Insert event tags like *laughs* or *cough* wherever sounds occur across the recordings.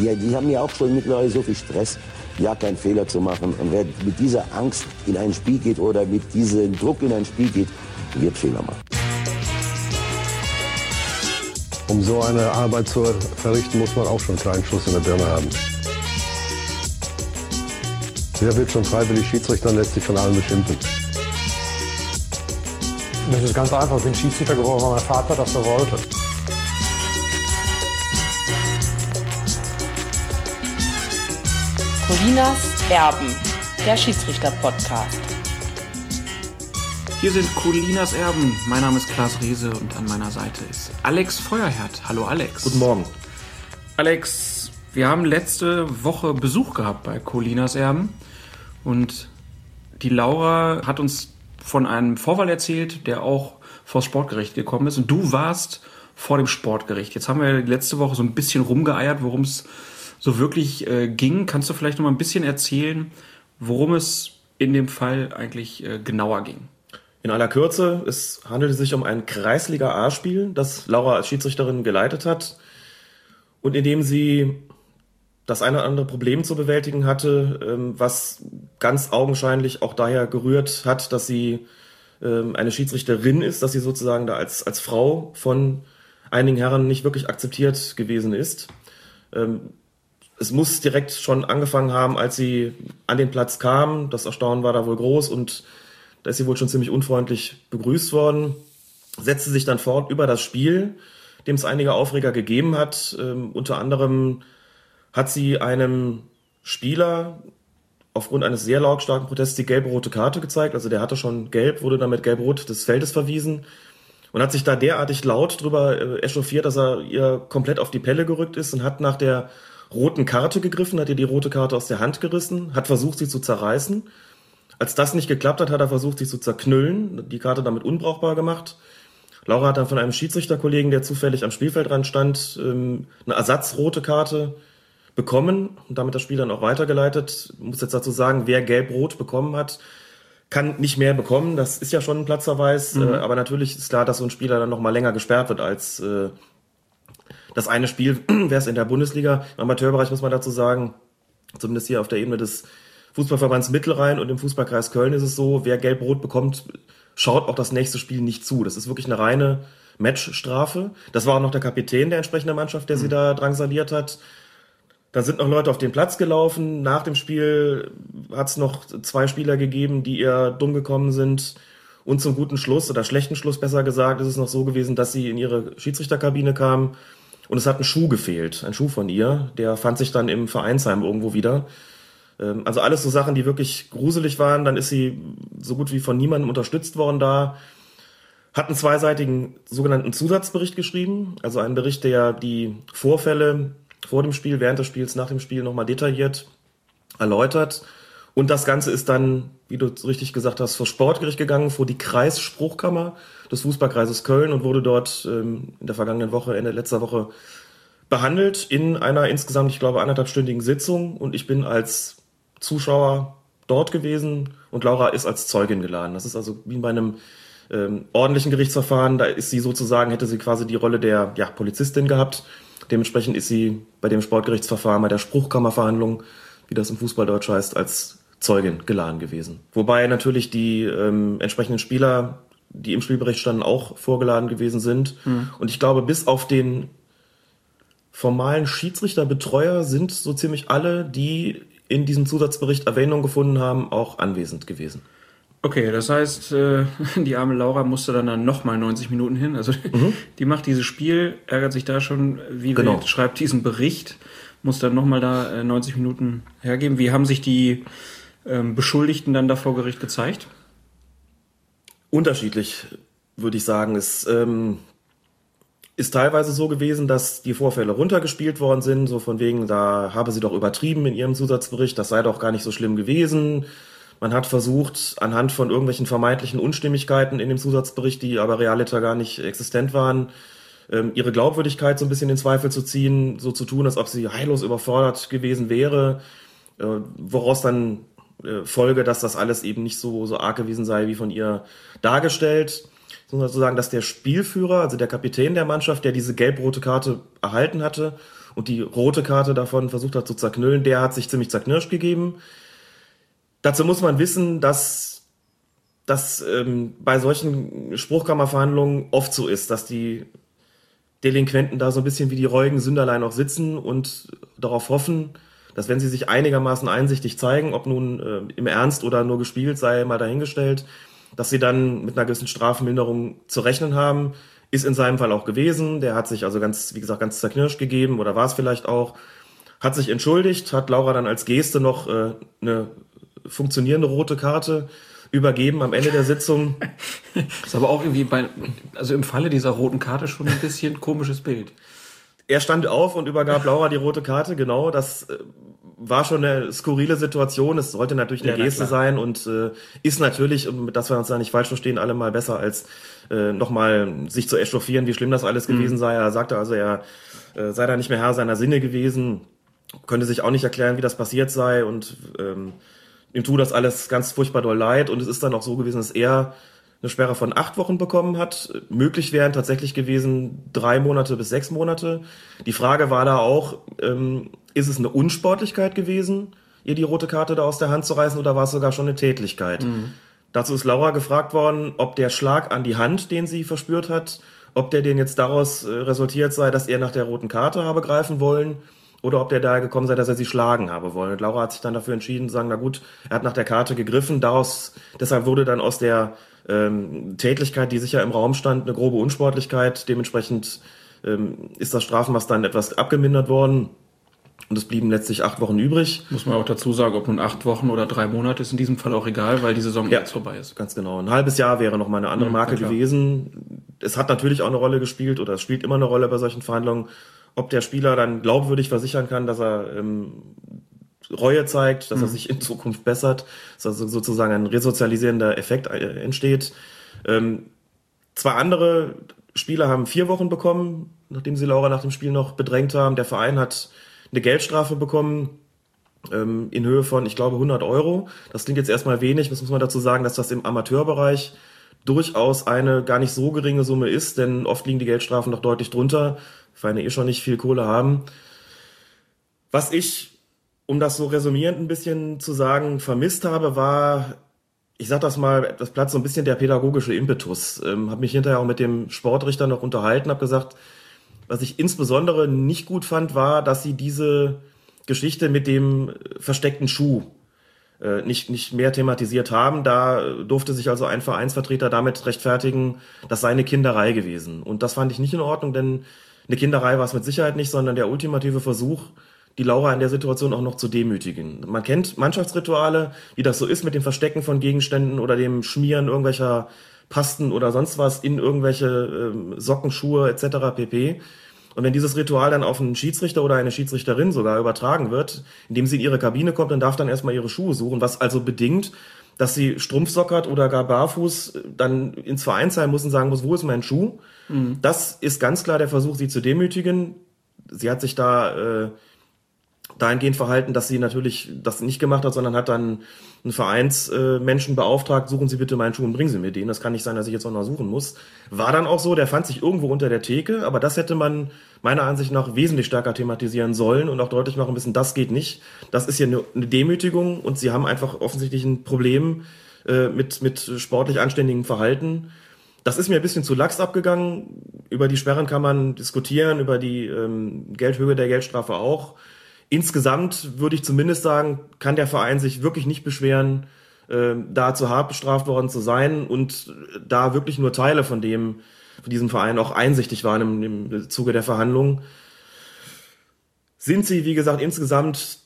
die, die haben ja auch schon mittlerweile so viel Stress, ja keinen Fehler zu machen. Und wer mit dieser Angst in ein Spiel geht oder mit diesem Druck in ein Spiel geht, wird Fehler machen. Um so eine Arbeit zu verrichten, muss man auch schon einen kleinen Schuss in der Birne haben. Wer wird schon freiwillig Schiedsrichter und lässt sich von allen beschimpfen? Das ist ganz einfach. Ich bin Schiedsrichter geworden, weil mein Vater das so wollte. Colinas Erben, der Schiedsrichter-Podcast. Hier sind Colinas Erben. Mein Name ist Klaas Riese und an meiner Seite ist Alex Feuerherd. Hallo Alex. Guten Morgen. Alex, wir haben letzte Woche Besuch gehabt bei Colinas Erben und die Laura hat uns von einem Vorfall erzählt, der auch vor das Sportgericht gekommen ist und du warst vor dem Sportgericht. Jetzt haben wir letzte Woche so ein bisschen rumgeeiert, worum es so wirklich äh, ging. Kannst du vielleicht noch mal ein bisschen erzählen, worum es in dem Fall eigentlich äh, genauer ging? In aller Kürze, es handelte sich um ein Kreisliga A-Spiel, das Laura als Schiedsrichterin geleitet hat und in dem sie das eine oder andere Problem zu bewältigen hatte, ähm, was ganz augenscheinlich auch daher gerührt hat, dass sie ähm, eine Schiedsrichterin ist, dass sie sozusagen da als, als Frau von einigen Herren nicht wirklich akzeptiert gewesen ist. Es muss direkt schon angefangen haben, als sie an den Platz kam. Das Erstaunen war da wohl groß und da ist sie wohl schon ziemlich unfreundlich begrüßt worden. Setzte sich dann fort über das Spiel, dem es einige Aufreger gegeben hat. Ähm, unter anderem hat sie einem Spieler aufgrund eines sehr lautstarken Protests die gelb-rote Karte gezeigt. Also der hatte schon gelb, wurde dann mit gelb-rot des Feldes verwiesen und hat sich da derartig laut drüber äh, echauffiert, dass er ihr komplett auf die Pelle gerückt ist und hat nach der roten Karte gegriffen, hat ihr die rote Karte aus der Hand gerissen, hat versucht, sie zu zerreißen. Als das nicht geklappt hat, hat er versucht, sie zu zerknüllen, die Karte damit unbrauchbar gemacht. Laura hat dann von einem Schiedsrichterkollegen, der zufällig am Spielfeldrand stand, ähm, eine ersatzrote Karte bekommen und damit das Spiel dann auch weitergeleitet. Ich muss jetzt dazu sagen, wer gelb-rot bekommen hat, kann nicht mehr bekommen. Das ist ja schon ein Platzverweis. Mhm. Äh, aber natürlich ist klar, dass so ein Spieler dann noch mal länger gesperrt wird als äh, das eine Spiel *clears throat* wäre es in der Bundesliga. Im Amateurbereich muss man dazu sagen, zumindest hier auf der Ebene des Fußballverbands Mittelrhein und im Fußballkreis Köln ist es so, wer gelb-rot bekommt, schaut auch das nächste Spiel nicht zu. Das ist wirklich eine reine Matchstrafe. Das war auch noch der Kapitän der entsprechenden Mannschaft, der mhm. sie da drangsaliert hat. Da sind noch Leute auf den Platz gelaufen. Nach dem Spiel hat es noch zwei Spieler gegeben, die eher dumm gekommen sind. Und zum guten Schluss oder schlechten Schluss besser gesagt, ist es noch so gewesen, dass sie in ihre Schiedsrichterkabine kamen und es hat ein Schuh gefehlt, ein Schuh von ihr. Der fand sich dann im Vereinsheim irgendwo wieder. Ähm, also alles so Sachen, die wirklich gruselig waren. Dann ist sie so gut wie von niemandem unterstützt worden da. Hat einen zweiseitigen sogenannten Zusatzbericht geschrieben. Also einen Bericht, der die Vorfälle vor dem Spiel, während des Spiels, nach dem Spiel nochmal detailliert erläutert. Und das Ganze ist dann, wie du richtig gesagt hast, vor Sportgericht gegangen, vor die Kreisspruchkammer des Fußballkreises Köln und wurde dort ähm, in der vergangenen Woche, Ende letzter Woche behandelt in einer insgesamt, ich glaube, anderthalbstündigen Sitzung. Und ich bin als Zuschauer dort gewesen und Laura ist als Zeugin geladen. Das ist also wie bei einem ähm, ordentlichen Gerichtsverfahren. Da ist sie sozusagen, hätte sie quasi die Rolle der ja, Polizistin gehabt. Dementsprechend ist sie bei dem Sportgerichtsverfahren, bei der Spruchkammerverhandlung, wie das im Fußballdeutsch heißt, als Zeugin geladen gewesen. Wobei natürlich die ähm, entsprechenden Spieler, die im Spielbericht standen, auch vorgeladen gewesen sind. Mhm. Und ich glaube, bis auf den formalen Schiedsrichterbetreuer sind so ziemlich alle, die in diesem Zusatzbericht Erwähnung gefunden haben, auch anwesend gewesen. Okay, das heißt, äh, *laughs* die arme Laura musste dann, dann nochmal 90 Minuten hin. Also mhm. *laughs* die macht dieses Spiel, ärgert sich da schon, wie genau. wild, schreibt diesen Bericht, muss dann nochmal da 90 äh, Minuten hergeben. Wie haben sich die ähm, Beschuldigten dann da vor Gericht gezeigt? Unterschiedlich, würde ich sagen. Es ähm, ist teilweise so gewesen, dass die Vorfälle runtergespielt worden sind, so von wegen, da habe sie doch übertrieben in ihrem Zusatzbericht, das sei doch gar nicht so schlimm gewesen. Man hat versucht, anhand von irgendwelchen vermeintlichen Unstimmigkeiten in dem Zusatzbericht, die aber realiter gar nicht existent waren, ähm, ihre Glaubwürdigkeit so ein bisschen in Zweifel zu ziehen, so zu tun, als ob sie heillos überfordert gewesen wäre, äh, woraus dann Folge, dass das alles eben nicht so, so arg gewesen sei, wie von ihr dargestellt. Sozusagen, dass der Spielführer, also der Kapitän der Mannschaft, der diese gelb-rote Karte erhalten hatte und die rote Karte davon versucht hat zu zerknüllen, der hat sich ziemlich zerknirscht gegeben. Dazu muss man wissen, dass das ähm, bei solchen Spruchkammerverhandlungen oft so ist, dass die Delinquenten da so ein bisschen wie die reuigen Sünderlein auch sitzen und darauf hoffen, dass wenn sie sich einigermaßen einsichtig zeigen, ob nun äh, im Ernst oder nur gespielt sei, mal dahingestellt, dass sie dann mit einer gewissen Strafmilderung zu rechnen haben. Ist in seinem Fall auch gewesen. Der hat sich also ganz, wie gesagt, ganz zerknirscht gegeben oder war es vielleicht auch. Hat sich entschuldigt, hat Laura dann als Geste noch äh, eine funktionierende rote Karte übergeben am Ende der Sitzung. *laughs* ist aber auch irgendwie bei, also im Falle dieser roten Karte schon ein bisschen komisches Bild. Er stand auf und übergab Laura die rote Karte, genau. Das äh, war schon eine skurrile Situation. Es sollte natürlich eine ja, Geste sein und äh, ist natürlich, dass wir uns da nicht falsch verstehen, alle mal besser als äh, nochmal sich zu echauffieren, wie schlimm das alles mhm. gewesen sei. Er sagte also, er äh, sei da nicht mehr Herr seiner Sinne gewesen, könnte sich auch nicht erklären, wie das passiert sei und ähm, ihm tut das alles ganz furchtbar doll leid und es ist dann auch so gewesen, dass er eine Sperre von acht Wochen bekommen hat. Möglich wären tatsächlich gewesen drei Monate bis sechs Monate. Die Frage war da auch, ähm, ist es eine Unsportlichkeit gewesen, ihr die rote Karte da aus der Hand zu reißen oder war es sogar schon eine Tätlichkeit? Mhm. Dazu ist Laura gefragt worden, ob der Schlag an die Hand, den sie verspürt hat, ob der den jetzt daraus äh, resultiert sei, dass er nach der roten Karte habe greifen wollen oder ob der daher gekommen sei, dass er sie schlagen habe wollen. Und Laura hat sich dann dafür entschieden zu sagen, na gut, er hat nach der Karte gegriffen, daraus, deshalb wurde dann aus der ähm, Tätlichkeit, die sicher im Raum stand, eine grobe Unsportlichkeit. Dementsprechend ähm, ist das Strafmaß dann etwas abgemindert worden. Und es blieben letztlich acht Wochen übrig. Muss man auch dazu sagen, ob nun acht Wochen oder drei Monate ist in diesem Fall auch egal, weil die Saison ja, jetzt vorbei ist. Ganz genau. Ein halbes Jahr wäre noch mal eine andere Marke gewesen. Es hat natürlich auch eine Rolle gespielt oder es spielt immer eine Rolle bei solchen Verhandlungen, ob der Spieler dann glaubwürdig versichern kann, dass er ähm, Reue zeigt, dass mhm. er sich in Zukunft bessert, dass also sozusagen ein resozialisierender Effekt äh, entsteht. Ähm, zwei andere Spieler haben vier Wochen bekommen, nachdem sie Laura nach dem Spiel noch bedrängt haben. Der Verein hat eine Geldstrafe bekommen ähm, in Höhe von, ich glaube, 100 Euro. Das klingt jetzt erstmal wenig. Das muss man dazu sagen, dass das im Amateurbereich durchaus eine gar nicht so geringe Summe ist, denn oft liegen die Geldstrafen noch deutlich drunter. Vereine eh schon nicht viel Kohle haben. Was ich um das so resümierend ein bisschen zu sagen, vermisst habe, war, ich sag das mal etwas Platz, so ein bisschen der pädagogische Impetus. Ähm, habe mich hinterher auch mit dem Sportrichter noch unterhalten, habe gesagt, was ich insbesondere nicht gut fand, war, dass sie diese Geschichte mit dem versteckten Schuh äh, nicht, nicht mehr thematisiert haben. Da durfte sich also ein Vereinsvertreter damit rechtfertigen, das sei eine Kinderei gewesen. Und das fand ich nicht in Ordnung, denn eine Kinderei war es mit Sicherheit nicht, sondern der ultimative Versuch, die Laura in der Situation auch noch zu demütigen. Man kennt Mannschaftsrituale, wie das so ist mit dem Verstecken von Gegenständen oder dem Schmieren irgendwelcher Pasten oder sonst was in irgendwelche ähm, Socken, Schuhe etc. pp. Und wenn dieses Ritual dann auf einen Schiedsrichter oder eine Schiedsrichterin sogar übertragen wird, indem sie in ihre Kabine kommt, dann darf dann erstmal ihre Schuhe suchen, was also bedingt, dass sie strumpfsockert oder gar barfuß dann ins Vereinsheim muss und sagen muss, wo ist mein Schuh? Mhm. Das ist ganz klar der Versuch, sie zu demütigen. Sie hat sich da äh, dahingehend verhalten, dass sie natürlich das nicht gemacht hat, sondern hat dann einen Vereinsmenschen äh, beauftragt, suchen Sie bitte meinen Schuh und bringen Sie mir den. Das kann nicht sein, dass ich jetzt auch noch suchen muss. War dann auch so, der fand sich irgendwo unter der Theke, aber das hätte man meiner Ansicht nach wesentlich stärker thematisieren sollen und auch deutlich machen müssen, das geht nicht. Das ist hier eine, eine Demütigung und Sie haben einfach offensichtlich ein Problem äh, mit, mit sportlich anständigem Verhalten. Das ist mir ein bisschen zu lax abgegangen. Über die Sperren kann man diskutieren, über die ähm, Geldhöhe der Geldstrafe auch. Insgesamt würde ich zumindest sagen, kann der Verein sich wirklich nicht beschweren, äh, da zu hart bestraft worden zu sein und da wirklich nur Teile von dem, von diesem Verein auch einsichtig waren im, im Zuge der Verhandlungen. Sind sie, wie gesagt, insgesamt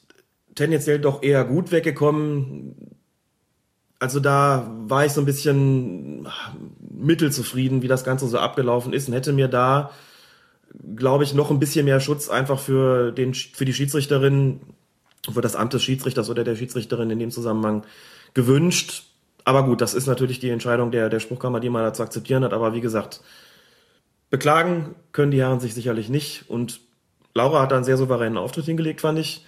tendenziell doch eher gut weggekommen. Also da war ich so ein bisschen mittelzufrieden, wie das Ganze so abgelaufen ist und hätte mir da glaube ich, noch ein bisschen mehr Schutz einfach für, den, für die Schiedsrichterin, für das Amt des Schiedsrichters oder der Schiedsrichterin in dem Zusammenhang gewünscht. Aber gut, das ist natürlich die Entscheidung der, der Spruchkammer, die man da zu akzeptieren hat. Aber wie gesagt, beklagen können die Herren sich sicherlich nicht. Und Laura hat da einen sehr souveränen Auftritt hingelegt, fand ich.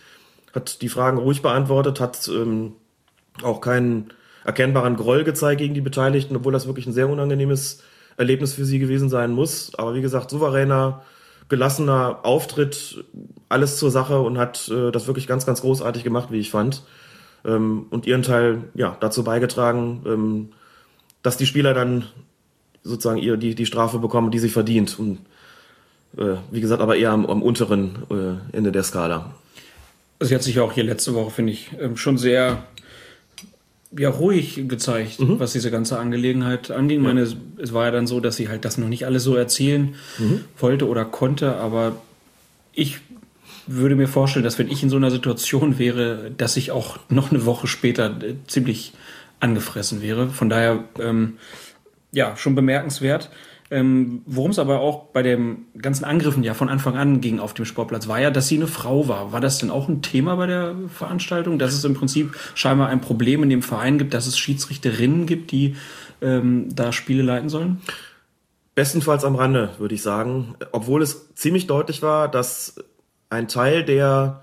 Hat die Fragen ruhig beantwortet, hat ähm, auch keinen erkennbaren Groll gezeigt gegen die Beteiligten, obwohl das wirklich ein sehr unangenehmes Erlebnis für sie gewesen sein muss. Aber wie gesagt, souveräner, gelassener Auftritt, alles zur Sache und hat äh, das wirklich ganz, ganz großartig gemacht, wie ich fand. Ähm, und ihren Teil ja, dazu beigetragen, ähm, dass die Spieler dann sozusagen ihr, die, die Strafe bekommen, die sie verdient. Und äh, wie gesagt, aber eher am, am unteren äh, Ende der Skala. Sie hat sich auch hier letzte Woche, finde ich, ähm, schon sehr ja, ruhig gezeigt, mhm. was diese ganze Angelegenheit anging. Ja. Meine, es war ja dann so, dass sie halt das noch nicht alles so erzählen mhm. wollte oder konnte, aber ich würde mir vorstellen, dass wenn ich in so einer Situation wäre, dass ich auch noch eine Woche später äh, ziemlich angefressen wäre. Von daher, ähm, ja, schon bemerkenswert. Ähm, Worum es aber auch bei den ganzen Angriffen ja von Anfang an ging auf dem Sportplatz, war ja, dass sie eine Frau war. War das denn auch ein Thema bei der Veranstaltung, dass es im Prinzip scheinbar ein Problem in dem Verein gibt, dass es Schiedsrichterinnen gibt, die ähm, da Spiele leiten sollen? Bestenfalls am Rande, würde ich sagen. Obwohl es ziemlich deutlich war, dass ein Teil der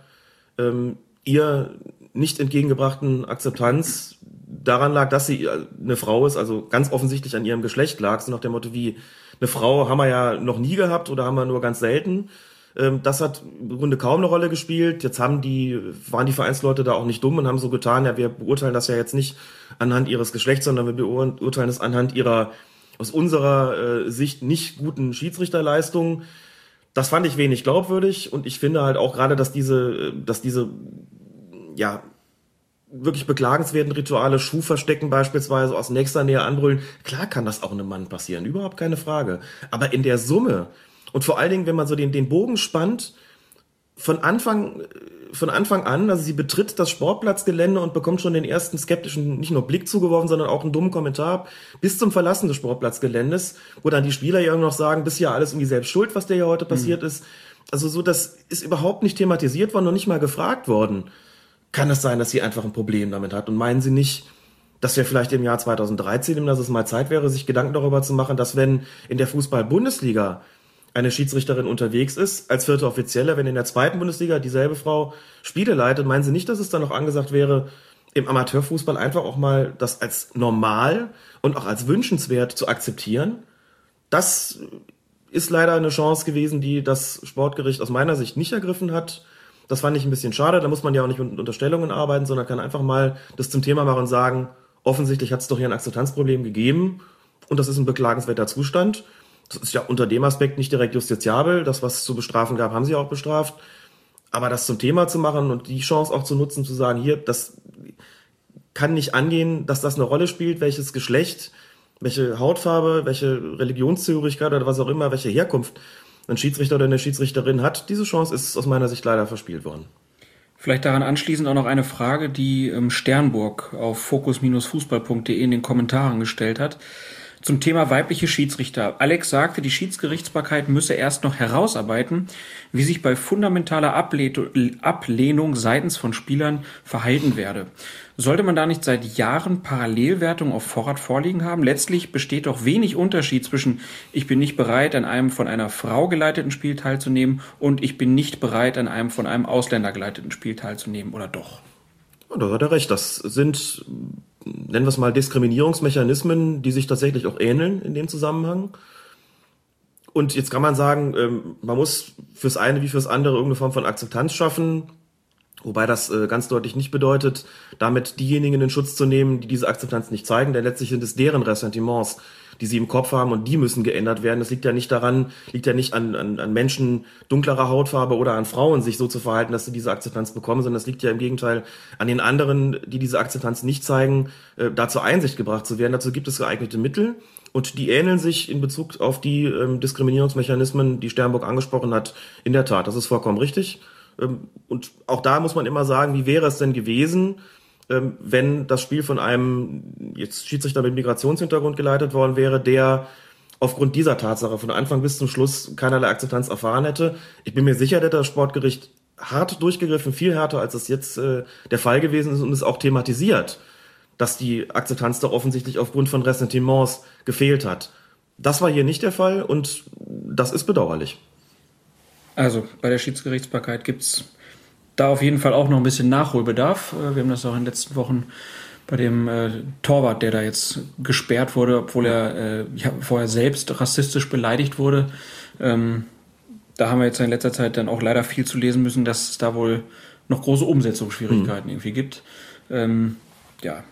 ähm, ihr nicht entgegengebrachten Akzeptanz daran lag, dass sie äh, eine Frau ist, also ganz offensichtlich an ihrem Geschlecht lag, so nach dem Motto wie, eine Frau haben wir ja noch nie gehabt oder haben wir nur ganz selten. Ähm, das hat im Grunde kaum eine Rolle gespielt. Jetzt haben die, waren die Vereinsleute da auch nicht dumm und haben so getan, ja, wir beurteilen das ja jetzt nicht anhand ihres Geschlechts, sondern wir beurteilen es anhand ihrer, aus unserer äh, Sicht nicht guten Schiedsrichterleistungen. Das fand ich wenig glaubwürdig und ich finde halt auch gerade, dass diese, äh, dass diese, ja, wirklich beklagenswerten Rituale, Schuh verstecken beispielsweise, aus nächster Nähe anbrüllen. Klar kann das auch einem Mann passieren, überhaupt keine Frage. Aber in der Summe und vor allen Dingen, wenn man so den, den Bogen spannt, von Anfang, von Anfang an, also sie betritt das Sportplatzgelände und bekommt schon den ersten skeptischen, nicht nur Blick zugeworfen, sondern auch einen dummen Kommentar bis zum Verlassen des Sportplatzgeländes, wo dann die Spieler ja noch sagen, bist ja alles irgendwie selbst schuld, was dir ja heute passiert mhm. ist. Also so, das ist überhaupt nicht thematisiert worden und nicht mal gefragt worden kann es sein, dass sie einfach ein Problem damit hat. Und meinen Sie nicht, dass wir vielleicht im Jahr 2013, dass es mal Zeit wäre, sich Gedanken darüber zu machen, dass wenn in der Fußball-Bundesliga eine Schiedsrichterin unterwegs ist, als vierte Offizielle, wenn in der zweiten Bundesliga dieselbe Frau Spiele leitet, meinen Sie nicht, dass es dann noch angesagt wäre, im Amateurfußball einfach auch mal das als normal und auch als wünschenswert zu akzeptieren? Das ist leider eine Chance gewesen, die das Sportgericht aus meiner Sicht nicht ergriffen hat. Das fand ich ein bisschen schade. Da muss man ja auch nicht mit Unterstellungen arbeiten, sondern kann einfach mal das zum Thema machen und sagen, offensichtlich hat es doch hier ein Akzeptanzproblem gegeben und das ist ein beklagenswerter Zustand. Das ist ja unter dem Aspekt nicht direkt justiziabel. Das, was es zu bestrafen gab, haben sie auch bestraft. Aber das zum Thema zu machen und die Chance auch zu nutzen, zu sagen, hier, das kann nicht angehen, dass das eine Rolle spielt, welches Geschlecht, welche Hautfarbe, welche Religionszugehörigkeit oder was auch immer, welche Herkunft ein Schiedsrichter oder eine Schiedsrichterin hat. Diese Chance ist aus meiner Sicht leider verspielt worden. Vielleicht daran anschließend auch noch eine Frage, die ähm, Sternburg auf fokus-fußball.de in den Kommentaren gestellt hat. Zum Thema weibliche Schiedsrichter. Alex sagte, die Schiedsgerichtsbarkeit müsse erst noch herausarbeiten, wie sich bei fundamentaler Ablehnung seitens von Spielern verhalten werde. Sollte man da nicht seit Jahren Parallelwertung auf Vorrat vorliegen haben? Letztlich besteht doch wenig Unterschied zwischen ich bin nicht bereit, an einem von einer Frau geleiteten Spiel teilzunehmen und ich bin nicht bereit, an einem von einem Ausländer geleiteten Spiel teilzunehmen, oder doch? da hat er recht. Das sind nennen wir es mal Diskriminierungsmechanismen, die sich tatsächlich auch ähneln in dem Zusammenhang. Und jetzt kann man sagen, ähm, man muss fürs eine wie fürs andere irgendeine Form von Akzeptanz schaffen, wobei das äh, ganz deutlich nicht bedeutet, damit diejenigen in Schutz zu nehmen, die diese Akzeptanz nicht zeigen, denn letztlich sind es deren Ressentiments, die sie im Kopf haben und die müssen geändert werden. Das liegt ja nicht daran, liegt ja nicht an, an, an Menschen dunklerer Hautfarbe oder an Frauen, sich so zu verhalten, dass sie diese Akzeptanz bekommen, sondern es liegt ja im Gegenteil an den anderen, die diese Akzeptanz nicht zeigen, äh, dazu Einsicht gebracht zu werden. Dazu gibt es geeignete Mittel und die ähneln sich in Bezug auf die ähm, Diskriminierungsmechanismen, die Sternburg angesprochen hat, in der Tat. Das ist vollkommen richtig. Ähm, und auch da muss man immer sagen, wie wäre es denn gewesen, ähm, wenn das Spiel von einem jetzt Schiedsrichter mit Migrationshintergrund geleitet worden wäre, der aufgrund dieser Tatsache von Anfang bis zum Schluss keinerlei Akzeptanz erfahren hätte. Ich bin mir sicher, dass das Sportgericht hart durchgegriffen, viel härter, als es jetzt äh, der Fall gewesen ist und es auch thematisiert, dass die Akzeptanz doch offensichtlich aufgrund von Ressentiments gefehlt hat. Das war hier nicht der Fall und das ist bedauerlich. Also bei der Schiedsgerichtsbarkeit gibt's da auf jeden Fall auch noch ein bisschen Nachholbedarf. Äh, wir haben das auch in den letzten Wochen bei dem äh, Torwart, der da jetzt gesperrt wurde, obwohl er äh, ja, vorher selbst rassistisch beleidigt wurde. Ähm, da haben wir jetzt in letzter Zeit dann auch leider viel zu lesen müssen, dass es da wohl noch große Umsetzungsschwierigkeiten mhm. irgendwie gibt. Ähm, ja,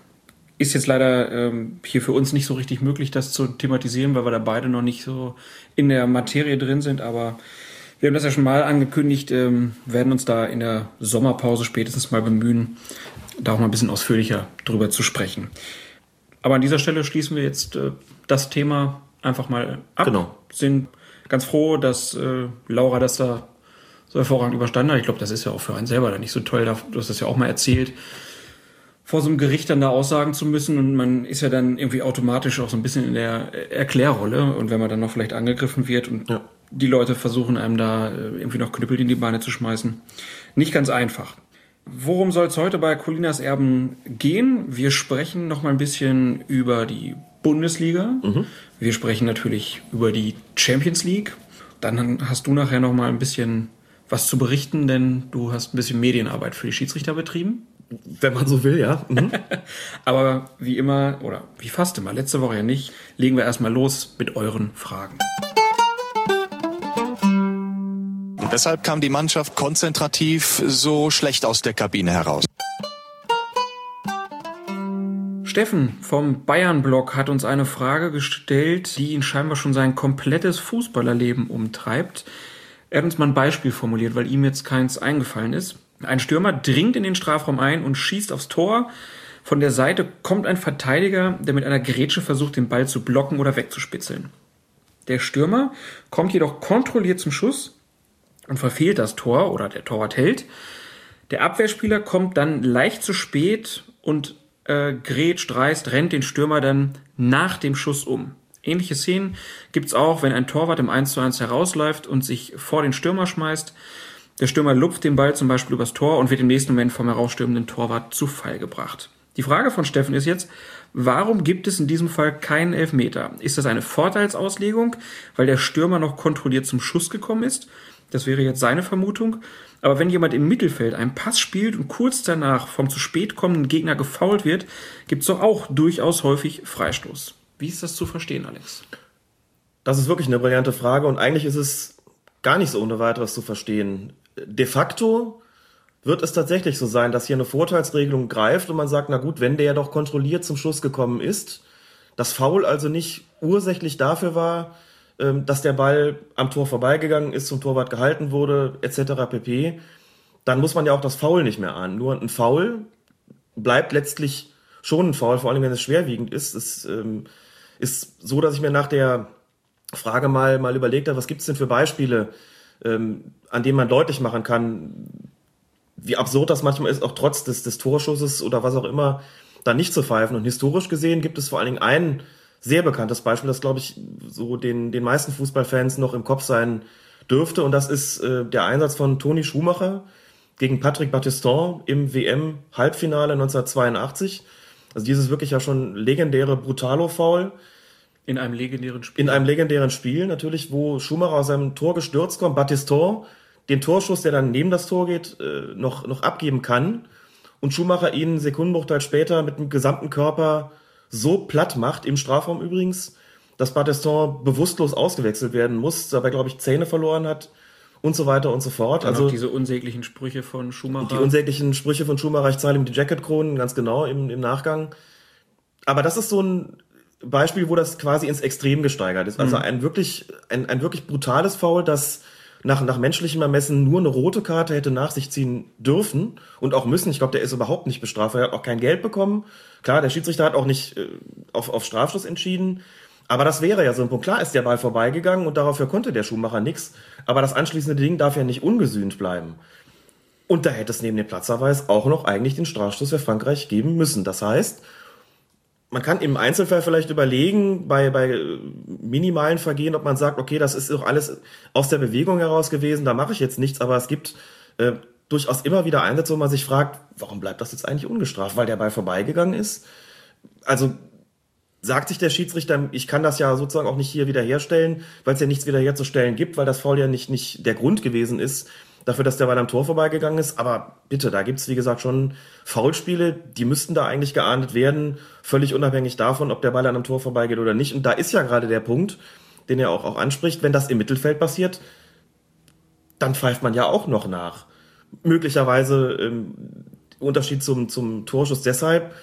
ist jetzt leider ähm, hier für uns nicht so richtig möglich, das zu thematisieren, weil wir da beide noch nicht so in der Materie drin sind. Aber wir haben das ja schon mal angekündigt, ähm, werden uns da in der Sommerpause spätestens mal bemühen, da auch mal ein bisschen ausführlicher drüber zu sprechen. Aber an dieser Stelle schließen wir jetzt äh, das Thema einfach mal ab. Genau. Sind ganz froh, dass äh, Laura das da so hervorragend überstanden hat. Ich glaube, das ist ja auch für einen selber da nicht so toll. Du hast das ja auch mal erzählt, vor so einem Gericht dann da aussagen zu müssen. Und man ist ja dann irgendwie automatisch auch so ein bisschen in der Erklärrolle. Und wenn man dann noch vielleicht angegriffen wird und ja. Die Leute versuchen einem da äh, irgendwie noch Knüppel in die Beine zu schmeißen, nicht ganz einfach. Worum soll es heute bei Colinas Erben gehen? Wir sprechen noch mal ein bisschen über die Bundesliga. Mhm. Wir sprechen natürlich über die Champions League. Dann hast du nachher noch mal ein bisschen was zu berichten, denn du hast ein bisschen Medienarbeit für die Schiedsrichter betrieben. Wenn man so will, ja. Mhm. *laughs* Aber wie immer, oder wie fast immer, letzte Woche ja nicht, legen wir erstmal los mit euren Fragen. Weshalb kam die Mannschaft konzentrativ so schlecht aus der Kabine heraus? Steffen vom Bayern-Blog hat uns eine Frage gestellt, die ihn scheinbar schon sein komplettes Fußballerleben umtreibt. Er hat uns mal ein Beispiel formuliert, weil ihm jetzt keins eingefallen ist. Ein Stürmer dringt in den Strafraum ein und schießt aufs Tor. Von der Seite kommt ein Verteidiger, der mit einer Grätsche versucht, den Ball zu blocken oder wegzuspitzeln. Der Stürmer kommt jedoch kontrolliert zum Schuss und verfehlt das Tor oder der Torwart hält. Der Abwehrspieler kommt dann leicht zu spät und äh, grätscht, reißt, rennt den Stürmer dann nach dem Schuss um. Ähnliche Szenen gibt's auch, wenn ein Torwart im 1 zu 1 herausläuft und sich vor den Stürmer schmeißt. Der Stürmer lupft den Ball zum Beispiel übers Tor und wird im nächsten Moment vom herausstürmenden Torwart zu Fall gebracht. Die Frage von Steffen ist jetzt, warum gibt es in diesem Fall keinen Elfmeter? Ist das eine Vorteilsauslegung, weil der Stürmer noch kontrolliert zum Schuss gekommen ist? Das wäre jetzt seine Vermutung. Aber wenn jemand im Mittelfeld einen Pass spielt und kurz danach vom zu spät kommenden Gegner gefault wird, gibt es doch auch durchaus häufig Freistoß. Wie ist das zu verstehen, Alex? Das ist wirklich eine brillante Frage und eigentlich ist es gar nicht so ohne weiteres zu verstehen. De facto wird es tatsächlich so sein, dass hier eine Vorteilsregelung greift und man sagt, na gut, wenn der ja doch kontrolliert zum Schluss gekommen ist, das Foul also nicht ursächlich dafür war, dass der Ball am Tor vorbeigegangen ist, zum Torwart gehalten wurde, etc. pp., dann muss man ja auch das Foul nicht mehr an. Nur ein Foul bleibt letztlich schon ein Foul, vor allem wenn es schwerwiegend ist. Es ähm, ist so, dass ich mir nach der Frage mal, mal überlegt habe, was gibt es denn für Beispiele, ähm, an denen man deutlich machen kann, wie absurd das manchmal ist, auch trotz des, des Torschusses oder was auch immer, da nicht zu pfeifen. Und historisch gesehen gibt es vor allen Dingen ein sehr bekanntes Beispiel, das, glaube ich, so den, den meisten Fußballfans noch im Kopf sein dürfte. Und das ist äh, der Einsatz von Toni Schumacher gegen Patrick Battiston im WM-Halbfinale 1982. Also dieses wirklich ja schon legendäre Brutalo-Foul. In einem legendären Spiel. In einem legendären Spiel, natürlich, wo Schumacher aus seinem Tor gestürzt kommt, Battiston den Torschuss, der dann neben das Tor geht, äh, noch, noch abgeben kann. Und Schumacher ihn Sekundenbruchteil später mit dem gesamten Körper so platt macht, im Strafraum übrigens, dass Battiston bewusstlos ausgewechselt werden muss, dabei, glaube ich, Zähne verloren hat und so weiter und so fort. Dann also diese unsäglichen Sprüche von Schumacher. Die unsäglichen Sprüche von Schumacher, ich zahle ihm die Jacketkronen, ganz genau, im, im Nachgang. Aber das ist so ein Beispiel, wo das quasi ins Extrem gesteigert ist. Also mhm. ein wirklich, ein, ein wirklich brutales Foul, das nach, nach menschlichem Ermessen nur eine rote Karte hätte nach sich ziehen dürfen und auch müssen. Ich glaube, der ist überhaupt nicht bestraft. Er hat auch kein Geld bekommen. Klar, der Schiedsrichter hat auch nicht äh, auf, auf Strafschluss entschieden. Aber das wäre ja so ein Punkt. Klar ist der Ball vorbeigegangen und dafür konnte der Schuhmacher nichts. Aber das anschließende Ding darf ja nicht ungesühnt bleiben. Und da hätte es neben dem Platzverweis auch noch eigentlich den Strafstoß für Frankreich geben müssen. Das heißt, man kann im Einzelfall vielleicht überlegen, bei, bei minimalen Vergehen, ob man sagt, okay, das ist doch alles aus der Bewegung heraus gewesen, da mache ich jetzt nichts, aber es gibt äh, durchaus immer wieder Einsätze, wo man sich fragt, warum bleibt das jetzt eigentlich ungestraft? Weil der Ball vorbeigegangen ist? Also sagt sich der Schiedsrichter, ich kann das ja sozusagen auch nicht hier wiederherstellen, weil es ja nichts wiederherzustellen gibt, weil das Foul ja nicht, nicht der Grund gewesen ist dafür, dass der Ball am Tor vorbeigegangen ist. Aber bitte, da gibt's wie gesagt, schon Foulspiele, die müssten da eigentlich geahndet werden, völlig unabhängig davon, ob der Ball an einem Tor vorbeigeht oder nicht. Und da ist ja gerade der Punkt, den er auch, auch anspricht, wenn das im Mittelfeld passiert, dann pfeift man ja auch noch nach. Möglicherweise ähm, Unterschied zum, zum Torschuss deshalb,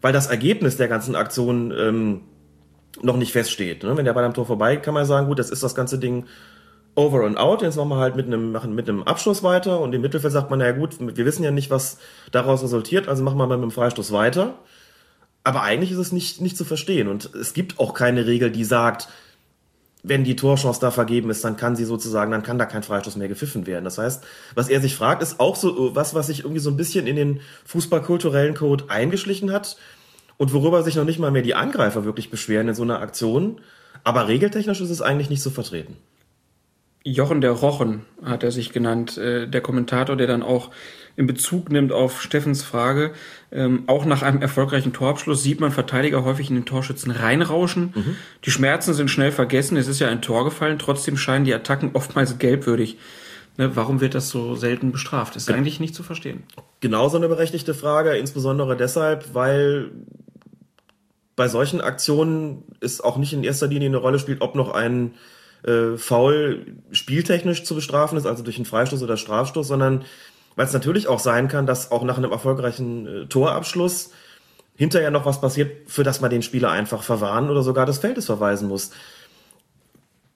weil das Ergebnis der ganzen Aktion ähm, noch nicht feststeht. Ne? Wenn der Ball am Tor vorbei, kann man sagen, gut, das ist das ganze Ding over and out. Jetzt machen wir halt mit einem, machen mit einem Abschluss weiter und im Mittelfeld sagt man, naja gut, wir wissen ja nicht, was daraus resultiert, also machen wir mal mit dem Freistoß weiter. Aber eigentlich ist es nicht, nicht zu verstehen und es gibt auch keine Regel, die sagt, wenn die Torchance da vergeben ist, dann kann sie sozusagen, dann kann da kein Freistoß mehr gepfiffen werden. Das heißt, was er sich fragt, ist auch so was, was sich irgendwie so ein bisschen in den fußballkulturellen Code eingeschlichen hat und worüber sich noch nicht mal mehr die Angreifer wirklich beschweren in so einer Aktion. Aber regeltechnisch ist es eigentlich nicht zu vertreten. Jochen der Rochen hat er sich genannt, äh, der Kommentator, der dann auch in Bezug nimmt auf Steffens Frage. Ähm, auch nach einem erfolgreichen Torabschluss sieht man Verteidiger häufig in den Torschützen reinrauschen. Mhm. Die Schmerzen sind schnell vergessen, es ist ja ein Tor gefallen, trotzdem scheinen die Attacken oftmals gelbwürdig. Ne, warum wird das so selten bestraft? Ist eigentlich nicht zu verstehen. Genauso eine berechtigte Frage, insbesondere deshalb, weil bei solchen Aktionen es auch nicht in erster Linie eine Rolle spielt, ob noch ein äh, Foul spieltechnisch zu bestrafen ist, also durch einen Freistoß oder Strafstoß, sondern weil es natürlich auch sein kann, dass auch nach einem erfolgreichen äh, Torabschluss hinterher noch was passiert, für das man den Spieler einfach verwarnen oder sogar des Feldes verweisen muss.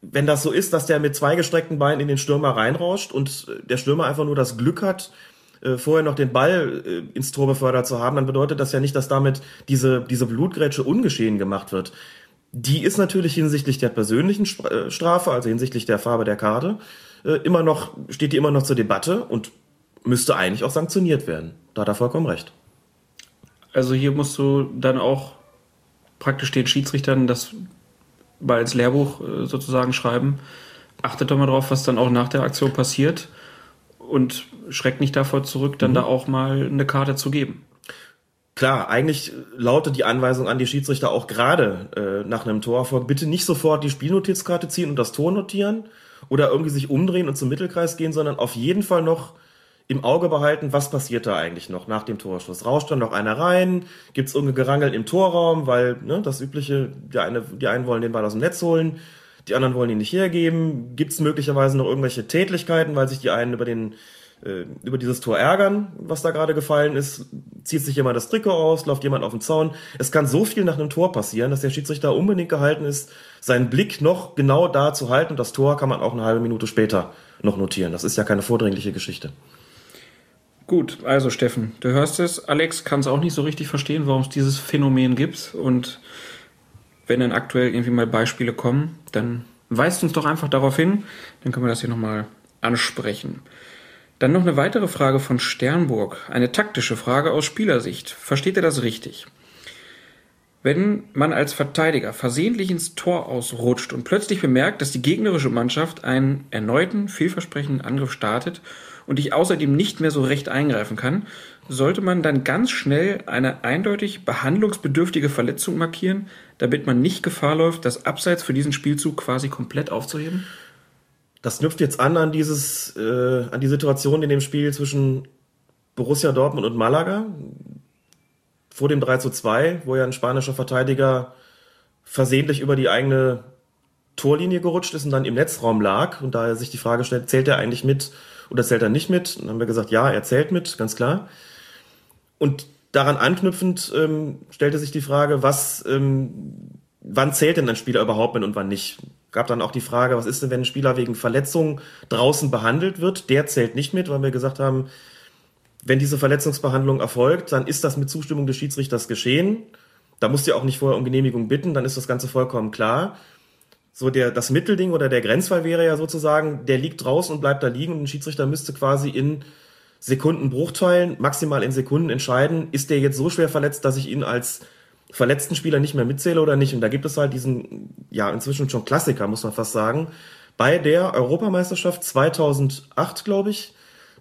Wenn das so ist, dass der mit zwei gestreckten Beinen in den Stürmer reinrauscht und äh, der Stürmer einfach nur das Glück hat, äh, vorher noch den Ball äh, ins Tor befördert zu haben, dann bedeutet das ja nicht, dass damit diese, diese Blutgrätsche ungeschehen gemacht wird. Die ist natürlich hinsichtlich der persönlichen äh, Strafe, also hinsichtlich der Farbe der Karte, äh, immer noch, steht die immer noch zur Debatte und müsste eigentlich auch sanktioniert werden. Da hat er vollkommen recht. Also hier musst du dann auch praktisch den Schiedsrichtern das mal ins Lehrbuch äh, sozusagen schreiben. Achtet doch mal drauf, was dann auch nach der Aktion passiert und schreckt nicht davor zurück, dann mhm. da auch mal eine Karte zu geben. Klar, eigentlich lautet die Anweisung an die Schiedsrichter auch gerade äh, nach einem Torerfolg, bitte nicht sofort die Spielnotizkarte ziehen und das Tor notieren oder irgendwie sich umdrehen und zum Mittelkreis gehen, sondern auf jeden Fall noch im Auge behalten, was passiert da eigentlich noch nach dem Torschuss. Rauscht dann noch einer rein? Gibt es irgendwie Gerangel im Torraum? Weil ne, das übliche, die, eine, die einen wollen den Ball aus dem Netz holen, die anderen wollen ihn nicht hergeben. Gibt es möglicherweise noch irgendwelche Tätlichkeiten, weil sich die einen über den äh, über dieses Tor ärgern, was da gerade gefallen ist, zieht sich jemand das Trikot aus, läuft jemand auf den Zaun. Es kann so viel nach einem Tor passieren, dass der Schiedsrichter unbedingt gehalten ist, seinen Blick noch genau da zu halten. Das Tor kann man auch eine halbe Minute später noch notieren. Das ist ja keine vordringliche Geschichte. Gut, also Steffen, du hörst es. Alex kann es auch nicht so richtig verstehen, warum es dieses Phänomen gibt. Und wenn dann aktuell irgendwie mal Beispiele kommen, dann weist uns doch einfach darauf hin. Dann können wir das hier nochmal ansprechen. Dann noch eine weitere Frage von Sternburg. Eine taktische Frage aus Spielersicht. Versteht ihr das richtig? Wenn man als Verteidiger versehentlich ins Tor ausrutscht und plötzlich bemerkt, dass die gegnerische Mannschaft einen erneuten, vielversprechenden Angriff startet und ich außerdem nicht mehr so recht eingreifen kann, sollte man dann ganz schnell eine eindeutig behandlungsbedürftige Verletzung markieren, damit man nicht Gefahr läuft, das Abseits für diesen Spielzug quasi komplett aufzuheben? Das knüpft jetzt an an dieses, äh, an die Situation in dem Spiel zwischen Borussia Dortmund und Malaga vor dem 3 zu 2, wo ja ein spanischer Verteidiger versehentlich über die eigene Torlinie gerutscht ist und dann im Netzraum lag und daher sich die Frage stellt, zählt er eigentlich mit oder zählt er nicht mit? Und dann haben wir gesagt, ja, er zählt mit, ganz klar. Und daran anknüpfend ähm, stellte sich die Frage, was, ähm, wann zählt denn ein Spieler überhaupt mit und wann nicht? Gab dann auch die Frage, was ist denn, wenn ein Spieler wegen Verletzung draußen behandelt wird? Der zählt nicht mit, weil wir gesagt haben, wenn diese Verletzungsbehandlung erfolgt, dann ist das mit Zustimmung des Schiedsrichters geschehen. Da musst du auch nicht vorher um Genehmigung bitten, dann ist das Ganze vollkommen klar so der, das Mittelding oder der Grenzfall wäre ja sozusagen, der liegt draußen und bleibt da liegen und ein Schiedsrichter müsste quasi in Sekundenbruchteilen, maximal in Sekunden entscheiden, ist der jetzt so schwer verletzt, dass ich ihn als verletzten Spieler nicht mehr mitzähle oder nicht. Und da gibt es halt diesen, ja, inzwischen schon Klassiker, muss man fast sagen. Bei der Europameisterschaft 2008, glaube ich,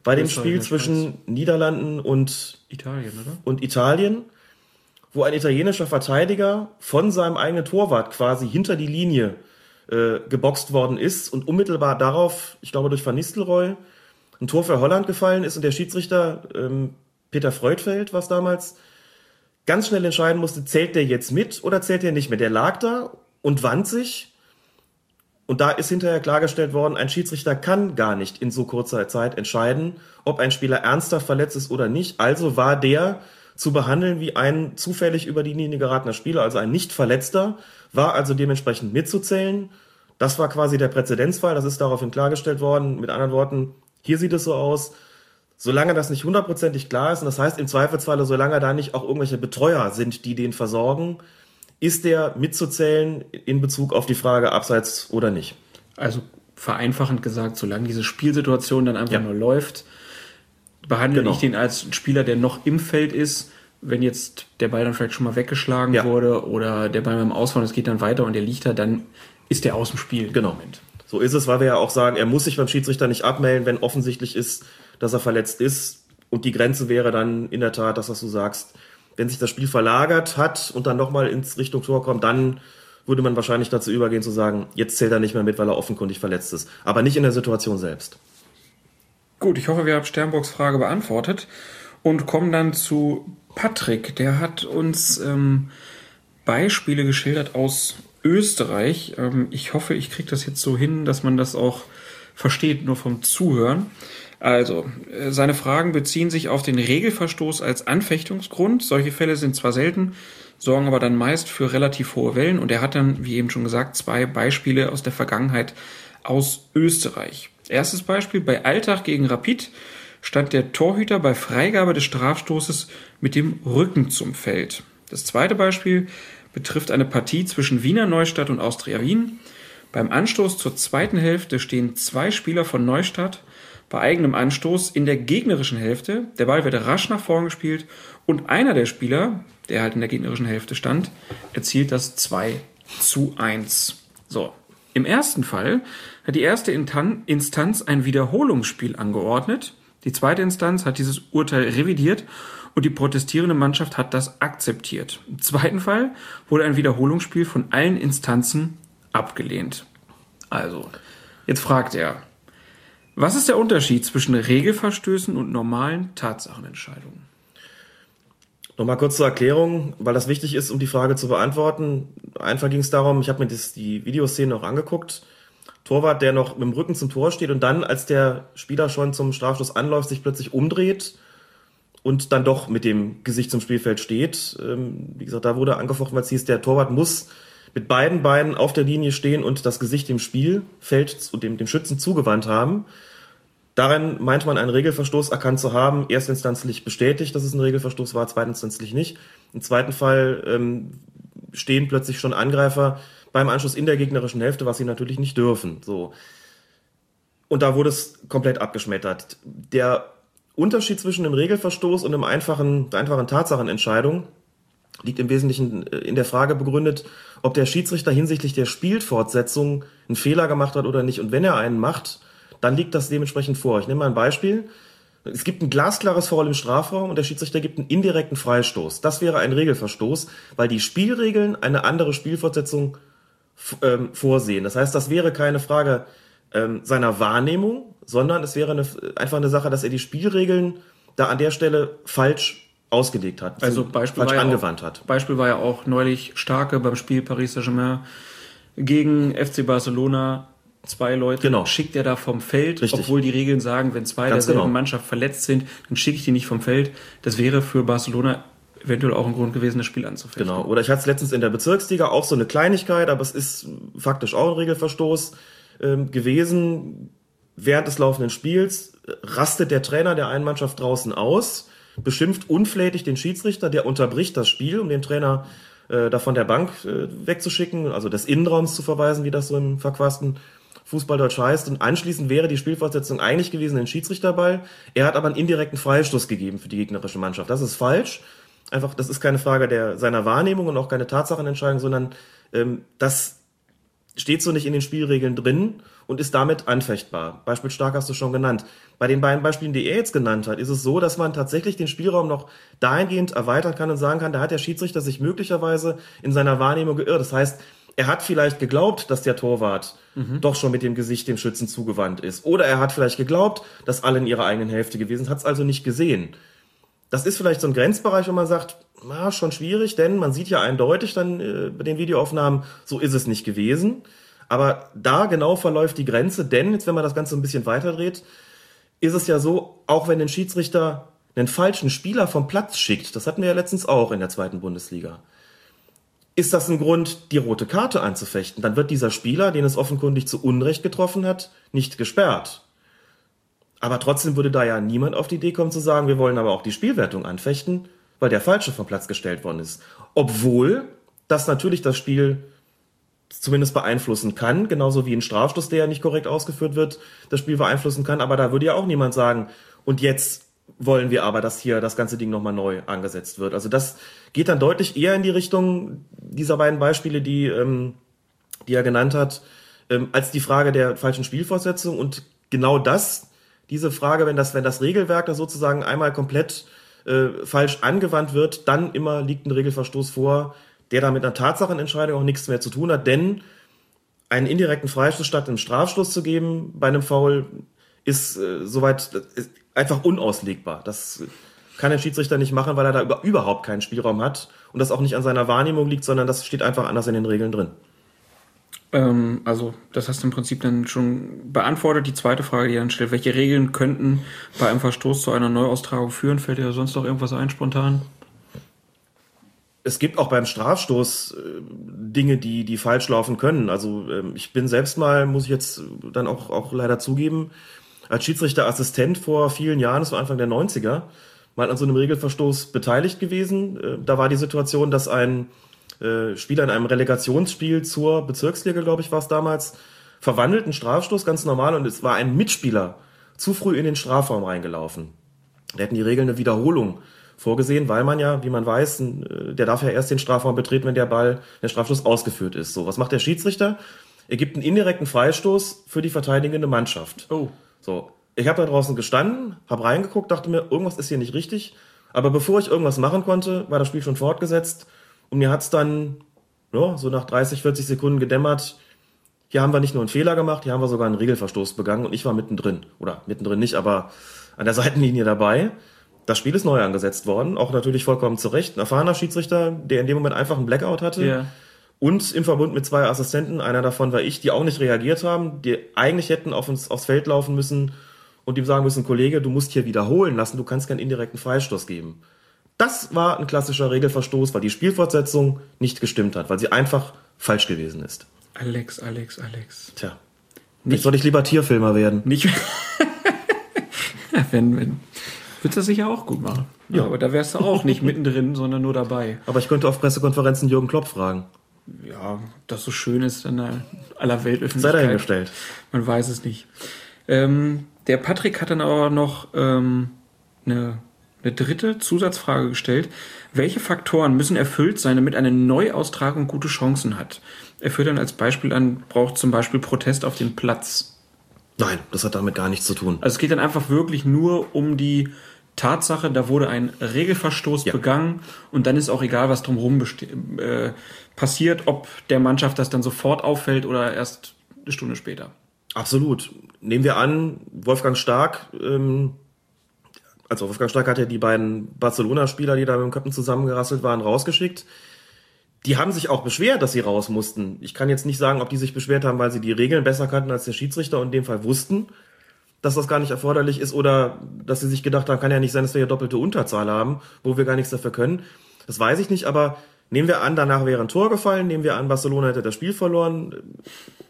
bei dem Spiel zwischen Niederlanden und Italien, oder? Und Italien, wo ein italienischer Verteidiger von seinem eigenen Torwart quasi hinter die Linie äh, geboxt worden ist und unmittelbar darauf, ich glaube durch Van Nistelrooy, ein Tor für Holland gefallen ist und der Schiedsrichter ähm, Peter Freudfeld, was damals, ganz schnell entscheiden musste, zählt der jetzt mit oder zählt der nicht mit. Der lag da und wand sich Und da ist hinterher klargestellt worden, ein Schiedsrichter kann gar nicht in so kurzer Zeit entscheiden, ob ein Spieler ernsthaft verletzt ist oder nicht. Also war der zu behandeln wie ein zufällig über die Linie geratener Spieler, also ein nicht Verletzter, war also dementsprechend mitzuzählen. Das war quasi der Präzedenzfall, das ist daraufhin klargestellt worden. Mit anderen Worten, hier sieht es so aus, solange das nicht hundertprozentig klar ist, und das heißt im Zweifelsfalle, solange da nicht auch irgendwelche Betreuer sind, die den versorgen, ist der mitzuzählen in Bezug auf die Frage abseits oder nicht? Also vereinfachend gesagt, solange diese Spielsituation dann einfach Ja. nur läuft, behandle Genau. ich den als Spieler, der noch im Feld ist. Wenn jetzt der Ball dann vielleicht schon mal weggeschlagen Ja. wurde oder der Ball beim Ausfahren, es geht dann weiter und der liegt da, dann ist der aus dem Spiel. Genau. So ist es, weil wir ja auch sagen, er muss sich beim Schiedsrichter nicht abmelden, wenn offensichtlich ist, dass er verletzt ist. Und die Grenze wäre dann in der Tat, das, was du sagst, wenn sich das Spiel verlagert hat und dann nochmal ins Richtung Tor kommt, dann würde man wahrscheinlich dazu übergehen zu sagen, jetzt zählt er nicht mehr mit, weil er offenkundig verletzt ist. Aber nicht in der Situation selbst. Gut, ich hoffe, wir haben Sternburgs Frage beantwortet und kommen dann zu Patrick. Der hat uns ähm, Beispiele geschildert aus Österreich. Ähm, ich hoffe, ich kriege das jetzt so hin, dass man das auch versteht, nur vom Zuhören. Also, äh, seine Fragen beziehen sich auf den Regelverstoß als Anfechtungsgrund. Solche Fälle sind zwar selten, sorgen aber dann meist für relativ hohe Wellen. Und er hat dann, wie eben schon gesagt, zwei Beispiele aus der Vergangenheit aus Österreich. Erstes Beispiel, bei Alltag gegen Rapid stand der Torhüter bei Freigabe des Strafstoßes mit dem Rücken zum Feld. Das zweite Beispiel betrifft eine Partie zwischen Wiener Neustadt und Austria Wien. Beim Anstoß zur zweiten Hälfte stehen zwei Spieler von Neustadt bei eigenem Anstoß in der gegnerischen Hälfte. Der Ball wird rasch nach vorn gespielt und einer der Spieler, der halt in der gegnerischen Hälfte stand, erzielt das 2 zu 1. So. Im ersten Fall hat die erste Instanz ein Wiederholungsspiel angeordnet. Die zweite Instanz hat dieses Urteil revidiert und die protestierende Mannschaft hat das akzeptiert. Im zweiten Fall wurde ein Wiederholungsspiel von allen Instanzen abgelehnt. Also, jetzt fragt er, was ist der Unterschied zwischen Regelverstößen und normalen Tatsachenentscheidungen? Nochmal kurz zur Erklärung, weil das wichtig ist, um die Frage zu beantworten. Einfach ging es darum, ich habe mir das, die Videoszene auch angeguckt. Torwart, der noch mit dem Rücken zum Tor steht und dann, als der Spieler schon zum Strafstoß anläuft, sich plötzlich umdreht und dann doch mit dem Gesicht zum Spielfeld steht. Ähm, wie gesagt, da wurde angefochten, weil es hieß, der Torwart muss mit beiden Beinen auf der Linie stehen und das Gesicht dem Spielfeld und dem, dem Schützen zugewandt haben. Darin meint man einen Regelverstoß erkannt zu haben, erstinstanzlich bestätigt, dass es ein Regelverstoß war, zweitinstanzlich nicht. Im zweiten Fall ähm, stehen plötzlich schon Angreifer beim Anschluss in der gegnerischen Hälfte, was sie natürlich nicht dürfen. So. Und da wurde es komplett abgeschmettert. Der Unterschied zwischen dem Regelverstoß und einem einfachen, der einfachen Tatsachenentscheidung liegt im Wesentlichen äh, in der Frage begründet, ob der Schiedsrichter hinsichtlich der Spielfortsetzung einen Fehler gemacht hat oder nicht. Und wenn er einen macht, dann liegt das dementsprechend vor. Ich nehme mal ein Beispiel. Es gibt ein glasklares Foul im Strafraum und der Schiedsrichter gibt einen indirekten Freistoß. Das wäre ein Regelverstoß, weil die Spielregeln eine andere Spielfortsetzung ähm, vorsehen. Das heißt, das wäre keine Frage ähm, seiner Wahrnehmung, sondern es wäre eine, einfach eine Sache, dass er die Spielregeln da an der Stelle falsch ausgelegt hat, Also Beispiel falsch war ja angewandt auch, hat. Beispiel war ja auch neulich Starke beim Spiel Paris Saint-Germain gegen FC Barcelona. Zwei Leute Genau. schickt er da vom Feld, Richtig. obwohl die Regeln sagen, wenn zwei Ganz derselben genau. Mannschaft verletzt sind, dann schicke ich die nicht vom Feld. Das wäre für Barcelona eventuell auch ein Grund gewesen, das Spiel anzufechten. Genau. Oder ich hatte es letztens in der Bezirksliga auch so eine Kleinigkeit, aber es ist faktisch auch ein Regelverstoß ähm, gewesen. Während des laufenden Spiels äh, rastet der Trainer der einen Mannschaft draußen aus, beschimpft unflätig den Schiedsrichter, der unterbricht das Spiel, um den Trainer äh, da von der Bank äh, wegzuschicken, also des Innenraums zu verweisen, wie das so im verquasten Fußballdeutsch heißt. Und anschließend wäre die Spielfortsetzung eigentlich gewesen ein Schiedsrichterball. Er hat aber einen indirekten Freistoß gegeben für die gegnerische Mannschaft. Das ist falsch. Einfach, das ist keine Frage der, seiner Wahrnehmung und auch keine Tatsachenentscheidung, sondern ähm, das steht so nicht in den Spielregeln drin und ist damit anfechtbar. Beispiel stark hast du schon genannt. Bei den beiden Beispielen, die er jetzt genannt hat, ist es so, dass man tatsächlich den Spielraum noch dahingehend erweitern kann und sagen kann, da hat der Schiedsrichter sich möglicherweise in seiner Wahrnehmung geirrt. Das heißt, er hat vielleicht geglaubt, dass der Torwart doch schon mit dem Gesicht dem Schützen zugewandt ist. Oder er hat vielleicht geglaubt, dass alle in ihrer eigenen Hälfte gewesen sind, hat es also nicht gesehen. Das ist vielleicht so ein Grenzbereich, wo man sagt, na, schon schwierig, denn man sieht ja eindeutig dann äh, bei den Videoaufnahmen, so ist es nicht gewesen. Aber da genau verläuft die Grenze, denn jetzt, wenn man das Ganze ein bisschen weiterdreht, ist es ja so, auch wenn ein Schiedsrichter einen falschen Spieler vom Platz schickt, das hatten wir ja letztens auch in der zweiten Bundesliga, ist das ein Grund, die rote Karte anzufechten. Dann wird dieser Spieler, den es offenkundig zu Unrecht getroffen hat, nicht gesperrt. Aber trotzdem würde da ja niemand auf die Idee kommen zu sagen, wir wollen aber auch die Spielwertung anfechten, weil der Falsche vom Platz gestellt worden ist. Obwohl das natürlich das Spiel zumindest beeinflussen kann, genauso wie ein Strafstoß, der ja nicht korrekt ausgeführt wird, das Spiel beeinflussen kann. Aber da würde ja auch niemand sagen, und jetzt wollen wir aber, dass hier das ganze Ding nochmal neu angesetzt wird. Also das geht dann deutlich eher in die Richtung dieser beiden Beispiele, die, ähm, die er genannt hat, ähm, als die Frage der falschen Spielfortsetzung. Und genau das, diese Frage, wenn das, wenn das Regelwerk da sozusagen einmal komplett äh, falsch angewandt wird, dann immer liegt ein Regelverstoß vor, der da mit einer Tatsachenentscheidung auch nichts mehr zu tun hat, denn einen indirekten Freistoß statt einem Strafschluss zu geben bei einem Foul ist äh, soweit ist einfach unauslegbar. Das kann der Schiedsrichter nicht machen, weil er da über, überhaupt keinen Spielraum hat und das auch nicht an seiner Wahrnehmung liegt, sondern das steht einfach anders in den Regeln drin. Ähm, also, das hast du im Prinzip dann schon beantwortet. Die zweite Frage, die dann stellt, welche Regeln könnten bei einem Verstoß zu einer Neuaustragung führen? Fällt dir sonst noch irgendwas ein, spontan? es gibt auch beim Strafstoß äh, Dinge, die, die falsch laufen können. Also ähm, ich bin selbst mal, muss ich jetzt dann auch, auch leider zugeben, als Schiedsrichterassistent vor vielen Jahren, das war Anfang der 90er, mal an so einem Regelverstoß beteiligt gewesen. Äh, da war die Situation, dass ein äh, Spieler in einem Relegationsspiel zur Bezirksliga, glaube ich, war es damals, verwandelt, einen Strafstoß, ganz normal, und es war ein Mitspieler zu früh in den Strafraum reingelaufen. Da hätten die Regeln eine Wiederholung vorgesehen, weil man ja, wie man weiß, äh, der darf ja erst den Strafraum betreten, wenn der Ball, der Strafstoß ausgeführt ist. So, was macht der Schiedsrichter? Er gibt einen indirekten Freistoß für die verteidigende Mannschaft. Oh. So, ich habe da draußen gestanden, habe reingeguckt, dachte mir, irgendwas ist hier nicht richtig. Aber bevor ich irgendwas machen konnte, war das Spiel schon fortgesetzt und mir hat's dann ja, so nach 30, 40 Sekunden gedämmert, hier haben wir nicht nur einen Fehler gemacht, hier haben wir sogar einen Regelverstoß begangen und ich war mittendrin. Oder mittendrin nicht, aber an der *laughs* Seitenlinie dabei. Das Spiel ist neu angesetzt worden, auch natürlich vollkommen zu Recht. Ein erfahrener Schiedsrichter, der in dem Moment einfach einen Blackout hatte. Ja. Und im Verbund mit zwei Assistenten, einer davon war ich, die auch nicht reagiert haben, die eigentlich hätten auf uns aufs Feld laufen müssen und ihm sagen müssen, Kollege, du musst hier wiederholen lassen, du kannst keinen indirekten Freistoß geben. Das war ein klassischer Regelverstoß, weil die Spielfortsetzung nicht gestimmt hat, weil sie einfach falsch gewesen ist. Alex, Alex, Alex. Tja. Nicht soll ich lieber Tierfilmer werden. Nicht. *laughs* wenn, wenn. Würdest du das sicher auch gut machen. Ja. Aber da wärst du auch nicht mittendrin, sondern nur dabei. Aber ich könnte auf Pressekonferenzen Jürgen Klopp fragen. Ja, das so schön ist in der aller Weltöffentlichkeit. Sei dahingestellt. Man weiß es nicht. Ähm, der Patrick hat dann aber noch ähm, eine, eine dritte Zusatzfrage gestellt. Welche Faktoren müssen erfüllt sein, damit eine Neuaustragung gute Chancen hat? Er führt dann als Beispiel an, braucht zum Beispiel Protest auf dem Platz. Nein, das hat damit gar nichts zu tun. Also es geht dann einfach wirklich nur um die Tatsache, da wurde ein Regelverstoß Ja. begangen und dann ist auch egal, was drumherum äh, passiert, ob der Mannschaft das dann sofort auffällt oder erst eine Stunde später. Absolut. Nehmen wir an, Wolfgang Stark, ähm, also Wolfgang Stark hat ja die beiden Barcelona-Spieler, die da mit dem Köppen zusammengerasselt waren, rausgeschickt. Die haben sich auch beschwert, dass sie raus mussten. Ich kann jetzt nicht sagen, ob die sich beschwert haben, weil sie die Regeln besser kannten als der Schiedsrichter und in dem Fall wussten, dass das gar nicht erforderlich ist oder dass sie sich gedacht haben, kann ja nicht sein, dass wir hier doppelte Unterzahl haben, wo wir gar nichts dafür können. Das weiß ich nicht, aber nehmen wir an, danach wäre ein Tor gefallen, nehmen wir an, Barcelona hätte das Spiel verloren,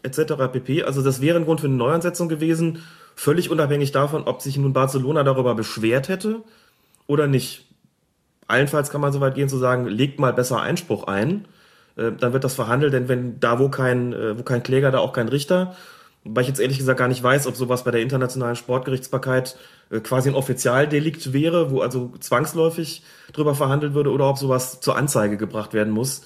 etc. pp. Also das wäre ein Grund für eine Neuansetzung gewesen, völlig unabhängig davon, ob sich nun Barcelona darüber beschwert hätte oder nicht. Allenfalls kann man so weit gehen zu sagen, legt mal besser Einspruch ein, äh, dann wird das verhandelt, denn wenn da wo kein, äh, wo kein Kläger, da auch kein Richter. Wobei ich jetzt ehrlich gesagt gar nicht weiß, ob sowas bei der internationalen Sportgerichtsbarkeit äh, quasi ein Offizialdelikt wäre, wo also zwangsläufig drüber verhandelt würde oder ob sowas zur Anzeige gebracht werden muss.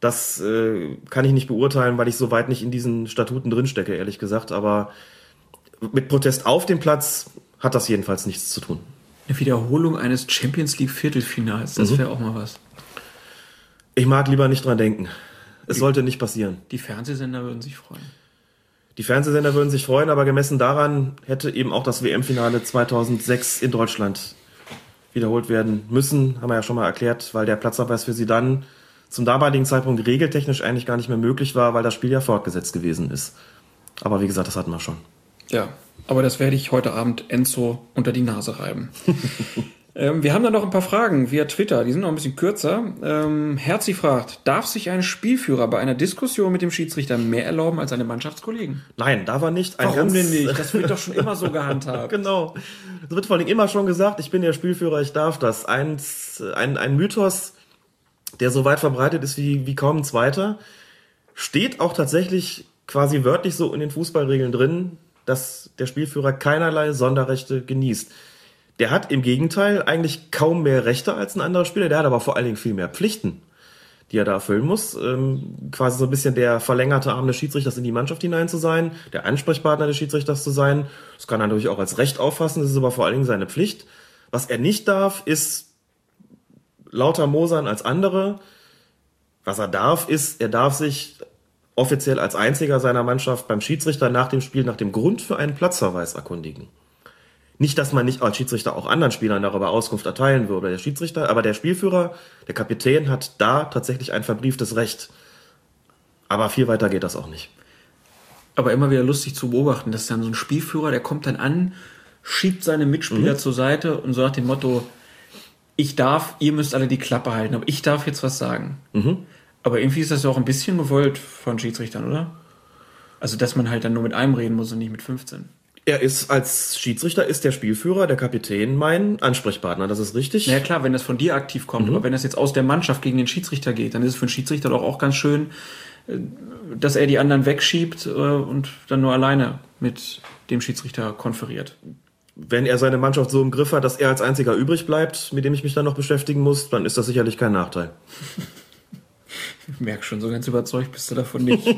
Das äh, kann ich nicht beurteilen, weil ich so weit nicht in diesen Statuten drinstecke, ehrlich gesagt. Aber mit Protest auf dem Platz hat das jedenfalls nichts zu tun. Eine Wiederholung eines Champions League Viertelfinals, das wäre auch mal was. Ich mag lieber nicht dran denken. Es sollte nicht passieren. Die Fernsehsender würden sich freuen. Die Fernsehsender würden sich freuen, aber gemessen daran hätte eben auch das WM-Finale 2006 in Deutschland wiederholt werden müssen. Haben wir ja schon mal erklärt, weil der Platzverweis für sie dann zum damaligen Zeitpunkt regeltechnisch eigentlich gar nicht mehr möglich war, weil das Spiel ja fortgesetzt gewesen ist. Aber wie gesagt, das hatten wir schon. Ja, aber das werde ich heute Abend Enzo unter die Nase reiben. *laughs* ähm, wir haben da noch ein paar Fragen via Twitter, die sind noch ein bisschen kürzer. Ähm, Herzi fragt, darf sich ein Spielführer bei einer Diskussion mit dem Schiedsrichter mehr erlauben als seine Mannschaftskollegen? Nein, da war nicht ein Warum denn nicht? Das wird doch schon immer so *laughs* gehandhabt. genau. Es wird vor allem immer schon gesagt, ich bin der Spielführer, ich darf das. Ein, ein, ein Mythos, der so weit verbreitet ist wie, wie kaum ein zweiter, steht auch tatsächlich quasi wörtlich so in den Fußballregeln drin, dass der Spielführer keinerlei Sonderrechte genießt. Der hat im Gegenteil eigentlich kaum mehr Rechte als ein anderer Spieler, der hat aber vor allen Dingen viel mehr Pflichten, die er da erfüllen muss. Ähm, quasi so ein bisschen der verlängerte Arm des Schiedsrichters in die Mannschaft hinein zu sein, der Ansprechpartner des Schiedsrichters zu sein. Das kann er natürlich auch als Recht auffassen, das ist aber vor allen Dingen seine Pflicht. Was er nicht darf, ist lauter Mosern als andere. Was er darf, ist, er darf sich offiziell als einziger seiner Mannschaft beim Schiedsrichter nach dem Spiel nach dem Grund für einen Platzverweis erkundigen. Nicht, dass man nicht als Schiedsrichter auch anderen Spielern darüber Auskunft erteilen würde, der Schiedsrichter, aber der Spielführer, der Kapitän hat da tatsächlich ein verbrieftes Recht. Aber viel weiter geht das auch nicht. Aber immer wieder lustig zu beobachten, dass dann so ein Spielführer, der kommt dann an, schiebt seine Mitspieler mhm. zur Seite und so nach dem Motto, ich darf, ihr müsst alle die Klappe halten, aber ich darf jetzt was sagen. Mhm. Aber irgendwie ist das ja auch ein bisschen gewollt von Schiedsrichtern, oder? Also, dass man halt dann nur mit einem reden muss und nicht mit 15. Er ist als Schiedsrichter ist der Spielführer, der Kapitän mein Ansprechpartner, das ist richtig. Ja klar, wenn das von dir aktiv kommt, mhm. aber wenn das jetzt aus der Mannschaft gegen den Schiedsrichter geht, dann ist es für den Schiedsrichter doch auch ganz schön, äh, dass er die anderen wegschiebt äh, und dann nur alleine mit dem Schiedsrichter konferiert wenn er seine Mannschaft so im Griff hat, dass er als einziger übrig bleibt, mit dem ich mich dann noch beschäftigen muss, dann ist das sicherlich kein Nachteil. *laughs* Ich merke schon, so ganz überzeugt bist du davon nicht. *laughs*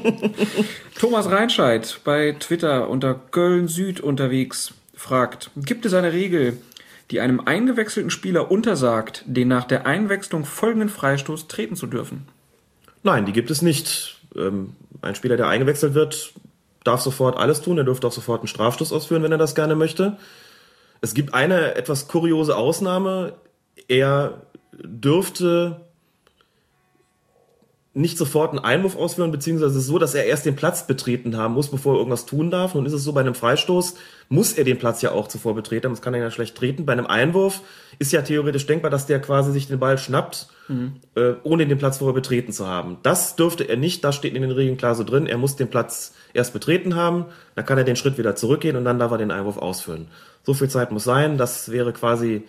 Thomas Reinscheid bei Twitter unter Köln Süd unterwegs fragt, gibt es eine Regel, die einem eingewechselten Spieler untersagt, den nach der Einwechslung folgenden Freistoß treten zu dürfen? Nein, die gibt es nicht. Ähm, ein Spieler, der eingewechselt wird, darf sofort alles tun. Er dürfte auch sofort einen Strafstoß ausführen, wenn er das gerne möchte. Es gibt eine etwas kuriose Ausnahme. Er dürfte nicht sofort einen Einwurf ausführen, beziehungsweise es ist so, dass er erst den Platz betreten haben muss, bevor er irgendwas tun darf. Nun ist es so, bei einem Freistoß muss er den Platz ja auch zuvor betreten, das kann er ja schlecht treten. Bei einem Einwurf ist ja theoretisch denkbar, dass der quasi sich den Ball schnappt, mhm. äh, ohne den Platz vorher betreten zu haben. Das dürfte er nicht, das steht in den Regeln klar so drin. Er muss den Platz erst betreten haben, dann kann er den Schritt wieder zurückgehen und dann darf er den Einwurf ausführen. So viel Zeit muss sein, das wäre quasi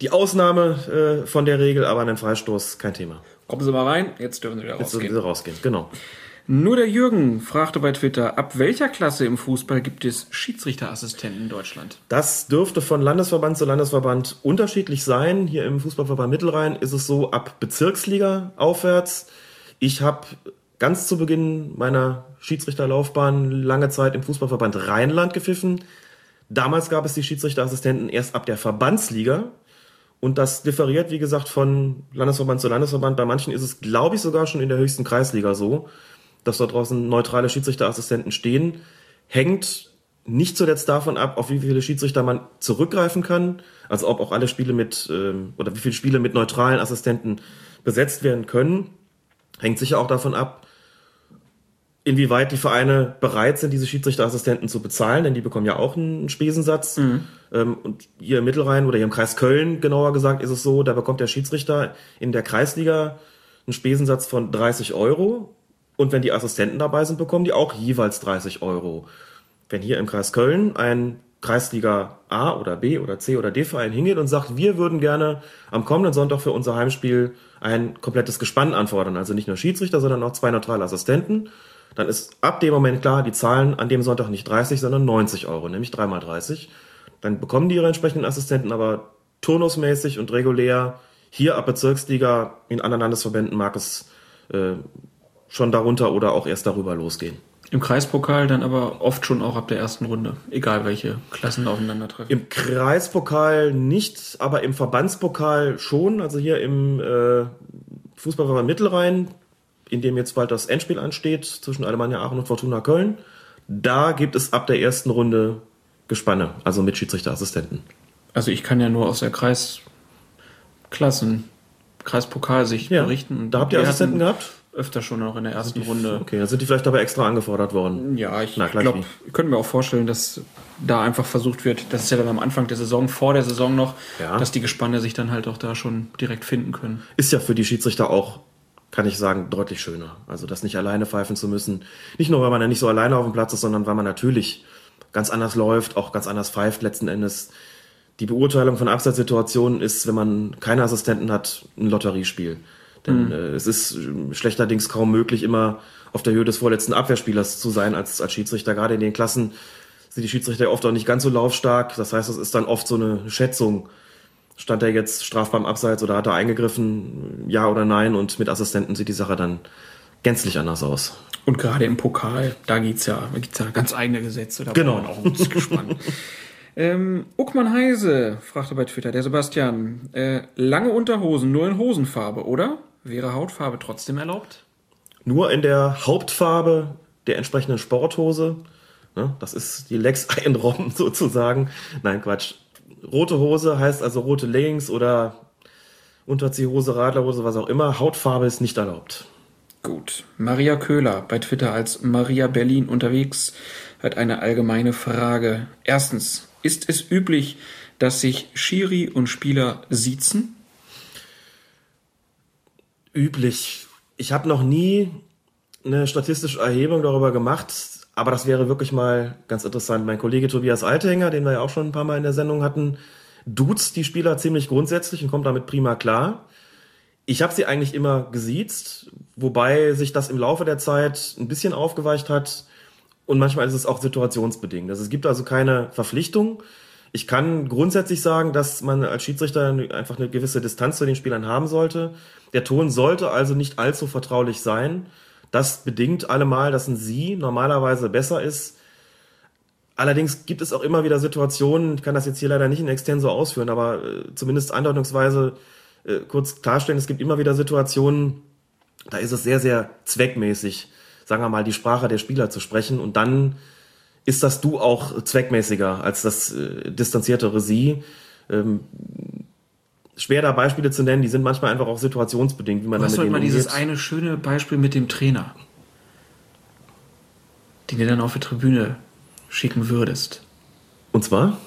die Ausnahme äh, von der Regel, aber ein Freistoß kein Thema. Kommen Sie mal rein, jetzt dürfen Sie wieder rausgehen. Jetzt dürfen Sie rausgehen, genau. Nur der Jürgen fragte bei Twitter, ab welcher Klasse im Fußball gibt es Schiedsrichterassistenten in Deutschland? Das dürfte von Landesverband zu Landesverband unterschiedlich sein. Hier im Fußballverband Mittelrhein ist es so ab Bezirksliga aufwärts. Ich habe ganz zu Beginn meiner Schiedsrichterlaufbahn lange Zeit im Fußballverband Rheinland gepfiffen. Damals gab es die Schiedsrichterassistenten erst ab der Verbandsliga. Und das differiert, wie gesagt, von Landesverband zu Landesverband. Bei manchen ist es, glaube ich, sogar schon in der höchsten Kreisliga so dass da draußen neutrale Schiedsrichterassistenten stehen, hängt nicht zuletzt davon ab, auf wie viele Schiedsrichter man zurückgreifen kann, also ob auch alle Spiele mit ähm, oder wie viele Spiele mit neutralen Assistenten besetzt werden können, hängt sicher auch davon ab, inwieweit die Vereine bereit sind, diese Schiedsrichterassistenten zu bezahlen, denn die bekommen ja auch einen Spesensatz. Mhm. Ähm, und hier im Mittelrhein oder hier im Kreis Köln, genauer gesagt, ist es so, da bekommt der Schiedsrichter in der Kreisliga einen Spesensatz von 30 Euro und wenn die Assistenten dabei sind, bekommen die auch jeweils 30 Euro. Wenn hier im Kreis Köln ein Kreisliga A oder B oder C oder D Verein hingeht und sagt, wir würden gerne am kommenden Sonntag für unser Heimspiel ein komplettes Gespann anfordern, also nicht nur Schiedsrichter, sondern auch zwei neutrale Assistenten, dann ist ab dem Moment klar, die zahlen an dem Sonntag nicht 30, sondern 90 Euro, nämlich dreimal 30. Dann bekommen die ihre entsprechenden Assistenten aber turnusmäßig und regulär hier ab Bezirksliga in anderen Landesverbänden mag es äh, schon darunter oder auch erst darüber losgehen. Im Kreispokal dann aber oft schon auch ab der ersten Runde, egal welche Klassen aufeinandertreffen. Im Kreispokal nicht, aber im Verbandspokal schon. Also hier im äh, Fußballverband Mittelrhein, in dem jetzt bald das Endspiel ansteht zwischen Alemannia Aachen und Fortuna Köln. Da gibt es ab der ersten Runde Gespanne, also mit Schiedsrichterassistenten. Also ich kann ja nur aus der Kreisklassen Kreispokalsicht Ja. berichten. Da habt ihr Assistenten gehabt? Öfter schon auch in der ersten Runde. Okay, dann sind die vielleicht aber extra angefordert worden. Ja, ich glaube, ich könnte mir auch vorstellen, dass da einfach versucht wird, das ist ja dann am Anfang der Saison, vor der Saison noch, Ja. dass die Gespanne sich dann halt auch da schon direkt finden können. Ist ja für die Schiedsrichter auch, kann ich sagen, deutlich schöner. Also das nicht alleine pfeifen zu müssen. Nicht nur, weil man ja nicht so alleine auf dem Platz ist, sondern weil man natürlich ganz anders läuft, auch ganz anders pfeift letzten Endes. Die Beurteilung von Abseitssituationen ist, wenn man keine Assistenten hat, ein Lotteriespiel. Denn äh, es ist äh, schlechterdings kaum möglich, immer auf der Höhe des vorletzten Abwehrspielers zu sein als, als Schiedsrichter. Gerade in den Klassen sind die Schiedsrichter oft auch nicht ganz so laufstark. Das heißt, es ist dann oft so eine Schätzung. Stand er jetzt strafbar im Abseits oder hat er eingegriffen? Ja oder nein? Und mit Assistenten sieht die Sache dann gänzlich anders aus. Und gerade im Pokal, da geht's ja, da gibt's ja ganz eigene Gesetze. Da Genau. auch ein bisschen gespannt. *laughs* Ähm, Uckmann Heise fragte bei Twitter, der Sebastian, äh, lange Unterhosen nur in Hosenfarbe, oder? Wäre Hautfarbe trotzdem erlaubt? Nur in der Hauptfarbe der entsprechenden Sporthose. Ne, das ist die Lex *laughs* Iron Rom sozusagen. Nein, Quatsch. Rote Hose heißt also rote Leggings oder Unterziehhose, Radlerhose, was auch immer. Hautfarbe ist nicht erlaubt. Gut. Maria Köhler bei Twitter als Maria Berlin unterwegs hat eine allgemeine Frage. Erstens, ist es üblich, dass sich Schiri und Spieler siezen? üblich. Ich habe noch nie eine statistische Erhebung darüber gemacht, aber das wäre wirklich mal ganz interessant. Mein Kollege Tobias Althänger, den wir ja auch schon ein paar Mal in der Sendung hatten, duzt die Spieler ziemlich grundsätzlich und kommt damit prima klar. Ich habe sie eigentlich immer gesiezt, wobei sich das im Laufe der Zeit ein bisschen aufgeweicht hat und manchmal ist es auch situationsbedingt. Also es gibt also keine Verpflichtung. Ich kann grundsätzlich sagen, dass man als Schiedsrichter einfach eine gewisse Distanz zu den Spielern haben sollte. Der Ton sollte also nicht allzu vertraulich sein. Das bedingt allemal, dass ein Sie normalerweise besser ist. Allerdings gibt es auch immer wieder Situationen, ich kann das jetzt hier leider nicht in extenso ausführen, aber äh, zumindest andeutungsweise äh, kurz klarstellen, es gibt immer wieder Situationen, da ist es sehr, sehr zweckmäßig, sagen wir mal, die Sprache der Spieler zu sprechen und dann ist das Du auch zweckmäßiger als das äh, distanziertere Sie. Ähm, schwer da Beispiele zu nennen, die sind manchmal einfach auch situationsbedingt, wie man damit heute mal umgeht. dieses eine schöne Beispiel mit dem Trainer, den du dann auf die Tribüne schicken würdest. Und zwar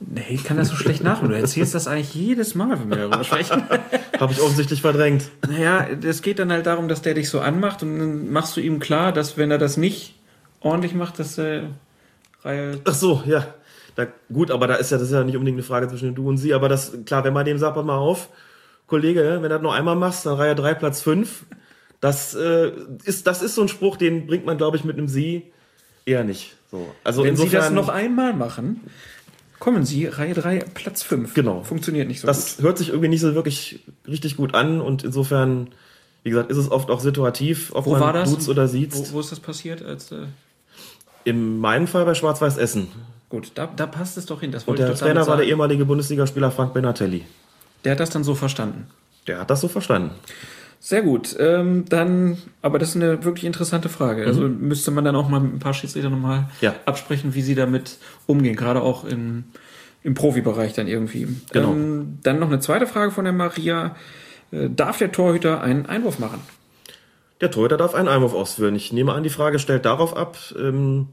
Nee, ich kann das so schlecht nachholen. Du erzählst das eigentlich jedes Mal, wenn wir darüber sprechen. *laughs* habe ich offensichtlich verdrängt. Naja, es geht dann halt darum, dass der dich so anmacht und dann machst du ihm klar, dass wenn er das nicht ordentlich macht, dass äh, Reihe. Ach so, ja. Da, gut, aber da ist ja, das ist ja nicht unbedingt eine Frage zwischen du und sie, aber das, klar, wenn man dem sagt, pass mal auf, Kollege, wenn du das noch einmal machst, dann Reihe 3, Platz 5, das, äh, ist, das ist so ein Spruch, den bringt man, glaube ich, mit einem sie eher nicht. So. Also Wenn insofern, Sie das noch einmal machen, kommen Sie, Reihe 3, Platz 5. Genau. Funktioniert nicht so das hört sich irgendwie nicht so wirklich richtig gut an und insofern, wie gesagt, ist es oft auch situativ, ob Wo man war das? duzt oder Wo, sieht. wo ist das passiert? Als, äh, In meinem Fall bei Schwarz-Weiß Essen. Gut, da, da passt es doch hin. Das Und wollte der ich Trainer war der ehemalige Bundesligaspieler Frank Benatelli. Der hat das dann so verstanden. Der hat das so verstanden. Sehr gut. Ähm, dann, aber das ist eine wirklich interessante Frage. Also müsste man dann auch mal mit ein paar Schiedsrichter nochmal Mhm. Ja. absprechen, wie sie damit umgehen, gerade auch im, im Profibereich dann irgendwie. Genau. Ähm, dann noch eine zweite Frage von der Maria. Äh, darf der Torhüter einen Einwurf machen? Der Torhüter darf einen Einwurf ausführen. Ich nehme an, die Frage stellt darauf ab, ähm,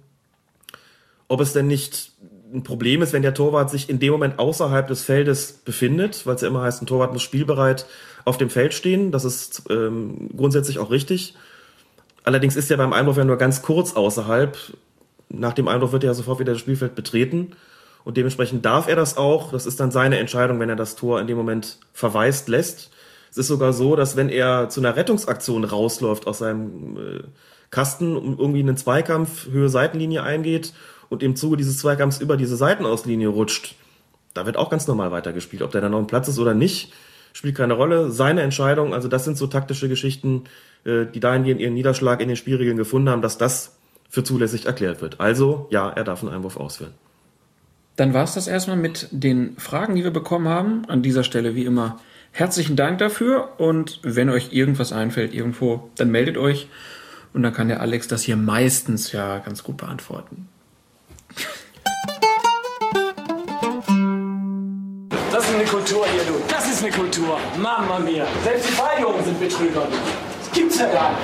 ob es denn nicht ein Problem ist, wenn der Torwart sich in dem Moment außerhalb des Feldes befindet, weil es ja immer heißt, ein Torwart muss spielbereit auf dem Feld stehen. Das ist ähm, grundsätzlich auch richtig. Allerdings ist er beim Einwurf ja nur ganz kurz außerhalb. Nach dem Einwurf wird er ja sofort wieder das Spielfeld betreten. Und dementsprechend darf er das auch. Das ist dann seine Entscheidung, wenn er das Tor in dem Moment verweist lässt. Es ist sogar so, dass wenn er zu einer Rettungsaktion rausläuft aus seinem äh, Kasten und irgendwie einen Zweikampf Höhe Seitenlinie eingeht und im Zuge dieses Zweikampfs über diese Seitenauslinie rutscht, da wird auch ganz normal weitergespielt. Ob der dann noch im Platz ist oder nicht, spielt keine Rolle. Seine Entscheidung, also das sind so taktische Geschichten, äh, die dahingehend ihren Niederschlag in den Spielregeln gefunden haben, dass das für zulässig erklärt wird. Also, ja, er darf einen Einwurf ausführen. Dann war es das erstmal mit den Fragen, die wir bekommen haben. An dieser Stelle wie immer herzlichen Dank dafür. Und wenn euch irgendwas einfällt irgendwo, dann meldet euch. Und dann kann der Alex das hier meistens ja ganz gut beantworten. Das ist Nico Kultur hier, du. Das ist eine Kultur. Mama mia. Selbst die Balljungen sind Betrüger. Das gibt's ja gar nicht.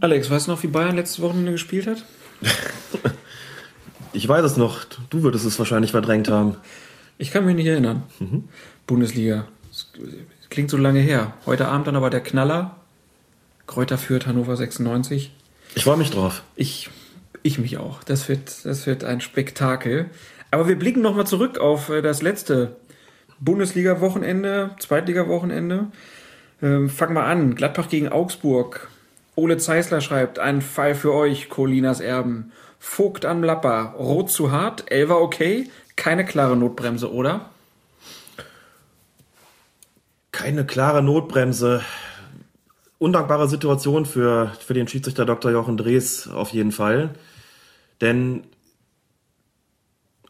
Alex, weißt du noch, wie Bayern letzte Wochenende gespielt hat? *laughs* Ich weiß es noch. Du würdest es wahrscheinlich verdrängt haben. Ich kann mich nicht erinnern. Bundesliga. Das klingt so lange her. Heute Abend dann aber der Knaller. Kräuter führt Hannover 96. Ich freue mich drauf. Ich, ich mich auch. Das wird, das wird ein Spektakel. Aber wir blicken nochmal zurück auf äh, das letzte Bundesliga-Wochenende, Zweitliga-Wochenende. Ähm, fang mal an. Gladbach gegen Augsburg. Ole Zeisler schreibt, ein Fall für euch, Colinas Erben. Vogt am Lapper, rot zu hart, Elver okay, keine klare Notbremse, oder? Keine klare Notbremse. Undankbare Situation für, für den Schiedsrichter Dr. Jochen Drees auf jeden Fall. Denn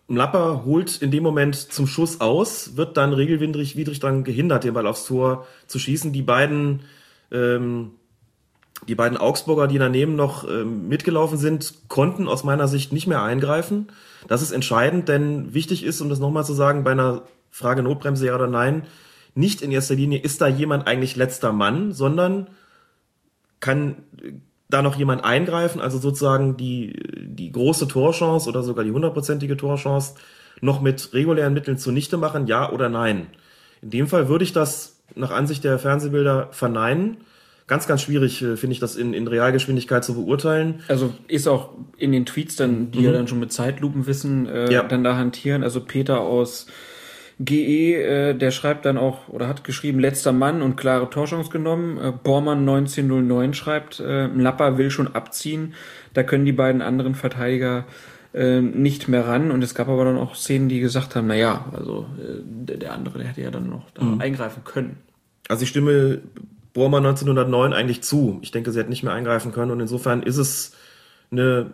Mlapper holt in dem Moment zum Schuss aus, wird dann regelwidrig widrig daran gehindert, den Ball aufs Tor zu schießen. Die beiden, ähm, die beiden Augsburger, die daneben noch ähm, mitgelaufen sind, konnten aus meiner Sicht nicht mehr eingreifen. Das ist entscheidend, denn wichtig ist, um das nochmal zu sagen, bei einer Frage Notbremse ja oder nein, nicht in erster Linie ist da jemand eigentlich letzter Mann, sondern kann da noch jemand eingreifen, also sozusagen die, die große Torchance oder sogar die hundertprozentige Torchance noch mit regulären Mitteln zunichte machen, ja oder nein. In dem Fall würde ich das nach Ansicht der Fernsehbilder verneinen. Ganz, ganz schwierig äh, finde ich das in, in Realgeschwindigkeit zu beurteilen. Also ist auch in den Tweets dann, die ja dann schon mit Zeitlupenwissen äh, Ja. dann da hantieren. Also Peter aus GE, äh, der schreibt dann auch, oder hat geschrieben, letzter Mann und klare Torchance genommen. Äh, Bormann 1909 schreibt, äh, Lapper will schon abziehen. Da können die beiden anderen Verteidiger äh, nicht mehr ran. Und es gab aber dann auch Szenen, die gesagt haben, na ja, also äh, der, der andere, der hätte ja dann noch da eingreifen können. Also ich stimme Bormann 1909 eigentlich zu. Ich denke, sie hätte nicht mehr eingreifen können und insofern ist es eine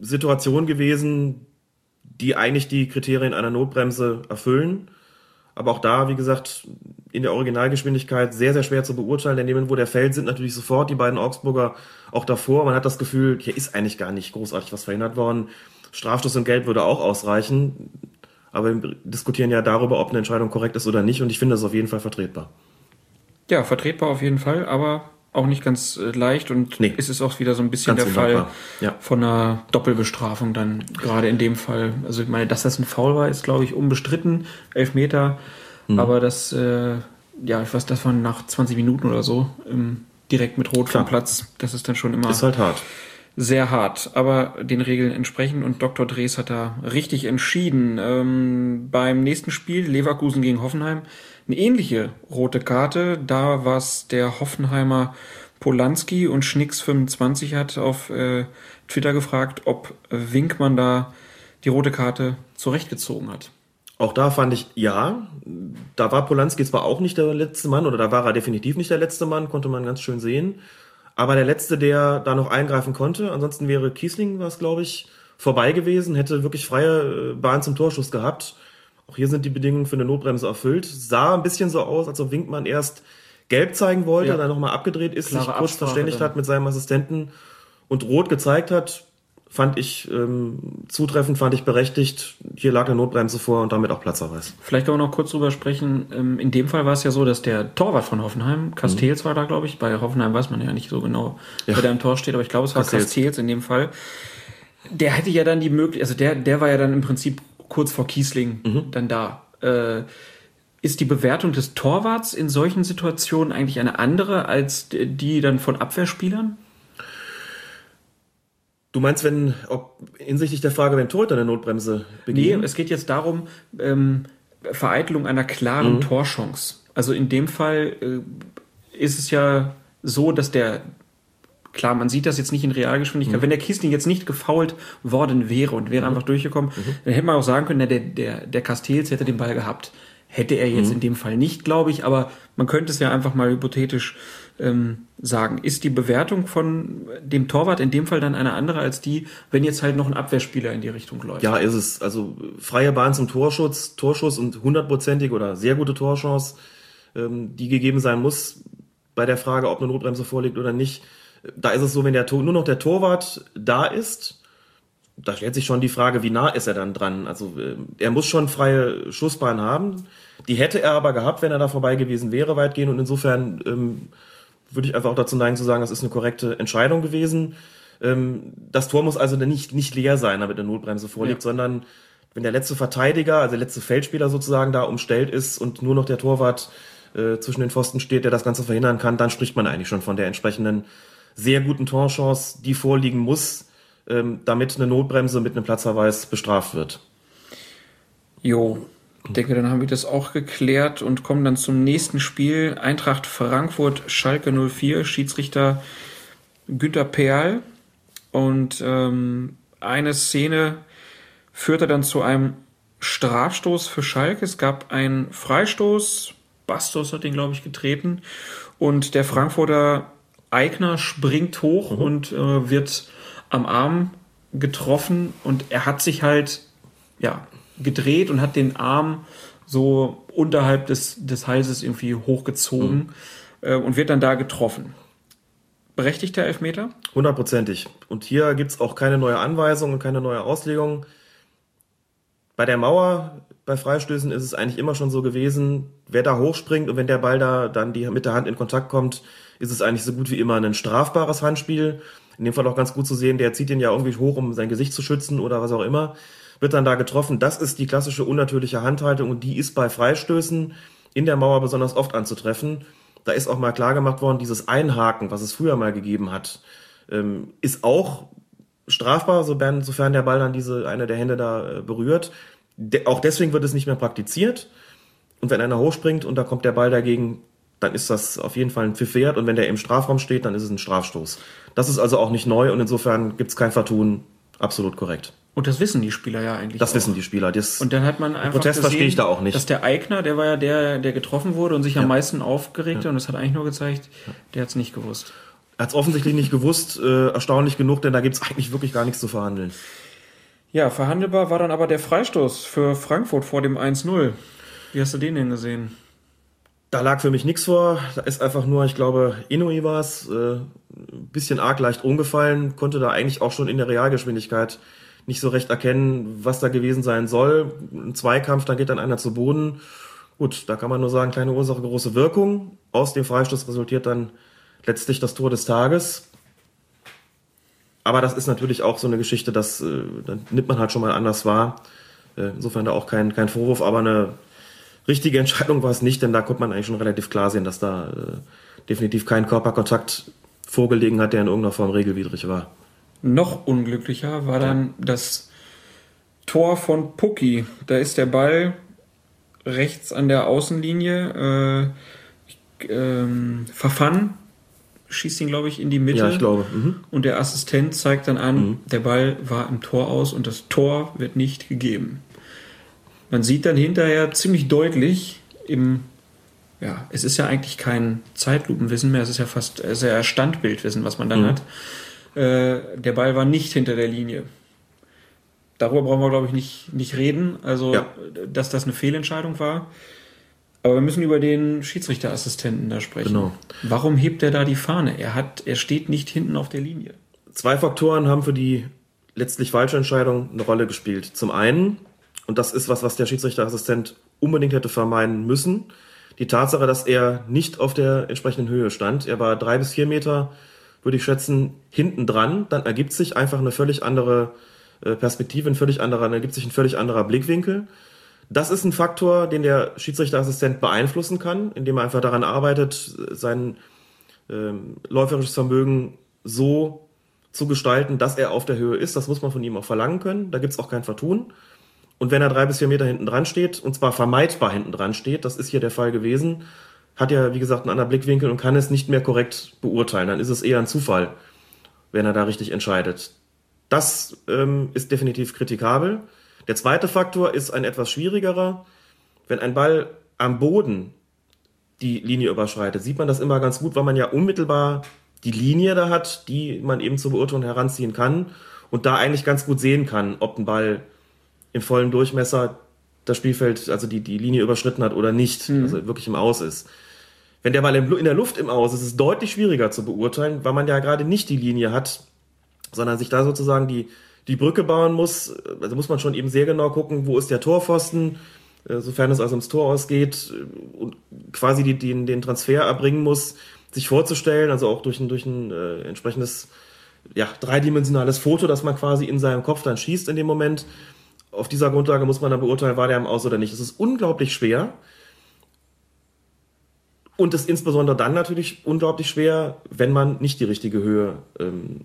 Situation gewesen, die eigentlich die Kriterien einer Notbremse erfüllen. Aber auch da, wie gesagt, in der Originalgeschwindigkeit sehr, sehr schwer zu beurteilen. Denn neben wo der fällt, sind natürlich sofort die beiden Augsburger auch davor. Man hat das Gefühl, hier ist eigentlich gar nicht großartig was verhindert worden. Strafstoß und Gelb würde auch ausreichen. Aber wir diskutieren ja darüber, ob eine Entscheidung korrekt ist oder nicht. Und ich finde das auf jeden Fall vertretbar. Ja, vertretbar auf jeden Fall, aber auch nicht ganz äh, leicht und Nee. es ist auch wieder so ein bisschen der Fall ja. von einer Doppelbestrafung dann gerade in dem Fall. Also ich meine, dass das ein Foul war, ist glaube ich unbestritten, elf Meter, Mhm. aber das, äh, ja, ich weiß, das war nach 20 Minuten oder so ähm, direkt mit Rot Klar. vom Platz. Das ist dann schon immer Ist halt hart. sehr hart, aber den Regeln entsprechend und Dr. Drees hat da richtig entschieden. Ähm, beim nächsten Spiel, Leverkusen gegen Hoffenheim, eine ähnliche rote Karte. Da war es der Hoffenheimer Polanski und Schnicks25 hat auf äh, Twitter gefragt, ob Winkmann da die rote Karte zurechtgezogen hat. Auch da fand ich, ja, da war Polanski zwar auch nicht der letzte Mann, oder da war er definitiv nicht der letzte Mann, konnte man ganz schön sehen. Aber der letzte, der da noch eingreifen konnte, ansonsten wäre Kiesling, was glaube ich, vorbei gewesen, hätte wirklich freie äh, Bahn zum Torschuss gehabt. Auch hier sind die Bedingungen für eine Notbremse erfüllt. Sah ein bisschen so aus, als ob Winkmann erst gelb zeigen wollte, Ja. dann nochmal abgedreht ist, Klare sich kurz Absprache verständigt dann. hat mit seinem Assistenten und rot gezeigt hat. Fand ich ähm, zutreffend, fand ich berechtigt. Hier lag eine Notbremse vor und damit auch Platzverweis. Vielleicht können wir noch kurz drüber sprechen. Ähm, In dem Fall war es ja so, dass der Torwart von Hoffenheim, Castells war da, glaube ich. Bei Hoffenheim weiß man ja nicht so genau, Ja. wer da im Tor steht, aber ich glaube, es war Castells. Castells in dem Fall. Der hätte ja dann die Möglichkeit, also der, der war ja dann im Prinzip kurz vor Kiesling Mhm. dann da. Äh, ist die Bewertung des Torwarts in solchen Situationen eigentlich eine andere als die- dann von Abwehrspielern? Du meinst, wenn, ob hinsichtlich der Frage, wenn Torhüter eine Notbremse Nee, begehen? es geht jetzt darum, ähm, Vereitelung einer klaren Torchance. Also in dem Fall äh, ist es ja so, dass der, klar, man sieht das jetzt nicht in Realgeschwindigkeit, wenn der Kiesling jetzt nicht gefault worden wäre und wäre einfach durchgekommen, dann hätte man auch sagen können, na, der, der, der Castells hätte den Ball gehabt. Hätte er jetzt in dem Fall nicht, glaube ich, aber man könnte es ja einfach mal hypothetisch ähm, sagen. Ist die Bewertung von dem Torwart in dem Fall dann eine andere als die, wenn jetzt halt noch ein Abwehrspieler in die Richtung läuft? Ja, ist es. Also freie Bahn zum Torschutz, Torschuss und hundertprozentige oder sehr gute Torchance, ähm, die gegeben sein muss bei der Frage, ob eine Notbremse vorliegt oder nicht. Da ist es so, wenn der Tor, nur noch der Torwart da ist, da stellt sich schon die Frage, wie nah ist er dann dran? Also äh, er muss schon freie Schussbahn haben. Die hätte er aber gehabt, wenn er da vorbei gewesen wäre, weitgehend. Und insofern ähm, würde ich einfach auch dazu neigen zu sagen, das ist eine korrekte Entscheidung gewesen. Ähm, das Tor muss also nicht, nicht leer sein, damit eine Notbremse vorliegt, ja. sondern wenn der letzte Verteidiger, also der letzte Feldspieler sozusagen da umstellt ist und nur noch der Torwart äh, zwischen den Pfosten steht, der das Ganze verhindern kann, dann spricht man eigentlich schon von der entsprechenden sehr guten Torchance, die vorliegen muss, ähm, damit eine Notbremse mit einem Platzverweis bestraft wird. Jo, ich denke, dann haben wir das auch geklärt und kommen dann zum nächsten Spiel. Eintracht Frankfurt, Schalke 04, Schiedsrichter Günter Perl. Und ähm, eine Szene führte dann zu einem Strafstoß für Schalke. Es gab einen Freistoß. Bastos hat den, glaube ich, getreten. Und der Frankfurter Eigner springt hoch mhm. und äh, wird am Arm getroffen. Und er hat sich halt, ja, gedreht und hat den Arm so unterhalb des, des Halses irgendwie hochgezogen mhm. äh, und wird dann da getroffen. Berechtigter Elfmeter? Hundertprozentig. Und hier gibt es auch keine neue Anweisung und keine neue Auslegung. Bei der Mauer, bei Freistößen ist es eigentlich immer schon so gewesen, wer da hochspringt und wenn der Ball da dann die, mit der Hand in Kontakt kommt, ist es eigentlich so gut wie immer ein strafbares Handspiel. In dem Fall auch ganz gut zu sehen, der zieht ihn ja irgendwie hoch, um sein Gesicht zu schützen oder was auch immer wird dann da getroffen. Das ist die klassische unnatürliche Handhaltung und die ist bei Freistößen in der Mauer besonders oft anzutreffen. Da ist auch mal klar gemacht worden, dieses Einhaken, was es früher mal gegeben hat, ähm, ist auch strafbar, sofern der Ball dann diese eine der Hände da äh, berührt. auch deswegen wird es nicht mehr praktiziert. Und wenn einer hochspringt und da kommt der Ball dagegen, dann ist das auf jeden Fall ein Pfiff wert. Und wenn der im Strafraum steht, dann ist es ein Strafstoß. Das ist also auch nicht neu und insofern gibt es kein Vertun. Absolut korrekt. Und das wissen die Spieler ja eigentlich. Das auch. wissen die Spieler. Das und dann hat man einfach Protest gesehen, verstehe ich da auch nicht. Dass der Eigner, der war ja der, der getroffen wurde und sich ja. am meisten aufgeregt ja. und das hat eigentlich nur gezeigt, der hat es nicht gewusst. Er hat es offensichtlich nicht gewusst, äh, erstaunlich genug, denn da gibt es eigentlich wirklich gar nichts zu verhandeln. Ja, verhandelbar war dann aber der Freistoß für Frankfurt vor dem 1-0. Wie hast du den denn gesehen? Da lag für mich nichts vor. Da ist einfach nur, ich glaube, Inui war es, äh, ein bisschen arg leicht umgefallen, konnte da eigentlich auch schon in der Realgeschwindigkeit nicht so recht erkennen, was da gewesen sein soll. Ein Zweikampf, dann geht dann einer zu Boden. Gut, da kann man nur sagen, kleine Ursache, große Wirkung. Aus dem Freistoß resultiert dann letztlich das Tor des Tages. Aber das ist natürlich auch so eine Geschichte, das äh, nimmt man halt schon mal anders wahr. Äh, insofern da auch kein, kein Vorwurf, aber eine richtige Entscheidung war es nicht, denn da konnte man eigentlich schon relativ klar sehen, dass da äh, definitiv kein Körperkontakt vorgelegen hat, der in irgendeiner Form regelwidrig war. Noch unglücklicher war dann das Tor von Pucki. Da ist der Ball rechts an der Außenlinie. Äh, ähm, Verfan schießt ihn, glaube ich, in die Mitte. Ja, ich glaube. Mhm. Und der Assistent zeigt dann an, mhm. der Ball war im Tor aus und das Tor wird nicht gegeben. Man sieht dann hinterher ziemlich deutlich im, ja, es ist ja eigentlich kein Zeitlupenwissen mehr, es ist ja fast sehr Standbildwissen, was man dann mhm. hat. Äh, der Ball war nicht hinter der Linie. Darüber brauchen wir, glaube ich, nicht, nicht reden. Also, ja. dass das eine Fehlentscheidung war. Aber wir müssen über den Schiedsrichterassistenten da sprechen. Genau. Warum hebt er da die Fahne? Er hat, er steht nicht hinten auf der Linie. Zwei Faktoren haben für die letztlich falsche Entscheidung eine Rolle gespielt. Zum einen, und das ist was, was der Schiedsrichterassistent unbedingt hätte vermeiden müssen, die Tatsache, dass er nicht auf der entsprechenden Höhe stand. Er war drei bis vier Meter würde ich schätzen, hinten dran, dann ergibt sich einfach eine völlig andere äh, Perspektive, ein völlig anderer, dann ergibt sich ein völlig anderer Blickwinkel. Das ist ein Faktor, den der Schiedsrichterassistent beeinflussen kann, indem er einfach daran arbeitet, sein ähm, läuferisches Vermögen so zu gestalten, dass er auf der Höhe ist. Das muss man von ihm auch verlangen können. Da gibt es auch kein Vertun. Und wenn er drei bis vier Meter hinten dran steht, und zwar vermeidbar hinten dran steht, das ist hier der Fall gewesen, hat ja, wie gesagt, einen anderen Blickwinkel und kann es nicht mehr korrekt beurteilen. Dann ist es eher ein Zufall, wenn er da richtig entscheidet. Das ähm, ist definitiv kritikabel. Der zweite Faktor ist ein etwas schwierigerer. Wenn ein Ball am Boden die Linie überschreitet, sieht man das immer ganz gut, weil man ja unmittelbar die Linie da hat, die man eben zur Beurteilung heranziehen kann und da eigentlich ganz gut sehen kann, ob ein Ball im vollen Durchmesser das Spielfeld, also die, die Linie überschritten hat oder nicht, mhm. also wirklich im Aus ist. Wenn der Ball in der Luft im Aus ist, ist es deutlich schwieriger zu beurteilen, weil man ja gerade nicht die Linie hat, sondern sich da sozusagen die die Brücke bauen muss. Also muss man schon eben sehr genau gucken, wo ist der Torpfosten, äh, sofern es also ums Tor ausgeht äh, und quasi die, den, den Transfer erbringen muss, sich vorzustellen, also auch durch ein, durch ein äh, entsprechendes ja, dreidimensionales Foto, das man quasi in seinem Kopf dann schießt in dem Moment. Auf dieser Grundlage muss man dann beurteilen, war der im Aus oder nicht. Es ist unglaublich schwer. Und es ist insbesondere dann natürlich unglaublich schwer, wenn man nicht die richtige Höhe ähm,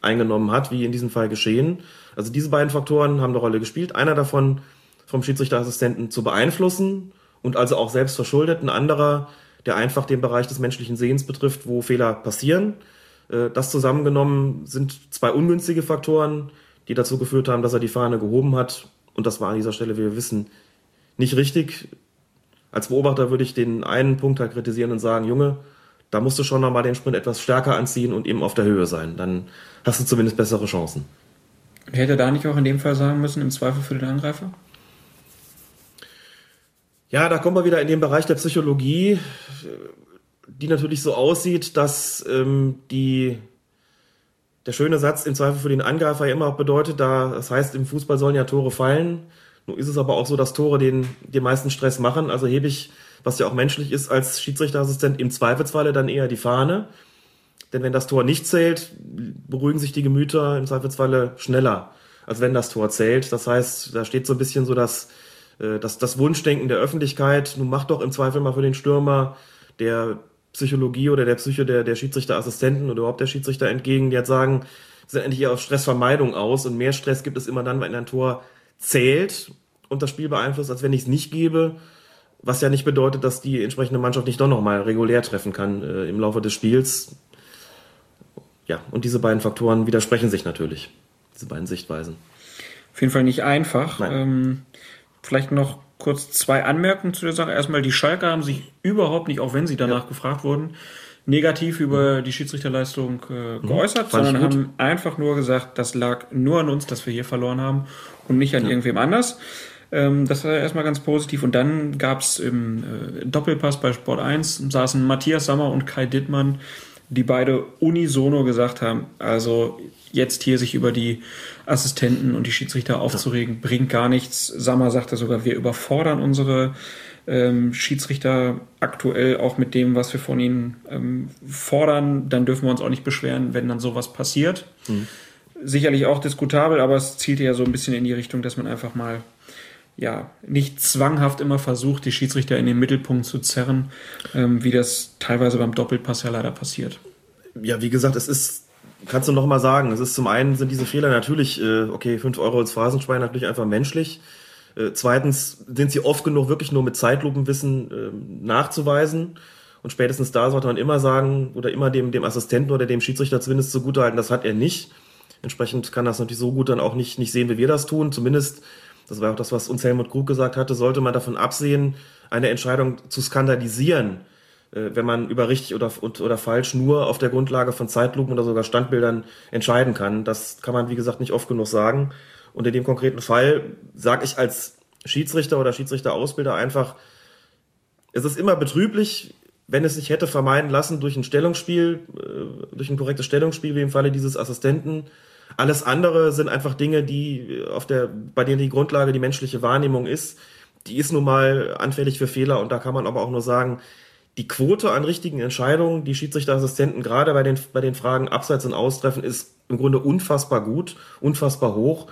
eingenommen hat, wie in diesem Fall geschehen. Also diese beiden Faktoren haben eine Rolle gespielt. Einer davon vom Schiedsrichterassistenten zu beeinflussen und also auch selbst verschuldet. Ein anderer, der einfach den Bereich des menschlichen Sehens betrifft, wo Fehler passieren. Äh, das zusammengenommen sind zwei ungünstige Faktoren, die dazu geführt haben, dass er die Fahne gehoben hat. Und das war an dieser Stelle, wie wir wissen, nicht richtig. Als Beobachter würde ich den einen Punkt halt kritisieren und sagen, Junge, da musst du schon nochmal den Sprint etwas stärker anziehen und eben auf der Höhe sein. Dann hast du zumindest bessere Chancen. Hätte er da nicht auch in dem Fall sagen müssen, im Zweifel für den Angreifer? Ja, da kommen wir wieder in den Bereich der Psychologie, die natürlich so aussieht, dass ähm, die der schöne Satz im Zweifel für den Angreifer ja immer auch bedeutet, da, das heißt, im Fußball sollen ja Tore fallen. Nun ist es aber auch so, dass Tore den, den meisten Stress machen. Also hebe ich, was ja auch menschlich ist, als Schiedsrichterassistent im Zweifelsfalle dann eher die Fahne. Denn wenn das Tor nicht zählt, beruhigen sich die Gemüter im Zweifelsfalle schneller, als wenn das Tor zählt. Das heißt, da steht so ein bisschen so das, äh, das, das Wunschdenken der Öffentlichkeit. Nun mach doch im Zweifel mal für den Stürmer der Psychologie oder der Psyche der, der Schiedsrichterassistenten oder überhaupt der Schiedsrichter entgegen, die jetzt sagen, sind endlich eher auf Stressvermeidung aus und mehr Stress gibt es immer dann, wenn ein Tor zählt und das Spiel beeinflusst, als wenn ich es nicht gebe. Was ja nicht bedeutet, dass die entsprechende Mannschaft nicht doch nochmal regulär treffen kann äh, im Laufe des Spiels. Ja, und diese beiden Faktoren widersprechen sich natürlich, diese beiden Sichtweisen. Auf jeden Fall nicht einfach. Ähm, vielleicht noch kurz zwei Anmerkungen zu der Sache. Erstmal, die Schalker haben sich überhaupt nicht, auch wenn sie danach ja. gefragt wurden, negativ über die Schiedsrichterleistung äh, mhm. geäußert, mhm, sondern haben einfach nur gesagt, das lag nur an uns, dass wir hier verloren haben und nicht an ja. irgendwem anders. Ähm, das war erstmal ganz positiv. Und dann gab es im äh, Doppelpass bei Sport 1 saßen Matthias Sammer und Kai Dittmann, die beide unisono gesagt haben, also jetzt hier sich über die Assistenten und die Schiedsrichter aufzuregen, bringt gar nichts. Sammer sagte sogar, wir überfordern unsere ähm, Schiedsrichter aktuell auch mit dem, was wir von ihnen ähm, fordern. Dann dürfen wir uns auch nicht beschweren, wenn dann sowas passiert. Mhm. Sicherlich auch diskutabel, aber es zielt ja so ein bisschen in die Richtung, dass man einfach mal ja, nicht zwanghaft immer versucht, die Schiedsrichter in den Mittelpunkt zu zerren, ähm, wie das teilweise beim Doppelpass ja leider passiert. Ja, wie gesagt, es ist kannst du noch mal sagen, es ist zum einen sind diese Fehler natürlich, äh, okay, 5 Euro als Phrasenschwein natürlich einfach menschlich. Äh, zweitens sind sie oft genug wirklich nur mit Zeitlupenwissen äh, nachzuweisen. Und spätestens da sollte man immer sagen, oder immer dem, dem Assistenten oder dem Schiedsrichter zumindest zugutehalten, das hat er nicht. Entsprechend kann das natürlich so gut dann auch nicht, nicht sehen, wie wir das tun. Zumindest, das war auch das, was uns Helmut Krug gesagt hatte, sollte man davon absehen, eine Entscheidung zu skandalisieren äh, wenn man über richtig oder, oder falsch nur auf der Grundlage von Zeitlupen oder sogar Standbildern entscheiden kann. Das kann man, wie gesagt, nicht oft genug sagen. Und in dem konkreten Fall sage ich als Schiedsrichter oder Schiedsrichterausbilder einfach, es ist immer betrüblich, wenn es sich hätte vermeiden lassen durch ein Stellungsspiel, äh, durch ein korrektes Stellungsspiel, wie im Falle dieses Assistenten. Alles andere sind einfach Dinge, die auf der, bei denen die Grundlage die menschliche Wahrnehmung ist. Die ist nun mal anfällig für Fehler und da kann man aber auch nur sagen, die Quote an richtigen Entscheidungen, die Schiedsrichterassistenten gerade bei den, bei den Fragen Abseits und Austreffen ist im Grunde unfassbar gut, unfassbar hoch.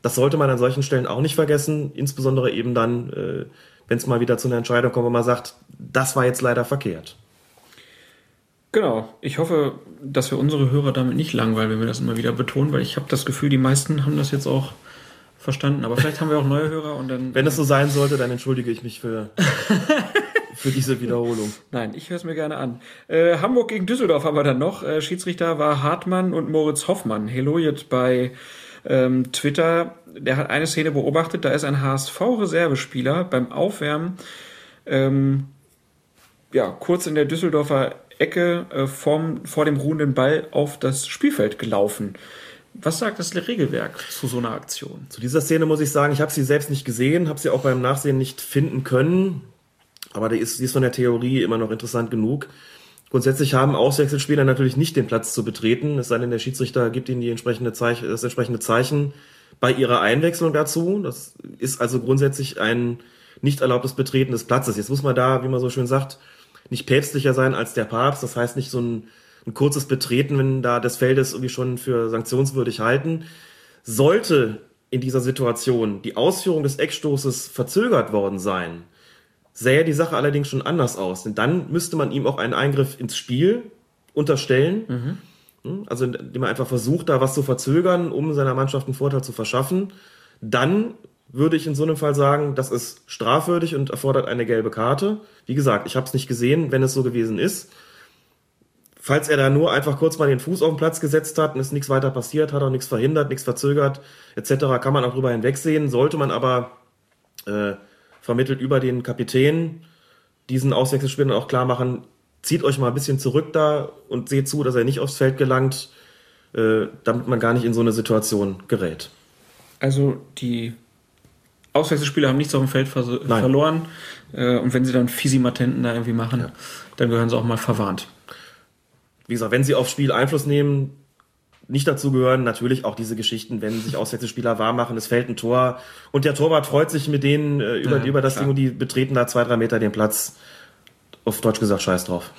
Das sollte man an solchen Stellen auch nicht vergessen, insbesondere eben dann, äh, wenn es mal wieder zu einer Entscheidung kommt, wo man sagt, das war jetzt leider verkehrt. Genau. Ich hoffe, dass wir unsere Hörer damit nicht langweilen, wenn wir das immer wieder betonen, weil ich habe das Gefühl, die meisten haben das jetzt auch verstanden. Aber vielleicht haben wir auch neue Hörer und dann. *laughs* Wenn es so sein sollte, dann entschuldige ich mich für *laughs* für diese Wiederholung. Nein, ich höre es mir gerne an. Äh, Hamburg gegen Düsseldorf haben wir dann noch. Äh, Schiedsrichter war Hartmann und Moritz Hoffmann. Helojet bei ähm, Twitter. Der hat eine Szene beobachtet. Da ist ein HSV-Reservespieler beim Aufwärmen ähm, ja, kurz in der Düsseldorfer Ecke äh, vom, vor dem ruhenden Ball auf das Spielfeld gelaufen. Was sagt das Regelwerk zu so einer Aktion? Zu dieser Szene muss ich sagen, ich habe sie selbst nicht gesehen, habe sie auch beim Nachsehen nicht finden können. Aber die ist, die ist von der Theorie immer noch interessant genug. Grundsätzlich haben Auswechselspieler natürlich nicht den Platz zu betreten, es sei denn, der Schiedsrichter gibt ihnen die entsprechende Zeichen, das entsprechende Zeichen bei ihrer Einwechslung dazu. Das ist also grundsätzlich ein nicht erlaubtes Betreten des Platzes. Jetzt muss man da, wie man so schön sagt, nicht päpstlicher sein als der Papst. Das heißt nicht so ein, ein kurzes Betreten, wenn da des Feldes irgendwie schon für sanktionswürdig halten. Sollte in dieser Situation die Ausführung des Eckstoßes verzögert worden sein, sähe die Sache allerdings schon anders aus. Denn dann müsste man ihm auch einen Eingriff ins Spiel unterstellen. Mhm. Also indem man einfach versucht, da was zu verzögern, um seiner Mannschaft einen Vorteil zu verschaffen. Dann würde ich in so einem Fall sagen, das ist strafwürdig und erfordert eine gelbe Karte. Wie gesagt, ich habe es nicht gesehen, wenn es so gewesen ist. Falls er da nur einfach kurz mal den Fuß auf den Platz gesetzt hat und ist nichts weiter passiert, hat auch nichts verhindert, nichts verzögert, etc., kann man auch drüber hinwegsehen. Sollte man aber äh, vermittelt über den Kapitän diesen Auswechselspielern auch klar machen, zieht euch mal ein bisschen zurück da und seht zu, dass er nicht aufs Feld gelangt, äh, damit man gar nicht in so eine Situation gerät. Also die Auswechselspieler haben nichts auf dem Feld ver Nein. verloren. Äh, und wenn sie dann Fisimatenten da irgendwie machen, Ja. dann gehören sie auch mal verwarnt. Wie gesagt, wenn sie aufs Spiel Einfluss nehmen, nicht dazu gehören natürlich auch diese Geschichten, wenn sich Auswechselspieler warm machen, es fällt ein Tor und der Torwart freut sich mit denen äh, über, Ja, über das klar. Ding und die betreten da zwei, drei Meter den Platz. Auf Deutsch gesagt, scheiß drauf.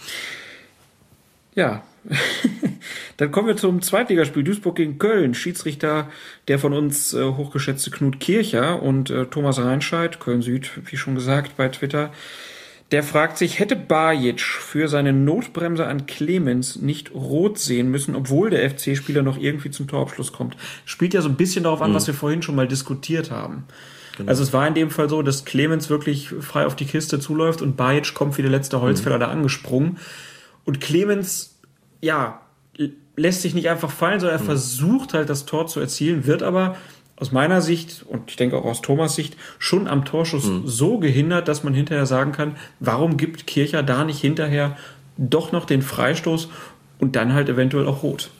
Ja. *laughs* Dann kommen wir zum Zweitligaspiel Duisburg gegen Köln. Schiedsrichter der von uns äh, hochgeschätzte Knut Kircher und äh, Thomas Reinscheid, Köln Süd, wie schon gesagt bei Twitter. Der fragt sich, hätte Bajic für seine Notbremse an Clemens nicht rot sehen müssen, obwohl der FC-Spieler noch irgendwie zum Torabschluss kommt? Spielt ja so ein bisschen darauf an, was wir vorhin schon mal diskutiert haben. Also es war in dem Fall so, dass Clemens wirklich frei auf die Kiste zuläuft und Bajic kommt wie der letzte Holzfäller da angesprungen. Und Clemens, ja, lässt sich nicht einfach fallen, sondern er versucht halt das Tor zu erzielen, wird aber aus meiner Sicht und ich denke auch aus Thomas Sicht schon am Torschuss so gehindert, dass man hinterher sagen kann, warum gibt Kircher da nicht hinterher doch noch den Freistoß und dann halt eventuell auch rot.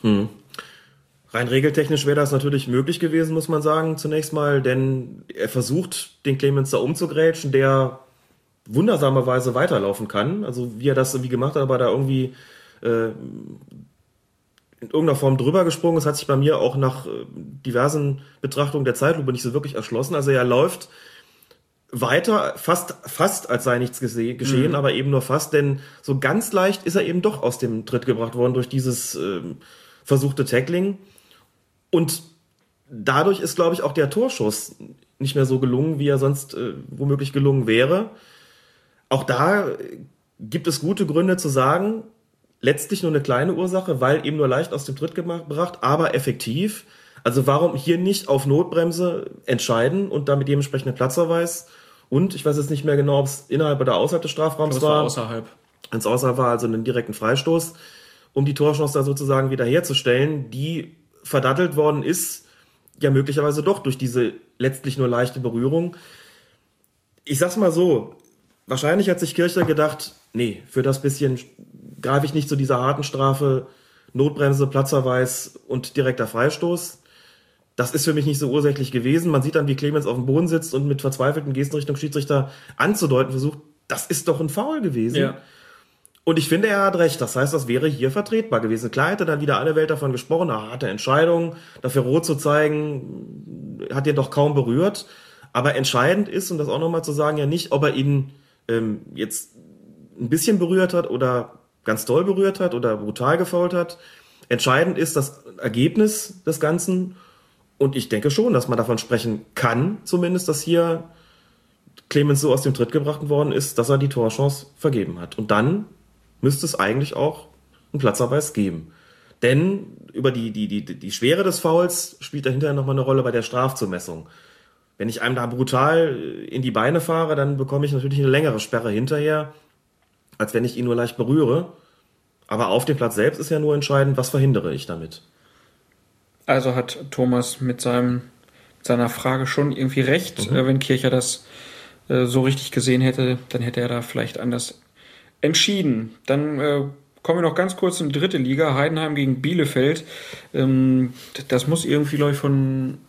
Rein regeltechnisch wäre das natürlich möglich gewesen, muss man sagen, zunächst mal, denn er versucht, den Clemens da umzugrätschen, der wundersamerweise weiterlaufen kann. Also wie er das irgendwie gemacht hat, aber da irgendwie äh, in irgendeiner Form drüber gesprungen ist, hat sich bei mir auch nach äh, diversen Betrachtungen der Zeitlupe nicht so wirklich erschlossen. Also er läuft weiter, fast, fast als sei nichts geschehen, aber eben nur fast, denn so ganz leicht ist er eben doch aus dem Tritt gebracht worden durch dieses ähm, versuchte Tackling. Und dadurch ist, glaube ich, auch der Torschuss nicht mehr so gelungen, wie er sonst äh, womöglich gelungen wäre. Auch da äh, gibt es gute Gründe zu sagen, letztlich nur eine kleine Ursache, weil eben nur leicht aus dem Tritt gebracht, aber effektiv. Also warum hier nicht auf Notbremse entscheiden und damit dementsprechend einen Platzverweis? Und ich weiß jetzt nicht mehr genau, ob es innerhalb oder außerhalb des Strafraums war war. außerhalb. Wenn es außerhalb war, also einen direkten Freistoß, um die Torchance da sozusagen wiederherzustellen, die verdattelt worden ist, ja möglicherweise doch durch diese letztlich nur leichte Berührung. Ich sag's mal so, wahrscheinlich hat sich Kircher gedacht, nee, für das bisschen greife ich nicht zu dieser harten Strafe, Notbremse, Platzverweis und direkter Freistoß. Das ist für mich nicht so ursächlich gewesen. Man sieht dann, wie Clemens auf dem Boden sitzt und mit verzweifelten Gesten Richtung Schiedsrichter anzudeuten versucht, das ist doch ein Foul gewesen. Ja. Und ich finde, er hat recht. Das heißt, das wäre hier vertretbar gewesen. Klar hätte dann wieder alle Welt davon gesprochen, eine harte Entscheidung, dafür rot zu zeigen, hat ihn doch kaum berührt. Aber entscheidend ist, und das auch nochmal zu sagen, ja nicht, ob er ihn ähm, jetzt ein bisschen berührt hat oder ganz doll berührt hat oder brutal gefault hat. Entscheidend ist das Ergebnis des Ganzen. Und ich denke schon, dass man davon sprechen kann, zumindest, dass hier Clemens so aus dem Tritt gebracht worden ist, dass er die Torchance vergeben hat. Und dann müsste es eigentlich auch einen Platzverweis geben. Denn über die, die, die, die Schwere des Fouls spielt dahinter nochmal eine Rolle bei der Strafzumessung. Wenn ich einem da brutal in die Beine fahre, dann bekomme ich natürlich eine längere Sperre hinterher, als wenn ich ihn nur leicht berühre. Aber auf dem Platz selbst ist ja nur entscheidend, was verhindere ich damit. Also hat Thomas mit seinem, seiner Frage schon irgendwie recht. Äh, wenn Kircher das äh, so richtig gesehen hätte, dann hätte er da vielleicht anders entschieden. Dann äh, kommen wir noch ganz kurz in die dritte Liga, Heidenheim gegen Bielefeld. Ähm, das muss irgendwie, glaube ich, von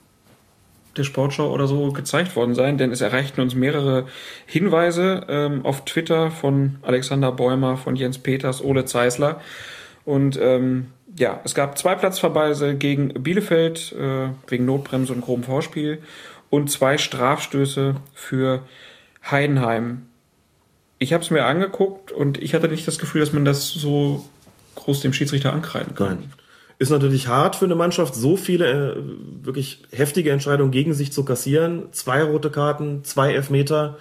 der Sportschau oder so gezeigt worden sein, denn es erreichten uns mehrere Hinweise ähm, auf Twitter von Alexander Bäumer, von Jens Peters, Ole Zeisler. Und ähm, ja, es gab zwei Platzverweise gegen Bielefeld äh, wegen Notbremse und grobem Vorspiel und zwei Strafstöße für Heidenheim. Ich habe es mir angeguckt und ich hatte nicht das Gefühl, dass man das so groß dem Schiedsrichter ankreiden kann. Nein. Ist natürlich hart für eine Mannschaft, so viele äh, wirklich heftige Entscheidungen gegen sich zu kassieren. Zwei rote Karten, zwei Elfmeter,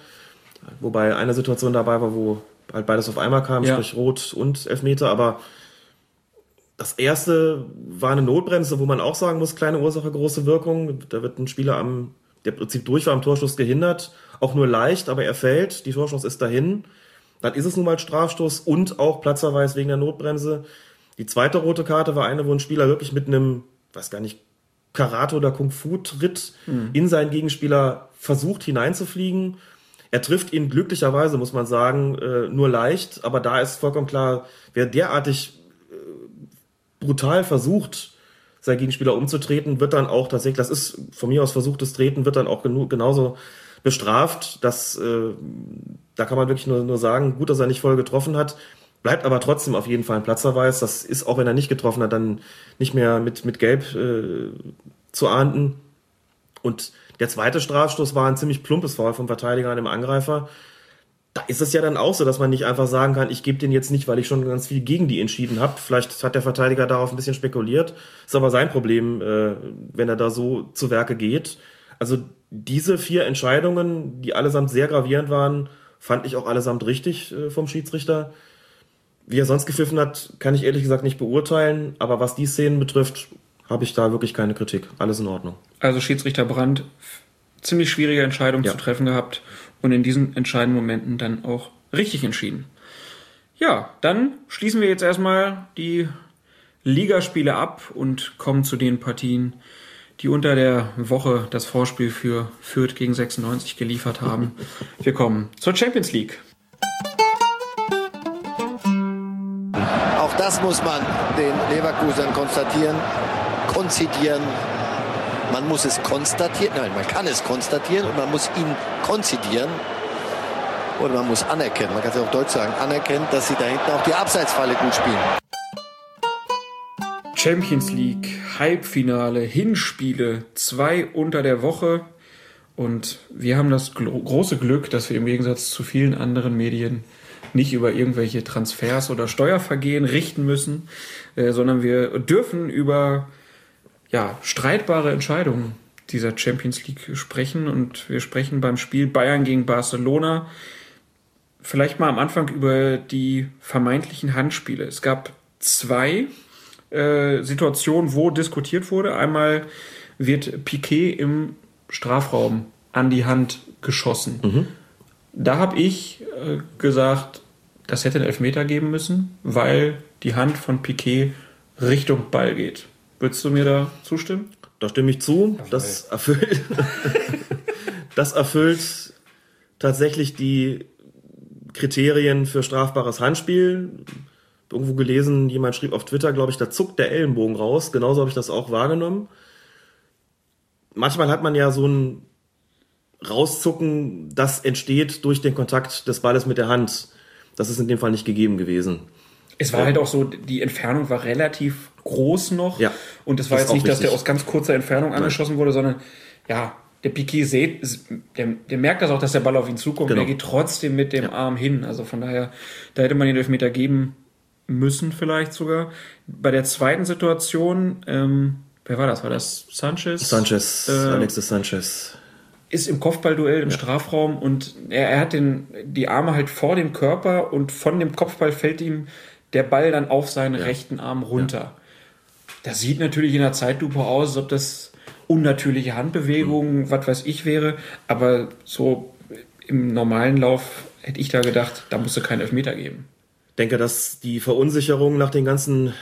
wobei eine Situation dabei war, wo halt beides auf einmal kam, Ja. sprich rot und Elfmeter, aber das erste war eine Notbremse, wo man auch sagen muss, kleine Ursache, große Wirkung. Da wird ein Spieler am, der im Prinzip durch war am Torschuss gehindert, auch nur leicht, aber er fällt, die Torschuss ist dahin. Dann ist es nun mal Strafstoß und auch Platzverweis wegen der Notbremse. Die zweite rote Karte war eine, wo ein Spieler wirklich mit einem, weiß gar nicht, Karate oder Kung-Fu-Tritt in seinen Gegenspieler versucht hineinzufliegen. Er trifft ihn glücklicherweise, muss man sagen, äh, nur leicht, aber da ist vollkommen klar, wer derartig äh, brutal versucht, seinen Gegenspieler umzutreten, wird dann auch tatsächlich, das ist von mir aus versuchtes Treten, wird dann auch genauso bestraft. Das, äh, da kann man wirklich nur, nur sagen, gut, dass er nicht voll getroffen hat. Bleibt aber trotzdem auf jeden Fall ein Platzverweis. Das ist, auch wenn er nicht getroffen hat, dann nicht mehr mit, mit Gelb äh, zu ahnden. Und der zweite Strafstoß war ein ziemlich plumpes Foul vom Verteidiger an dem Angreifer. Da ist es ja dann auch so, dass man nicht einfach sagen kann, ich gebe den jetzt nicht, weil ich schon ganz viel gegen die entschieden habe. Vielleicht hat der Verteidiger darauf ein bisschen spekuliert. Ist aber sein Problem, äh, wenn er da so zu Werke geht. Also diese vier Entscheidungen, die allesamt sehr gravierend waren, fand ich auch allesamt richtig äh, vom Schiedsrichter. Wie er sonst gepfiffen hat, kann ich ehrlich gesagt nicht beurteilen. Aber was die Szenen betrifft, habe ich da wirklich keine Kritik. Alles in Ordnung. Also Schiedsrichter Brandt, ziemlich schwierige Entscheidung Ja. zu treffen gehabt und in diesen entscheidenden Momenten dann auch richtig entschieden. Ja, dann schließen wir jetzt erstmal die Ligaspiele ab und kommen zu den Partien, die unter der Woche das Vorspiel für Fürth gegen 96 geliefert haben. Wir kommen zur Champions League. Auch das muss man den Leverkusern konstatieren, konzidieren. Man muss es konstatieren, nein, man kann es konstatieren und man muss ihn konzidieren. Oder man muss anerkennen, man kann es ja auf Deutsch sagen, anerkennen, dass sie da hinten auch die Abseitsfalle gut spielen. Champions League, Halbfinale, Hinspiele, zwei unter der Woche. Und wir haben das große Glück, dass wir im Gegensatz zu vielen anderen Medien nicht über irgendwelche Transfers oder Steuervergehen richten müssen, äh, sondern wir dürfen über ja, streitbare Entscheidungen dieser Champions League sprechen. Und wir sprechen beim Spiel Bayern gegen Barcelona vielleicht mal am Anfang über die vermeintlichen Handspiele. Es gab zwei äh, Situationen, wo diskutiert wurde. Einmal wird Piquet im Strafraum an die Hand geschossen. Da habe ich äh, gesagt, das hätte einen Elfmeter geben müssen, weil die Hand von Piquet Richtung Ball geht. Würdest du mir da zustimmen? Da stimme ich zu. Das erfüllt, *laughs* das erfüllt tatsächlich die Kriterien für strafbares Handspiel. Irgendwo gelesen, jemand schrieb auf Twitter, glaube ich, da zuckt der Ellenbogen raus. Genauso habe ich das auch wahrgenommen. Manchmal hat man ja so ein Rauszucken, das entsteht durch den Kontakt des Balles mit der Hand. Das ist in dem Fall nicht gegeben gewesen. Es war halt auch so, die Entfernung war relativ groß noch. Ja, Und es war jetzt nicht, auch dass der richtig. aus ganz kurzer Entfernung angeschossen wurde, sondern ja, der Piquet sieht, der, der merkt das auch, dass der Ball auf ihn zukommt. Genau. Der geht trotzdem mit dem Arm hin. Also von daher, da hätte man den Elfmeter geben müssen vielleicht sogar. Bei der zweiten Situation, ähm, wer war das? War das Sanchez? Sanchez, Äh, Alexis Sanchez. Ist im Kopfballduell im Strafraum und er, er hat den, die Arme halt vor dem Körper und von dem Kopfball fällt ihm der Ball dann auf seinen rechten Arm runter. Das sieht natürlich in der Zeitlupe aus, als ob das unnatürliche Handbewegungen, was weiß ich wäre, aber so im normalen Lauf hätte ich da gedacht, da musste kein Elfmeter geben. denke, dass die Verunsicherung nach den ganzen äh,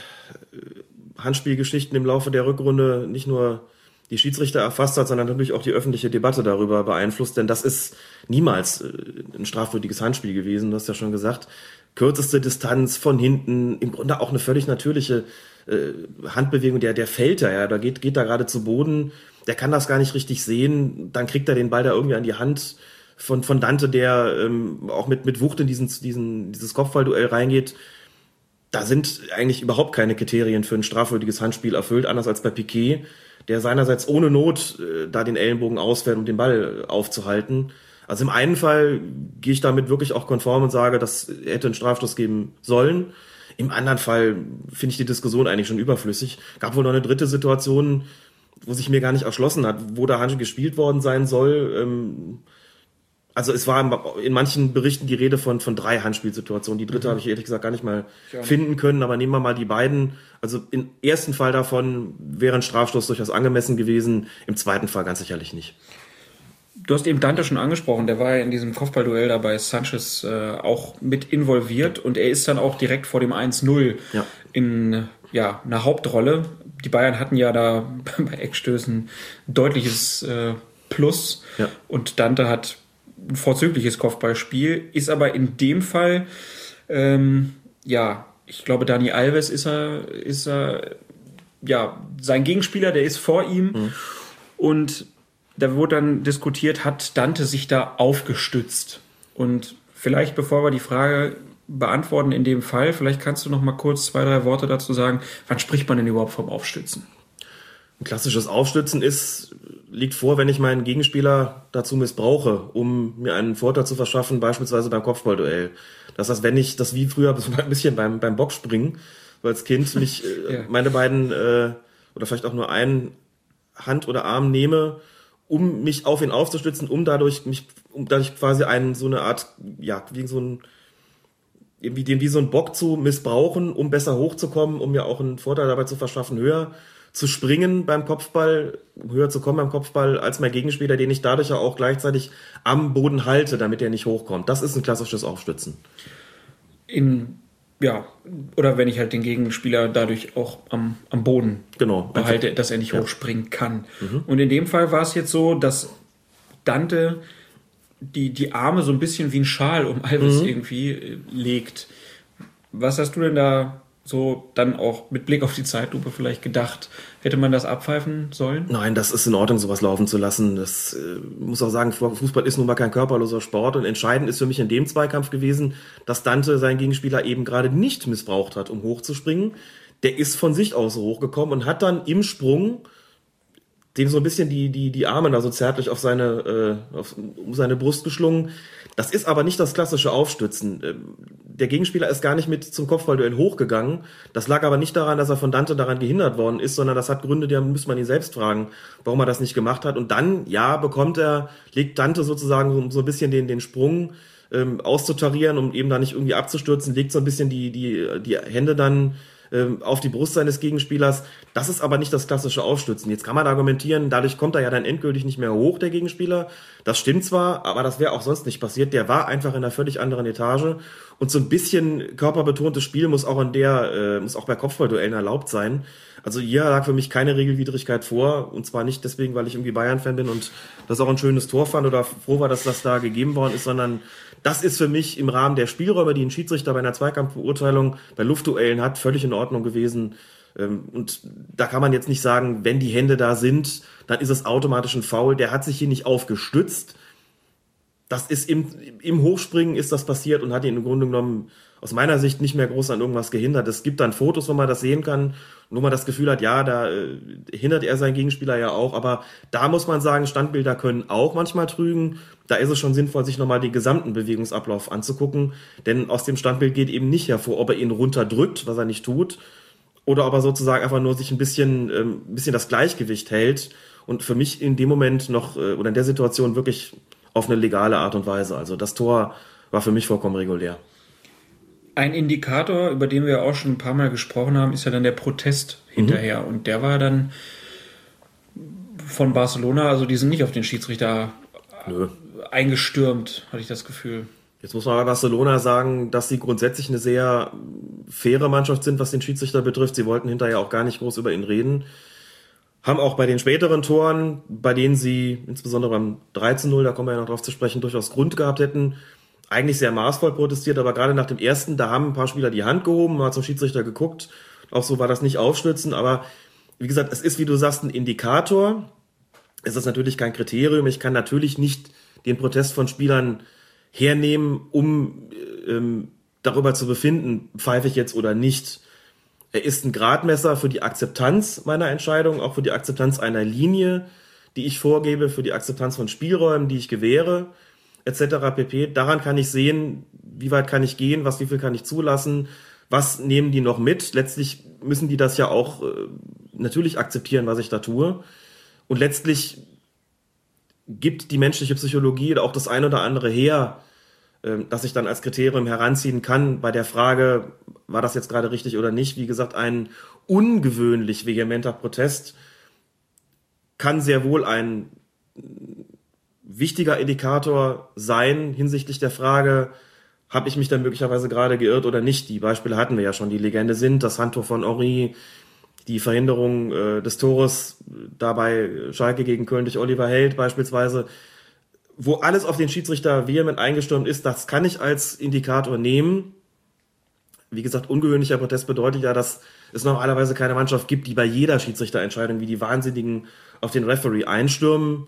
Handspielgeschichten im Laufe der Rückrunde nicht nur die Schiedsrichter erfasst hat, sondern natürlich auch die öffentliche Debatte darüber beeinflusst. Denn das ist niemals äh, ein strafwürdiges Handspiel gewesen, du hast ja schon gesagt. Kürzeste Distanz von hinten, im Grunde auch eine völlig natürliche äh, Handbewegung, der, der fällt da, ja, da geht, geht da gerade zu Boden. der kann das gar nicht richtig sehen, dann kriegt er den Ball da irgendwie an die Hand von, von Dante, der ähm, auch mit, mit Wucht in diesen, diesen, dieses Kopfballduell reingeht. Da sind eigentlich überhaupt keine Kriterien für ein strafwürdiges Handspiel erfüllt, anders als bei Piquet, der seinerseits ohne Not äh, da den Ellenbogen ausfährt, um den Ball aufzuhalten. Also im einen Fall gehe ich damit wirklich auch konform und sage, das hätte einen Strafstoß geben sollen. Im anderen Fall finde ich die Diskussion eigentlich schon überflüssig. Gab wohl noch eine dritte Situation, wo sich mir gar nicht erschlossen hat, wo da Handschuh gespielt worden sein soll. Ähm, also es war in manchen Berichten die Rede von, von drei Handspielsituationen. Die dritte mhm. habe ich ehrlich gesagt gar nicht mal ja. finden können, aber nehmen wir mal die beiden. Also im ersten Fall davon wäre ein Strafstoß durchaus angemessen gewesen, im zweiten Fall ganz sicherlich nicht. Du hast eben Dante schon angesprochen, der war ja in diesem Kopfballduell da bei Sanchez äh, auch mit involviert und er ist dann auch direkt vor dem 1-0 ja. in ja, einer Hauptrolle. Die Bayern hatten ja da *laughs* bei Eckstößen deutliches äh, Plus ja. und Dante hat ein vorzügliches Kopfballspiel, ist aber in dem Fall, ähm, ja, ich glaube, Dani Alves ist er, ist er, ja, sein Gegenspieler, der ist vor ihm mhm. und da wurde dann diskutiert, hat Dante sich da aufgestützt? Und vielleicht, bevor wir die Frage beantworten in dem Fall, vielleicht kannst du noch mal kurz zwei, drei Worte dazu sagen, wann spricht man denn überhaupt vom Aufstützen? Ein klassisches Aufstützen ist, liegt vor, wenn ich meinen Gegenspieler dazu missbrauche, um mir einen Vorteil zu verschaffen, beispielsweise beim Kopfballduell. Das heißt, wenn ich das wie früher so ein bisschen beim, beim Boxspringen, so als Kind mich äh, *laughs* ja. meine beiden äh, oder vielleicht auch nur einen Hand oder Arm nehme, um mich auf ihn aufzustützen, um dadurch mich, um dadurch quasi einen so eine Art, ja, wie so ein irgendwie den wie so ein Bock zu missbrauchen, um besser hochzukommen, um mir auch einen Vorteil dabei zu verschaffen, höher zu springen beim Kopfball, höher zu kommen beim Kopfball als mein Gegenspieler, den ich dadurch ja auch gleichzeitig am Boden halte, damit er nicht hochkommt. Das ist ein klassisches Aufstützen. In ja, oder wenn ich halt den Gegenspieler dadurch auch am, am Boden genau. behalte, dass er nicht ja. hochspringen kann. Mhm. Und in dem Fall war es jetzt so, dass Dante die, die Arme so ein bisschen wie ein Schal um Alves mhm. irgendwie äh, legt. Was hast du denn da so dann auch mit Blick auf die Zeitlupe vielleicht gedacht, hätte man das abpfeifen sollen? Nein, das ist in Ordnung, sowas laufen zu lassen. Das äh, muss auch sagen, Fußball ist nun mal kein körperloser Sport und entscheidend ist für mich in dem Zweikampf gewesen, dass Dante seinen Gegenspieler eben gerade nicht missbraucht hat, um hochzuspringen. Der ist von sich aus hochgekommen und hat dann im Sprung dem so ein bisschen die, die, die Arme da so zärtlich auf seine, äh, auf, um seine Brust geschlungen. Das ist aber nicht das klassische Aufstützen. Ähm, der Gegenspieler ist gar nicht mit zum Kopfballduell hochgegangen. Das lag aber nicht daran, dass er von Dante daran gehindert worden ist, sondern das hat Gründe, die müsste man ihn selbst fragen, warum er das nicht gemacht hat. Und dann, ja, bekommt er, legt Dante sozusagen so ein bisschen den, den Sprung ähm, auszutarieren, um eben da nicht irgendwie abzustürzen, legt so ein bisschen die, die, die Hände dann ähm, auf die Brust seines Gegenspielers. Das ist aber nicht das klassische Aufstützen. Jetzt kann man argumentieren, dadurch kommt er ja dann endgültig nicht mehr hoch, der Gegenspieler. Das stimmt zwar, aber das wäre auch sonst nicht passiert. Der war einfach in einer völlig anderen Etage. Und so ein bisschen körperbetontes Spiel muss auch an der, äh, muss auch bei Kopfballduellen erlaubt sein. Also hier lag für mich keine Regelwidrigkeit vor. Und zwar nicht deswegen, weil ich irgendwie Bayern-Fan bin und das auch ein schönes Tor fand oder froh war, dass das da gegeben worden ist, sondern das ist für mich im Rahmen der Spielräume, die ein Schiedsrichter bei einer Zweikampfbeurteilung bei Luftduellen hat, völlig in Ordnung gewesen. Ähm, und da kann man jetzt nicht sagen, wenn die Hände da sind, dann ist es automatisch ein Foul. Der hat sich hier nicht aufgestützt. Das ist im, im Hochspringen ist das passiert und hat ihn im Grunde genommen aus meiner Sicht nicht mehr groß an irgendwas gehindert. Es gibt dann Fotos, wo man das sehen kann wo man das Gefühl hat, ja, da äh, hindert er seinen Gegenspieler ja auch, aber da muss man sagen, Standbilder können auch manchmal trügen. Da ist es schon sinnvoll, sich nochmal den gesamten Bewegungsablauf anzugucken, denn aus dem Standbild geht eben nicht hervor, ob er ihn runterdrückt, was er nicht tut, oder ob er sozusagen einfach nur sich ein bisschen, ähm, ein bisschen das Gleichgewicht hält und für mich in dem Moment noch äh, oder in der Situation wirklich auf eine legale Art und Weise. Also das Tor war für mich vollkommen regulär. Ein Indikator, über den wir auch schon ein paar Mal gesprochen haben, ist ja dann der Protest hinterher. Mhm. Und der war dann von Barcelona, also die sind nicht auf den Schiedsrichter Nö. eingestürmt, hatte ich das Gefühl. Jetzt muss man bei Barcelona sagen, dass sie grundsätzlich eine sehr faire Mannschaft sind, was den Schiedsrichter betrifft. Sie wollten hinterher auch gar nicht groß über ihn reden. Haben auch bei den späteren Toren, bei denen sie insbesondere beim 13-0, da kommen wir ja noch drauf zu sprechen, durchaus Grund gehabt hätten, eigentlich sehr maßvoll protestiert, aber gerade nach dem ersten, da haben ein paar Spieler die Hand gehoben, mal zum Schiedsrichter geguckt. Auch so war das nicht aufstützen, aber wie gesagt, es ist, wie du sagst, ein Indikator. ist das natürlich kein Kriterium. Ich kann natürlich nicht den Protest von Spielern hernehmen, um ähm, darüber zu befinden, pfeife ich jetzt oder nicht. Er ist ein Gradmesser für die Akzeptanz meiner Entscheidung, auch für die Akzeptanz einer Linie, die ich vorgebe, für die Akzeptanz von Spielräumen, die ich gewähre, etc. pp. Daran kann ich sehen, wie weit kann ich gehen, was, wie viel kann ich zulassen, was nehmen die noch mit. Letztlich müssen die das ja auch äh, natürlich akzeptieren, was ich da tue. Und letztlich gibt die menschliche Psychologie auch das eine oder andere her, ähm, dass ich dann als Kriterium heranziehen kann bei der Frage, war das jetzt gerade richtig oder nicht. Wie gesagt, ein ungewöhnlich vehementer Protest kann sehr wohl ein wichtiger Indikator sein hinsichtlich der Frage, habe ich mich dann möglicherweise gerade geirrt oder nicht. Die Beispiele hatten wir ja schon. Die Legende sind das Handtor von Henri, die Verhinderung äh, des Tores dabei Schalke gegen Köln durch Oliver Held beispielsweise, wo alles auf den Schiedsrichter vehement eingestürmt ist, das kann ich als Indikator nehmen. Wie gesagt, ungewöhnlicher Protest bedeutet ja, dass es normalerweise keine Mannschaft gibt, die bei jeder Schiedsrichterentscheidung wie die Wahnsinnigen auf den Referee einstürmen.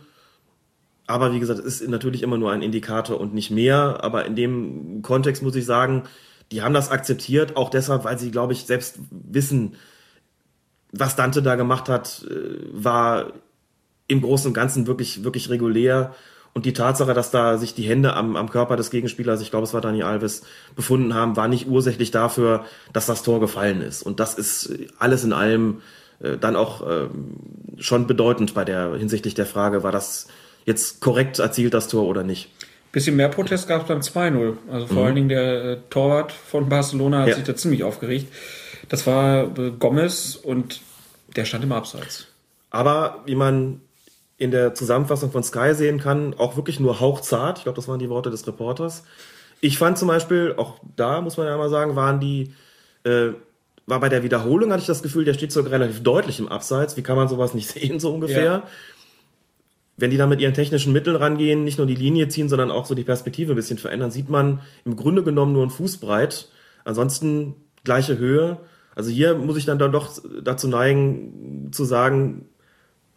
Aber wie gesagt, es ist natürlich immer nur ein Indikator und nicht mehr. Aber in dem Kontext muss ich sagen, die haben das akzeptiert, auch deshalb, weil sie, glaube ich, selbst wissen, was Dante da gemacht hat, äh, war im Großen und Ganzen wirklich, wirklich regulär. Und die Tatsache, dass da sich die Hände am, am Körper des Gegenspielers, ich glaube, es war Dani Alves, befunden haben, war nicht ursächlich dafür, dass das Tor gefallen ist. Und das ist alles in allem äh, dann auch äh, schon bedeutend bei der hinsichtlich der Frage, war das jetzt korrekt erzielt, das Tor oder nicht. Bisschen mehr Protest gab es beim 2-0. Also vor mhm. allen Dingen der äh, Torwart von Barcelona hat ja. sich da ziemlich aufgeregt. Das war äh, Gomez und der stand im Abseits. Aber wie man in der Zusammenfassung von Sky sehen kann, auch wirklich nur hauchzart. Ich glaube, das waren die Worte des Reporters. Ich fand zum Beispiel, auch da muss man ja mal sagen, waren die, äh, war bei der Wiederholung, hatte ich das Gefühl, der steht sogar relativ deutlich im Abseits. Wie kann man sowas nicht *laughs* sehen, so ungefähr? Ja. Wenn die da mit ihren technischen Mitteln rangehen, nicht nur die Linie ziehen, sondern auch so die Perspektive ein bisschen verändern, sieht man im Grunde genommen nur einen Fußbreit. Ansonsten gleiche Höhe. Also hier muss ich dann, dann doch dazu neigen, zu sagen,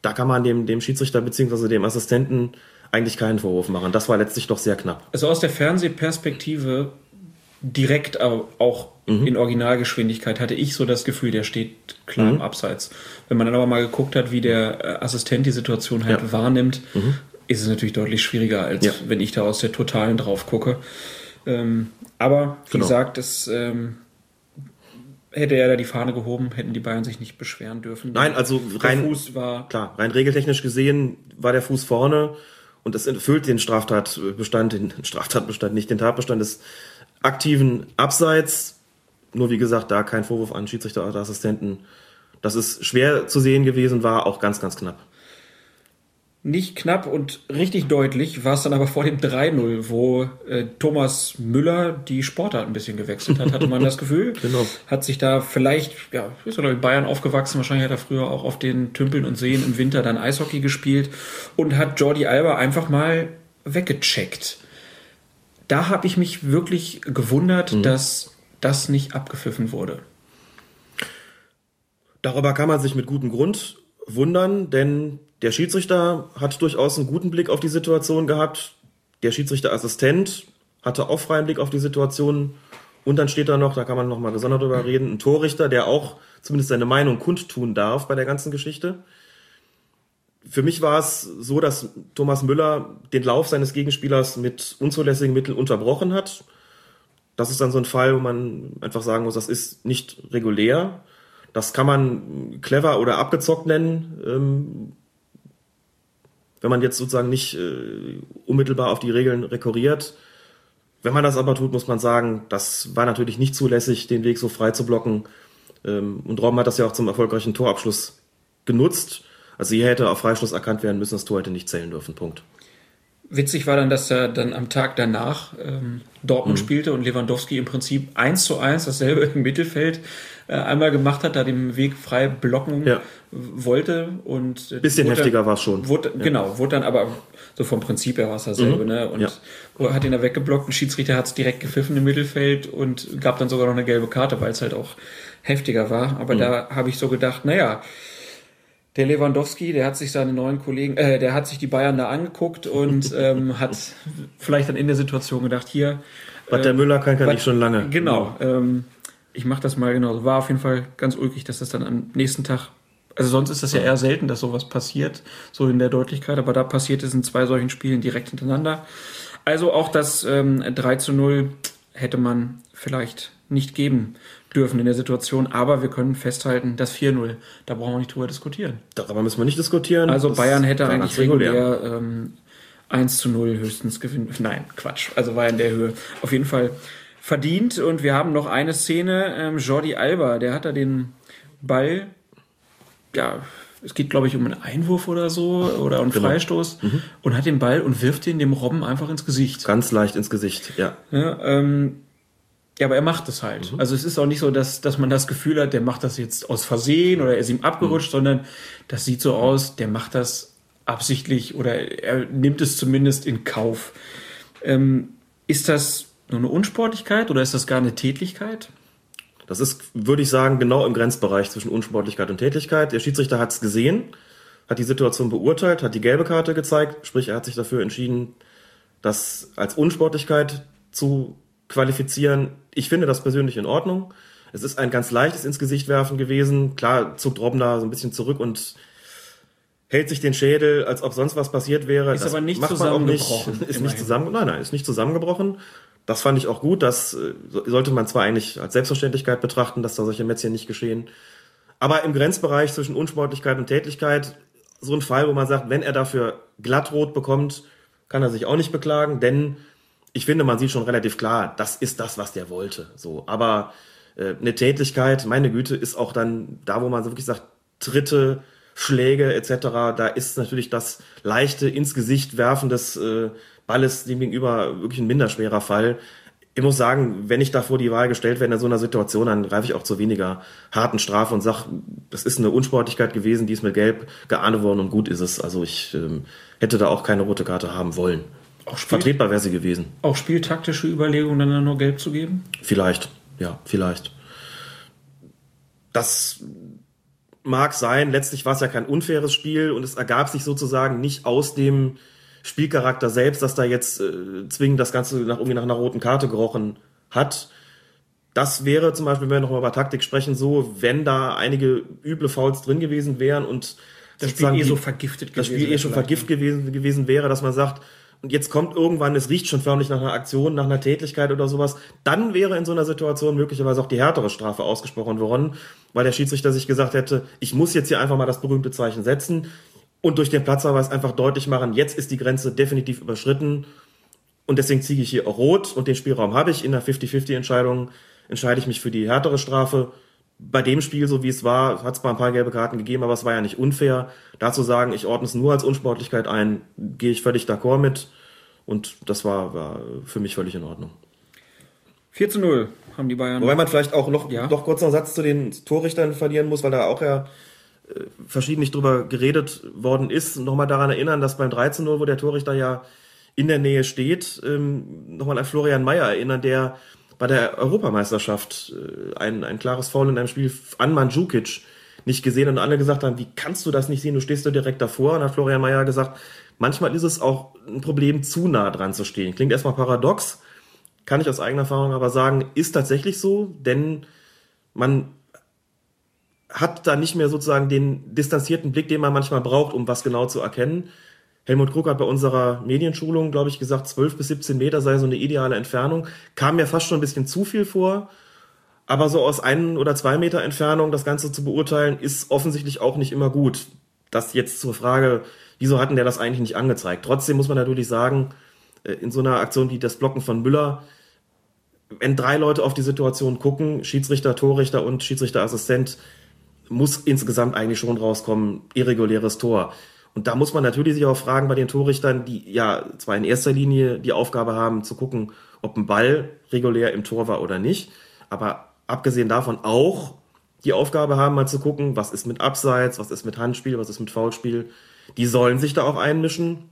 da kann man dem, dem Schiedsrichter beziehungsweise dem Assistenten eigentlich keinen Vorwurf machen. Das war letztlich doch sehr knapp. Also aus der Fernsehperspektive direkt auch mhm. in Originalgeschwindigkeit hatte ich so das Gefühl, der steht klar mhm. im Abseits. Wenn man dann aber mal geguckt hat, wie der äh, Assistent die Situation halt ja. wahrnimmt, mhm. ist es natürlich deutlich schwieriger, als ja. wenn ich da aus der Totalen drauf gucke. Ähm, aber wie genau. gesagt, es ähm, hätte er da die Fahne gehoben, hätten die Bayern sich nicht beschweren dürfen. Nein, also rein, Fuß war klar, rein regeltechnisch gesehen war der Fuß vorne und das erfüllt den Straftatbestand, den Straftatbestand, nicht den Tatbestand des aktiven Abseits. Nur wie gesagt, da kein Vorwurf an Schiedsrichter oder Assistenten. Das ist schwer zu sehen gewesen, war auch ganz, ganz knapp nicht knapp und richtig deutlich war es dann aber vor dem 3-0, wo äh, Thomas Müller die Sportart ein bisschen gewechselt hat, hatte man das Gefühl. *laughs* genau. Hat sich da vielleicht, ja, ist er in Bayern aufgewachsen, wahrscheinlich hat er früher auch auf den Tümpeln und Seen im Winter dann Eishockey gespielt und hat Jordi Alba einfach mal weggecheckt. Da habe ich mich wirklich gewundert, mhm. dass das nicht abgepfiffen wurde. Darüber kann man sich mit gutem Grund wundern, denn der Schiedsrichter hat durchaus einen guten Blick auf die Situation gehabt. Der Schiedsrichterassistent hatte auch freien Blick auf die Situation. Und dann steht da noch, da kann man noch mal gesondert drüber reden, ein Torrichter, der auch zumindest seine Meinung kundtun darf bei der ganzen Geschichte. Für mich war es so, dass Thomas Müller den Lauf seines Gegenspielers mit unzulässigen Mitteln unterbrochen hat. Das ist dann so ein Fall, wo man einfach sagen muss, das ist nicht regulär. Das kann man clever oder abgezockt nennen. Ähm, wenn man jetzt sozusagen nicht äh, unmittelbar auf die Regeln rekurriert. Wenn man das aber tut, muss man sagen, das war natürlich nicht zulässig, den Weg so frei zu blocken. Ähm, und Robben hat das ja auch zum erfolgreichen Torabschluss genutzt. Also hier hätte auf Freischluss erkannt werden müssen, das Tor hätte nicht zählen dürfen. Punkt. Witzig war dann, dass er dann am Tag danach ähm, Dortmund mhm. spielte und Lewandowski im Prinzip eins zu eins dasselbe *laughs* im Mittelfeld äh, einmal gemacht hat, da den Weg frei blocken ja. wollte. Und äh, bisschen heftiger war es schon. Wurde, ja. Genau, wurde dann aber so vom Prinzip her war es dasselbe, mhm. ne? Und ja. hat ihn da weggeblockt. Ein Schiedsrichter hat es direkt gepfiffen im Mittelfeld und gab dann sogar noch eine gelbe Karte, weil es halt auch heftiger war. Aber mhm. da habe ich so gedacht, naja, Der Lewandowski, der hat sich seine neuen Kollegen, äh, der hat sich die Bayern da angeguckt und *laughs* ähm, hat vielleicht dann in der Situation gedacht, hier. Was der Müller kann, kann was- ich schon lange. Genau. Ähm, ich mache das mal genau. War auf jeden Fall ganz ulkig, dass das dann am nächsten Tag. Also sonst ist das ja eher selten, dass sowas passiert, so in der Deutlichkeit, aber da passiert es in zwei solchen Spielen direkt hintereinander. Also auch das ähm, 3 zu 0 hätte man vielleicht nicht geben dürfen in der Situation, aber wir können festhalten, das 4-0, da brauchen wir nicht drüber diskutieren. Darüber müssen wir nicht diskutieren. Also Das Bayern hätte eigentlich regulär. ähm, 1 zu 0 höchstens gewinnen. Nein, Quatsch. Also war in der Höhe. Auf jeden Fall verdient. Und wir haben noch eine Szene. Ähm, Jordi Alba, der hat da den Ball, ja, es geht, glaube ich, um einen Einwurf oder so oder einen Genau. Freistoß und hat den Ball und wirft den dem Robben einfach ins Gesicht. Ganz leicht ins Gesicht, ja. Ja, ähm, ja, aber er macht es halt. Also es ist auch nicht so, dass, dass man das Gefühl hat, der macht das jetzt aus Versehen oder er ist ihm abgerutscht, sondern das sieht so aus, der macht das absichtlich oder er nimmt es zumindest in Kauf. Ähm, ist das nur eine Unsportlichkeit oder ist das gar eine Tätlichkeit? Das ist, würde ich sagen, genau im Grenzbereich zwischen Unsportlichkeit und Tätigkeit. Der Schiedsrichter hat es gesehen, hat die Situation beurteilt, hat die gelbe Karte gezeigt, sprich, er hat sich dafür entschieden, das als Unsportlichkeit zu qualifizieren. Ich finde das persönlich in Ordnung. Es ist ein ganz leichtes ins Gesicht werfen gewesen. Klar zuckt Robben da so ein bisschen zurück und hält sich den Schädel, als ob sonst was passiert wäre. Ist Das aber nicht auch nicht. zusammengebrochen, *laughs* Ist immerhin. nicht zusammen, nein, nein, ist nicht zusammengebrochen. Das fand ich auch gut. Das äh, so- sollte man zwar eigentlich als Selbstverständlichkeit betrachten, dass da solche Mätzchen nicht geschehen. Aber im Grenzbereich zwischen Unsportlichkeit und Tätigkeit, so ein Fall, wo man sagt, wenn er dafür glattrot bekommt, kann er sich auch nicht beklagen, denn ich finde, man sieht schon relativ klar, das ist das, was der wollte. So, aber äh, eine Tätigkeit, meine Güte, ist auch dann da, wo man so wirklich sagt, Tritte, Schläge etc. Da ist natürlich das leichte ins Gesicht werfen des äh, Balles dem gegenüber wirklich ein minderschwerer Fall. Ich muss sagen, wenn ich da vor die Wahl gestellt werde in so einer Situation, dann greife ich auch zu weniger harten Strafe und sage, das ist eine Unsportlichkeit gewesen, die ist mit Gelb geahndet worden und gut ist es. Also ich ähm, hätte da auch keine rote Karte haben wollen. Auch Spiel, Vertretbar wäre sie gewesen. auch spieltaktische Überlegungen, dann nur gelb zu geben? Vielleicht, ja, vielleicht. Das mag sein. Letztlich war es ja kein unfaires Spiel und es ergab sich sozusagen nicht aus dem Spielcharakter selbst, dass da jetzt äh, zwingend das Ganze nach, irgendwie nach einer roten Karte gerochen hat. Das wäre zum Beispiel, wenn wir nochmal über Taktik sprechen, so, wenn da einige üble Fouls drin gewesen wären und Das Spiel eh so vergiftet das gewesen Spiel eh schon vielleicht, vergiftet gewesen, gewesen wäre, dass man sagt, und jetzt kommt irgendwann, es riecht schon förmlich nach einer Aktion, nach einer Tätigkeit oder sowas, dann wäre in so einer Situation möglicherweise auch die härtere Strafe ausgesprochen worden, weil der Schiedsrichter sich gesagt hätte, ich muss jetzt hier einfach mal das berühmte Zeichen setzen und durch den Platzverweis einfach deutlich machen, jetzt ist die Grenze definitiv überschritten und deswegen ziehe ich hier auch rot und den Spielraum habe ich in der 50-50-Entscheidung, entscheide ich mich für die härtere Strafe. Bei dem Spiel, so wie es war, hat es ein paar gelbe Karten gegeben, aber es war ja nicht unfair. Dazu sagen, ich ordne es nur als Unsportlichkeit ein, gehe ich völlig d'accord mit. Und das war, war für mich völlig in Ordnung. 4 zu 0 haben die Bayern. Wobei man vielleicht auch noch, Ja. noch kurz einen Satz zu den Torrichtern verlieren muss, weil da auch ja äh, verschiedentlich drüber geredet worden ist. Nochmal daran erinnern, dass beim 3 zu 0, wo der Torrichter ja in der Nähe steht, ähm, nochmal an Florian Mayer erinnern, der bei der Europameisterschaft äh, ein, ein klares Foul in einem Spiel an Mandzukic nicht gesehen und alle gesagt haben, wie kannst du das nicht sehen, du stehst da direkt davor. Und hat Florian Mayer gesagt, manchmal ist es auch ein Problem, zu nah dran zu stehen. Klingt erstmal paradox, kann ich aus eigener Erfahrung aber sagen, ist tatsächlich so, denn man hat da nicht mehr sozusagen den distanzierten Blick, den man manchmal braucht, um was genau zu erkennen. Helmut Krug hat bei unserer Medienschulung, glaube ich, gesagt, 12 bis 17 Meter sei so eine ideale Entfernung. Kam mir fast schon ein bisschen zu viel vor. Aber so aus ein oder zwei Meter Entfernung das Ganze zu beurteilen, ist offensichtlich auch nicht immer gut. Das jetzt zur Frage, wieso hatten der das eigentlich nicht angezeigt? Trotzdem muss man natürlich sagen, äh, in so einer Aktion wie das Blocken von Müller, wenn drei Leute auf die Situation gucken, Schiedsrichter, Torrichter und Schiedsrichterassistent, muss insgesamt eigentlich schon rauskommen, irreguläres Tor. Und da muss man natürlich sich auch fragen bei den Torrichtern, die ja zwar in erster Linie die Aufgabe haben zu gucken, ob ein Ball regulär im Tor war oder nicht, aber abgesehen davon auch die Aufgabe haben, mal zu gucken, was ist mit Abseits, was ist mit Handspiel, was ist mit Foulspiel. Die sollen sich da auch einmischen.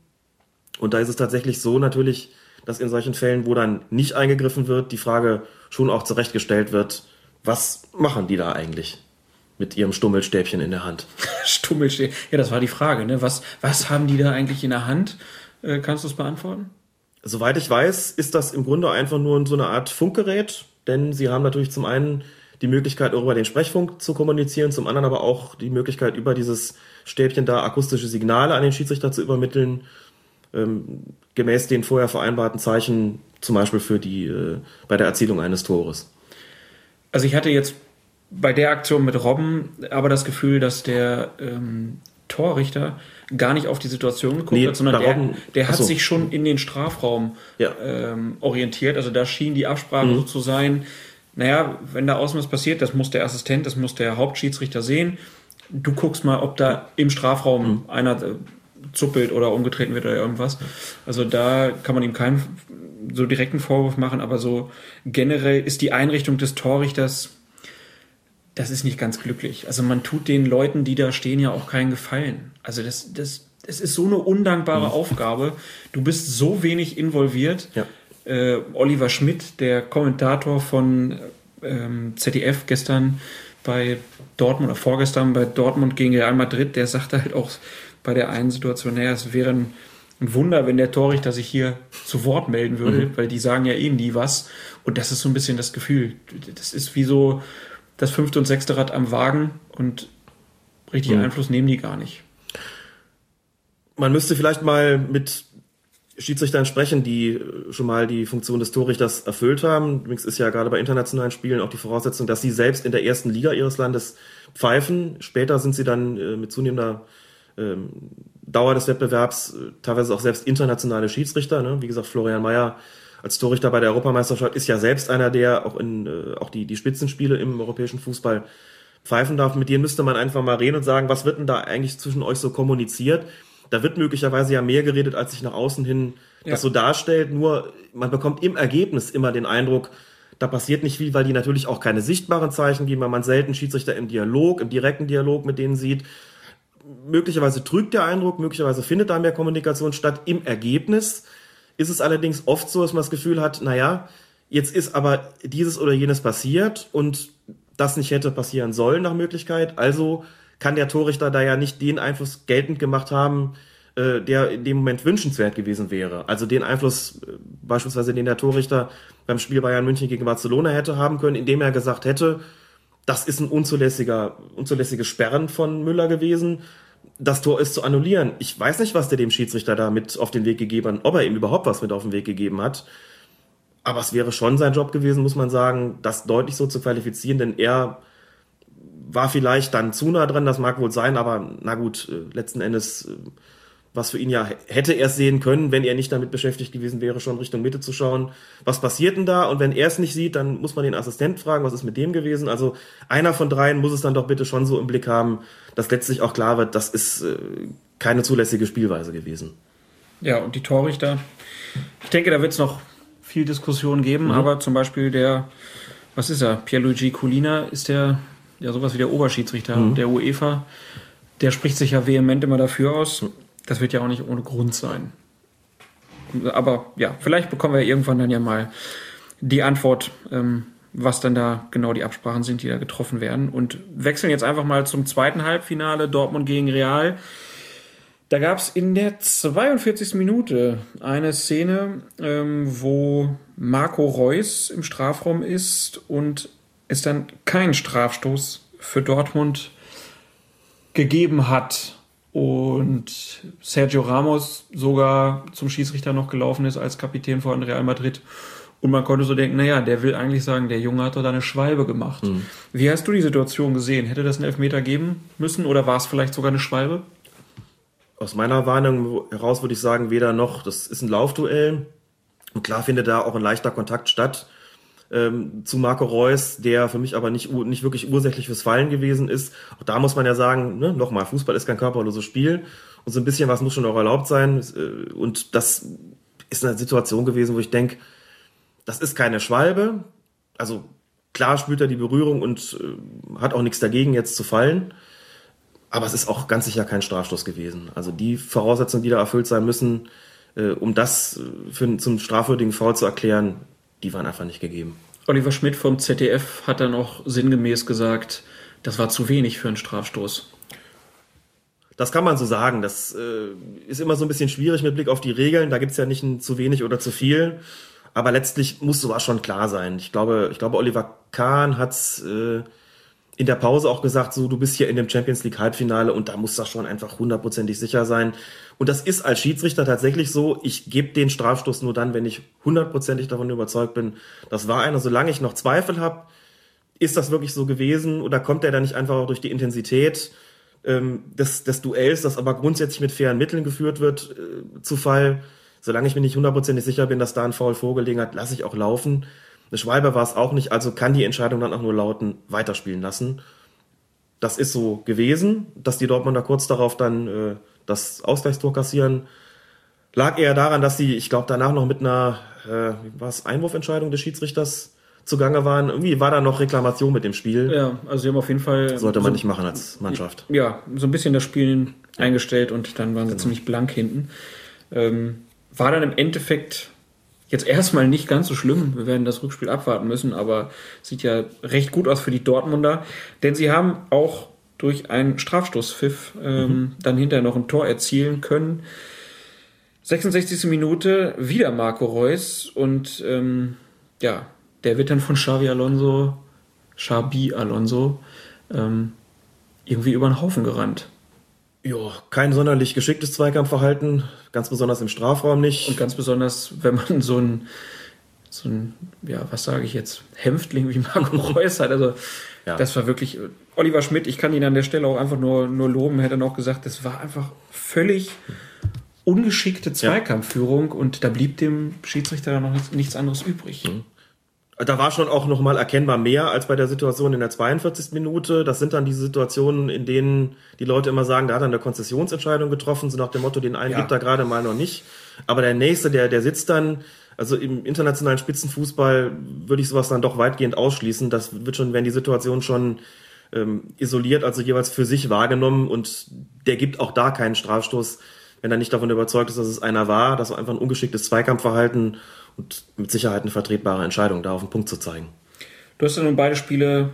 Und da ist es tatsächlich so natürlich, dass in solchen Fällen, wo dann nicht eingegriffen wird, die Frage schon auch zurechtgestellt wird, was machen die da eigentlich? Mit ihrem Stummelstäbchen in der Hand. *laughs* Stummelstäbchen. Ja, das war die Frage. Ne? Was, was haben die da eigentlich in der Hand? Äh, kannst du es beantworten? Soweit ich weiß, ist das im Grunde einfach nur so eine Art Funkgerät, denn sie haben natürlich zum einen die Möglichkeit, über den Sprechfunk zu kommunizieren, zum anderen aber auch die Möglichkeit, über dieses Stäbchen da akustische Signale an den Schiedsrichter zu übermitteln, ähm, gemäß den vorher vereinbarten Zeichen, zum Beispiel für die, äh, bei der Erzielung eines Tores. Also ich hatte jetzt bei der Aktion mit Robben aber das Gefühl, dass der ähm, Torrichter gar nicht auf die Situation geguckt nee, hat, sondern der, Robben, der hat so. sich schon in den Strafraum ja. ähm, orientiert. Also da schien die Absprache mhm. so zu sein, naja, wenn da außen was passiert, das muss der Assistent, das muss der Hauptschiedsrichter sehen. Du guckst mal, ob da im Strafraum mhm. einer äh, zuppelt oder umgetreten wird oder irgendwas. Also da kann man ihm keinen so direkten Vorwurf machen, aber so generell ist die Einrichtung des Torrichters, das ist nicht ganz glücklich. Also man tut den Leuten, die da stehen, ja auch keinen Gefallen. Also das, das, es ist so eine undankbare mhm. Aufgabe. Du bist so wenig involviert. Ja äh, Oliver Schmidt, der Kommentator von ähm, ZDF gestern bei Dortmund oder vorgestern bei Dortmund gegen Real Madrid, der sagte halt auch bei der einen Situation, naja, es wäre ein, ein Wunder, wenn der Torrichter sich hier zu Wort melden würde, mhm. weil die sagen ja eh nie was. Und das ist so ein bisschen das Gefühl. Das ist wie so das fünfte und sechste Rad am Wagen und richtig mhm. Einfluss nehmen die gar nicht. Man müsste vielleicht mal mit Schiedsrichter sprechen, die äh, schon mal die Funktion des Torrichters erfüllt haben. Übrigens ist ja gerade bei internationalen Spielen auch die Voraussetzung, dass sie selbst in der ersten Liga ihres Landes pfeifen. Später sind sie dann äh, mit zunehmender ähm, Dauer des Wettbewerbs äh, teilweise auch selbst internationale Schiedsrichter. Ne? Wie gesagt, Florian Mayer als Torrichter bei der Europameisterschaft ist ja selbst einer, der auch in äh, auch die, die Spitzenspiele im europäischen Fußball pfeifen darf. Mit denen müsste man einfach mal reden und sagen, was wird denn da eigentlich zwischen euch so kommuniziert? da wird möglicherweise ja mehr geredet, als sich nach außen hin ja. das so darstellt. Nur man bekommt im Ergebnis immer den Eindruck, da passiert nicht viel, weil die natürlich auch keine sichtbaren Zeichen geben, weil man selten Schiedsrichter im Dialog, im direkten Dialog mit denen sieht. Möglicherweise trügt der Eindruck, möglicherweise findet da mehr Kommunikation statt. Im Ergebnis ist es allerdings oft so, dass man das Gefühl hat, naja, jetzt ist aber dieses oder jenes passiert und das nicht hätte passieren sollen nach Möglichkeit. Also kann der Torrichter da ja nicht den Einfluss geltend gemacht haben, äh, der in dem Moment wünschenswert gewesen wäre. Also den Einfluss äh, beispielsweise, den der Torrichter beim Spiel Bayern München gegen Barcelona hätte haben können, indem er gesagt hätte, das ist ein unzulässiger, unzulässiges Sperren von Müller gewesen. Das Tor ist zu annullieren. Ich weiß nicht, was der dem Schiedsrichter da mit auf den Weg gegeben hat, ob er ihm überhaupt was mit auf den Weg gegeben hat. Aber es wäre schon sein Job gewesen, muss man sagen, das deutlich so zu qualifizieren, denn er war vielleicht dann zu nah dran, das mag wohl sein, aber na gut, äh, letzten Endes, äh, was für ihn ja hätte er sehen können, wenn er nicht damit beschäftigt gewesen wäre, schon Richtung Mitte zu schauen, was passiert denn da? Und wenn er es nicht sieht, dann muss man den Assistent fragen, was ist mit dem gewesen? Also einer von dreien muss es dann doch bitte schon so im Blick haben, dass letztlich auch klar wird, das ist äh, keine zulässige Spielweise gewesen. Ja, und die Torrichter, ich denke, da wird es noch viel Diskussion geben, mhm. aber zum Beispiel der, was ist er, Pierluigi Colina, ist der ja sowas wie der Oberschiedsrichter mhm. der UEFA, der spricht sich ja vehement immer dafür aus. Das wird ja auch nicht ohne Grund sein. Aber ja, vielleicht bekommen wir irgendwann dann ja mal die Antwort, ähm, was dann da genau die Absprachen sind, die da getroffen werden. Und wechseln jetzt einfach mal zum zweiten Halbfinale Dortmund gegen Real. Da gab es in der 42. Minute eine Szene, ähm, wo Marco Reus im Strafraum ist und es dann keinen Strafstoß für Dortmund gegeben hat und Sergio Ramos sogar zum Schiedsrichter noch gelaufen ist als Kapitän von Real Madrid. Und man konnte so denken, naja, der will eigentlich sagen, der Junge hat doch da eine Schwalbe gemacht. Mhm. Wie hast du die Situation gesehen? Hätte das einen Elfmeter geben müssen oder war es vielleicht sogar eine Schwalbe? Aus meiner Warnung heraus würde ich sagen, weder noch. Das ist ein Laufduell. Und klar findet da auch ein leichter Kontakt statt ähm, zu Marco Reus, der für mich aber nicht, nicht wirklich ursächlich fürs Fallen gewesen ist. Auch da muss man ja sagen, ne, nochmal, Fußball ist kein körperloses Spiel und so ein bisschen was muss schon auch erlaubt sein. Äh, und das ist eine Situation gewesen, wo ich denke, das ist keine Schwalbe. Also klar spürt er die Berührung und äh, hat auch nichts dagegen, jetzt zu fallen. Aber es ist auch ganz sicher kein Strafstoß gewesen. Also die Voraussetzungen, die da erfüllt sein müssen, äh, um das äh, für, zum strafwürdigen Foul zu erklären, die waren einfach nicht gegeben. Oliver Schmidt vom ZDF hat dann auch sinngemäß gesagt, das war zu wenig für einen Strafstoß. Das kann man so sagen. Das äh, ist immer so ein bisschen schwierig mit Blick auf die Regeln. Da gibt's ja nicht ein zu wenig oder zu viel. Aber letztlich muss sowas schon klar sein. Ich glaube, ich glaube, Oliver Kahn hat's äh, in der Pause auch gesagt, so, du bist hier in dem Champions League Halbfinale und da muss das schon einfach hundertprozentig sicher sein. Und das ist als Schiedsrichter tatsächlich so. Ich gebe den Strafstoß nur dann, wenn ich hundertprozentig davon überzeugt bin, das war einer. Solange ich noch Zweifel habe, ist das wirklich so gewesen oder kommt der da nicht einfach auch durch die Intensität ähm, des, des Duells, das aber grundsätzlich mit fairen Mitteln geführt wird, äh, zu Fall? Solange ich mir nicht hundertprozentig sicher bin, dass da ein Foul vorgelegen hat, lasse ich auch laufen. Schwalbe war es auch nicht, also kann die Entscheidung dann auch nur lauten, weiterspielen lassen. Das ist so gewesen, dass die Dortmunder kurz darauf dann äh, das Ausgleichstor kassieren. Lag eher daran, dass sie, ich glaube, danach noch mit einer, äh, was Einwurfentscheidung des Schiedsrichters zugange waren. Irgendwie war da noch Reklamation mit dem Spiel. Ja, also sie haben auf jeden Fall. Sollte man so, nicht machen als Mannschaft. Ja, so ein bisschen das Spiel eingestellt und dann waren sie genau. ziemlich blank hinten. Ähm, war dann im Endeffekt jetzt erstmal nicht ganz so schlimm. Wir werden das Rückspiel abwarten müssen, aber sieht ja recht gut aus für die Dortmunder, denn sie haben auch durch einen Strafstoßpfiff ähm, mhm. dann hinterher noch ein Tor erzielen können. 66. Minute wieder Marco Reus und ähm, ja, der wird dann von Xavi Alonso, Xabi Alonso, ähm, irgendwie über den Haufen gerannt. Ja, kein sonderlich geschicktes Zweikampfverhalten, ganz besonders im Strafraum nicht. Und ganz besonders, wenn man so ein, so ein ja, was sage ich jetzt, Hämpftling wie Marco *laughs* Reus hat. Also, ja. das war wirklich, Oliver Schmidt, ich kann ihn an der Stelle auch einfach nur, nur loben, hätte noch gesagt, das war einfach völlig ungeschickte Zweikampfführung ja. und da blieb dem Schiedsrichter dann noch nichts anderes übrig. Mhm da war schon auch nochmal erkennbar mehr als bei der Situation in der 42. Minute. Das sind dann diese Situationen, in denen die Leute immer sagen, da hat er eine Konzessionsentscheidung getroffen, so nach dem Motto, den einen ja. gibt er gerade mal noch nicht. Aber der nächste, der, der sitzt dann, also im internationalen Spitzenfußball würde ich sowas dann doch weitgehend ausschließen. Das wird schon, werden die Situationen schon ähm, isoliert, also jeweils für sich wahrgenommen und der gibt auch da keinen Strafstoß, wenn er nicht davon überzeugt ist, dass es einer war. Das war einfach ein ungeschicktes Zweikampfverhalten und mit Sicherheit eine vertretbare Entscheidung, da auf den Punkt zu zeigen. Du hast ja nun beide Spiele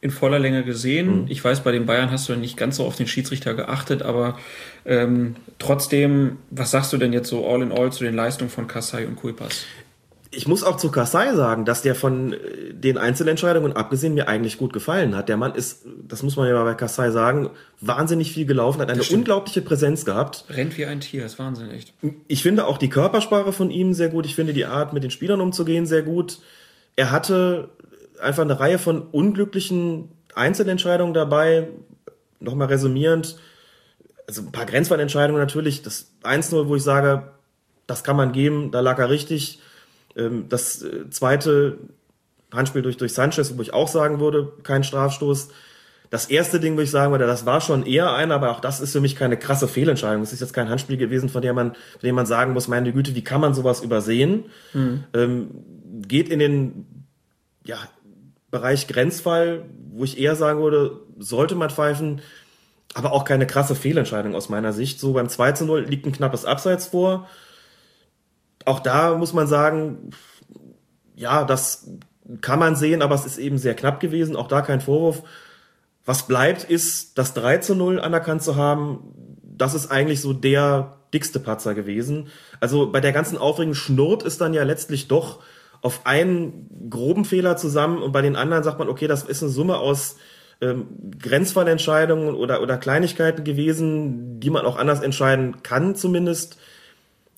in voller Länge gesehen. Mhm. Ich weiß, bei den Bayern hast du nicht ganz so auf den Schiedsrichter geachtet, aber ähm, trotzdem, was sagst du denn jetzt so all in all zu den Leistungen von Kassai und Kuipas? Ich muss auch zu Kassai sagen, dass der von äh, den Einzelentscheidungen abgesehen mir eigentlich gut gefallen hat. Der Mann ist, das muss man ja bei Kassai sagen, wahnsinnig viel gelaufen, hat eine unglaubliche Präsenz gehabt. Rennt wie ein Tier, ist Wahnsinn, echt. Ich finde auch die Körpersprache von ihm sehr gut. Ich finde die Art, mit den Spielern umzugehen, sehr gut. Er hatte einfach eine Reihe von unglücklichen Einzelentscheidungen dabei. Nochmal resümierend. Also ein paar Grenzfallentscheidungen natürlich. Das 1-0, wo ich sage, das kann man geben, da lag er richtig das äh, zweite Handspiel durch, durch Sanchez, wo ich auch sagen würde, kein Strafstoß. Das erste Ding, wo ich sagen würde, das war schon eher ein, aber auch das ist für mich keine krasse Fehlentscheidung. Es ist jetzt kein Handspiel gewesen, von dem man, von dem man sagen muss, meine Güte, wie kann man sowas übersehen? Mhm. Ähm, geht in den ja, Bereich Grenzfall, wo ich eher sagen würde, sollte man pfeifen, aber auch keine krasse Fehlentscheidung aus meiner Sicht. So beim 2 zu 0 liegt ein knappes Abseits vor auch da muss man sagen, ja, das kann man sehen, aber es ist eben sehr knapp gewesen. Auch da kein Vorwurf. Was bleibt, ist das 3 zu 0 anerkannt zu haben. Das ist eigentlich so der dickste Patzer gewesen. Also bei der ganzen Aufregung schnurrt es dann ja letztlich doch auf einen groben Fehler zusammen und bei den anderen sagt man, okay, das ist eine Summe aus ähm, Grenzfallentscheidungen oder, oder Kleinigkeiten gewesen, die man auch anders entscheiden kann zumindest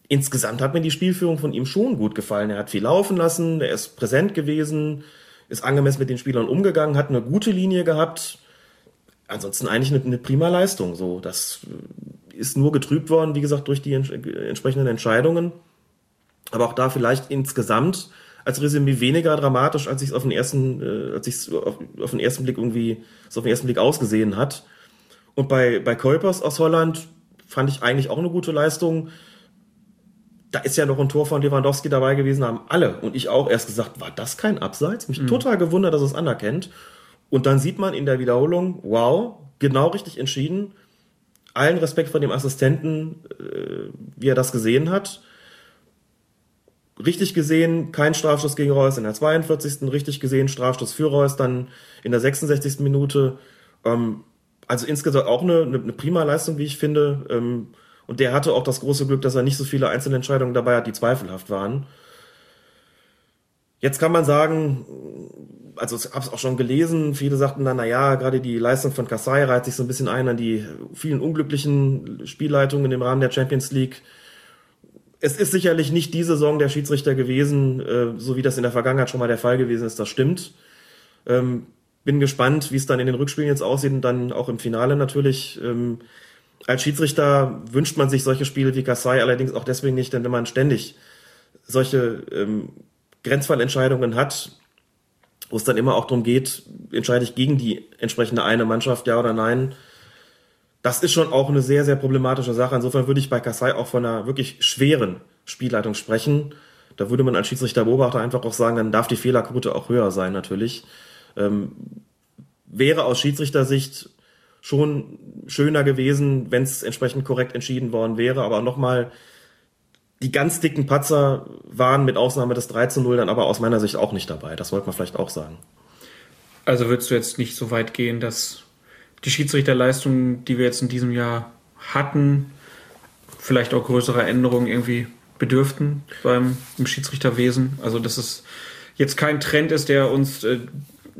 insgesamt hat mir die Spielführung von ihm schon gut gefallen. Er hat viel laufen lassen, er ist präsent gewesen, ist angemessen mit den Spielern umgegangen, hat eine gute Linie gehabt. Ansonsten eigentlich eine, eine prima Leistung. So, das ist nur getrübt worden, wie gesagt, durch die entsprechenden Entscheidungen. Aber auch da vielleicht insgesamt als Resümee weniger dramatisch, als ich es auf den ersten, äh, als ich es auf, auf, den ersten Blick irgendwie, es auf den ersten Blick ausgesehen hat. Und bei, bei Kuipers aus Holland fand ich eigentlich auch eine gute Leistung da ist ja noch ein Tor von Lewandowski dabei gewesen, haben alle und ich auch erst gesagt, war das kein Abseits? Mich mhm. total gewundert, dass es anerkennt. Und dann sieht man in der Wiederholung, wow, genau richtig entschieden. Allen Respekt vor dem Assistenten, äh, wie er das gesehen hat. Richtig gesehen, kein Strafstoß gegen Reus in der 42. Richtig gesehen, Strafstoß für Reus dann in der 66. Minute. Ähm, also insgesamt auch eine, eine, prima Leistung, wie ich finde. Ähm, und der hatte auch das große Glück, dass er nicht so viele einzelne Entscheidungen dabei hat, die zweifelhaft waren. Jetzt kann man sagen, also ich habe es auch schon gelesen, viele sagten dann, na ja, gerade die Leistung von Kassai reiht sich so ein bisschen ein an die vielen unglücklichen Spielleitungen im Rahmen der Champions League. Es ist sicherlich nicht die Saison der Schiedsrichter gewesen, äh, so wie das in der Vergangenheit schon mal der Fall gewesen ist, das stimmt. Ähm, bin gespannt, wie es dann in den Rückspielen jetzt aussieht und dann auch im Finale natürlich. Als Schiedsrichter wünscht man sich solche Spiele wie Kassai allerdings auch deswegen nicht, denn wenn man ständig solche ähm, Grenzfallentscheidungen hat, wo es dann immer auch darum geht, entscheide ich gegen die entsprechende eine Mannschaft, ja oder nein. Das ist schon auch eine sehr, sehr problematische Sache. Insofern würde ich bei Kassai auch von einer wirklich schweren Spielleitung sprechen. Da würde man als Schiedsrichter-Beobachter einfach auch sagen, dann darf die Fehlerquote auch höher sein, natürlich. Ähm, wäre aus Schiedsrichtersicht schon schöner gewesen, wenn es entsprechend korrekt entschieden worden wäre. Aber nochmal, die ganz dicken Patzer waren mit Ausnahme des 3 zu 0 dann aber aus meiner Sicht auch nicht dabei. Das wollte man vielleicht auch sagen. Also würdest du jetzt nicht so weit gehen, dass die Schiedsrichterleistungen, die wir jetzt in diesem Jahr hatten, vielleicht auch größere Änderungen irgendwie bedürften beim im Schiedsrichterwesen? Also dass es jetzt kein Trend ist, der uns äh,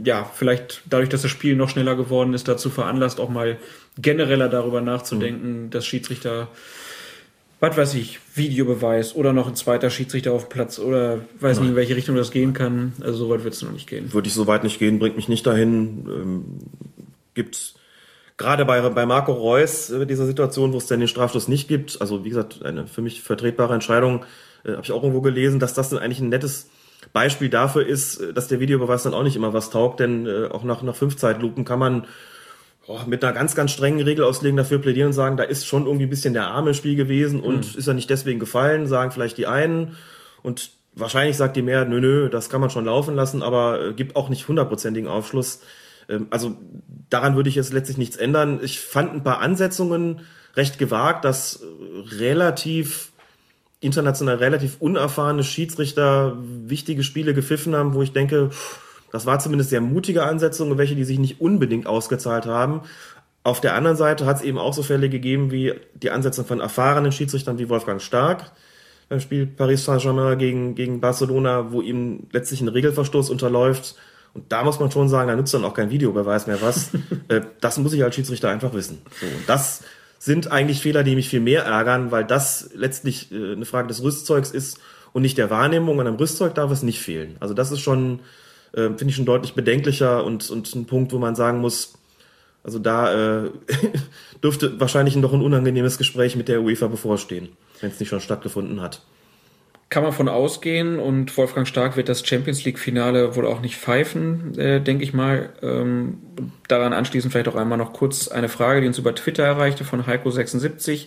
ja vielleicht dadurch, dass das Spiel noch schneller geworden ist, dazu veranlasst, auch mal genereller darüber nachzudenken, mhm. dass Schiedsrichter was weiß ich, Videobeweis oder noch ein zweiter Schiedsrichter auf Platz oder weiß Nein. nicht, in welche Richtung das gehen kann. Also so weit wird es noch nicht gehen. Würde ich so weit nicht gehen, bringt mich nicht dahin. Ähm, gibt gerade bei, bei Marco Reus äh, dieser Situation, wo es dann den Strafstoß nicht gibt, also wie gesagt, eine für mich vertretbare Entscheidung, äh, habe ich auch irgendwo gelesen, dass das dann eigentlich ein nettes Beispiel dafür ist, äh, dass der Videobeweis dann auch nicht immer was taugt, denn äh, auch nach, nach fünf Zeitlupen kann man oh, mit einer ganz, ganz strengen Regelauslegung dafür plädieren und sagen, da ist schon irgendwie ein bisschen der Arme Spiel gewesen und mhm. ist er nicht deswegen gefallen, sagen vielleicht die einen und wahrscheinlich sagt die Mehrheit, nö, nö, das kann man schon laufen lassen, aber äh, gibt auch nicht hundertprozentigen Aufschluss. Ähm, also daran würde ich jetzt letztlich nichts ändern. Ich fand ein paar Ansetzungen recht gewagt, dass äh, relativ international relativ unerfahrene Schiedsrichter wichtige Spiele gepfiffen haben, wo ich denke, das war zumindest sehr mutige Ansetzungen, welche die sich nicht unbedingt ausgezahlt haben. Auf der anderen Seite hat es eben auch so Fälle gegeben wie die Ansetzung von erfahrenen Schiedsrichtern wie Wolfgang Stark beim Spiel Paris Saint-Germain gegen, gegen Barcelona, wo ihm letztlich ein Regelverstoß unterläuft. Und da muss man schon sagen, da nützt dann auch kein Videobeweis mehr was. *laughs* Äh, das muss ich als Schiedsrichter einfach wissen. So, und das sind eigentlich Fehler, die mich viel mehr ärgern, weil das letztlich äh, eine Frage des Rüstzeugs ist und nicht der Wahrnehmung. Und am Rüstzeug darf es nicht fehlen. Also das ist schon äh, finde ich schon deutlich bedenklicher und, und ein Punkt, wo man sagen muss, also da äh, *laughs* dürfte wahrscheinlich noch ein unangenehmes Gespräch mit der UEFA bevorstehen, wenn es nicht schon stattgefunden hat. Kann man von ausgehen und Wolfgang Stark wird das Champions League-Finale wohl auch nicht pfeifen, äh, denke ich mal. Ähm, daran anschließend vielleicht auch einmal noch kurz eine Frage, die uns über Twitter erreichte von Heiko76.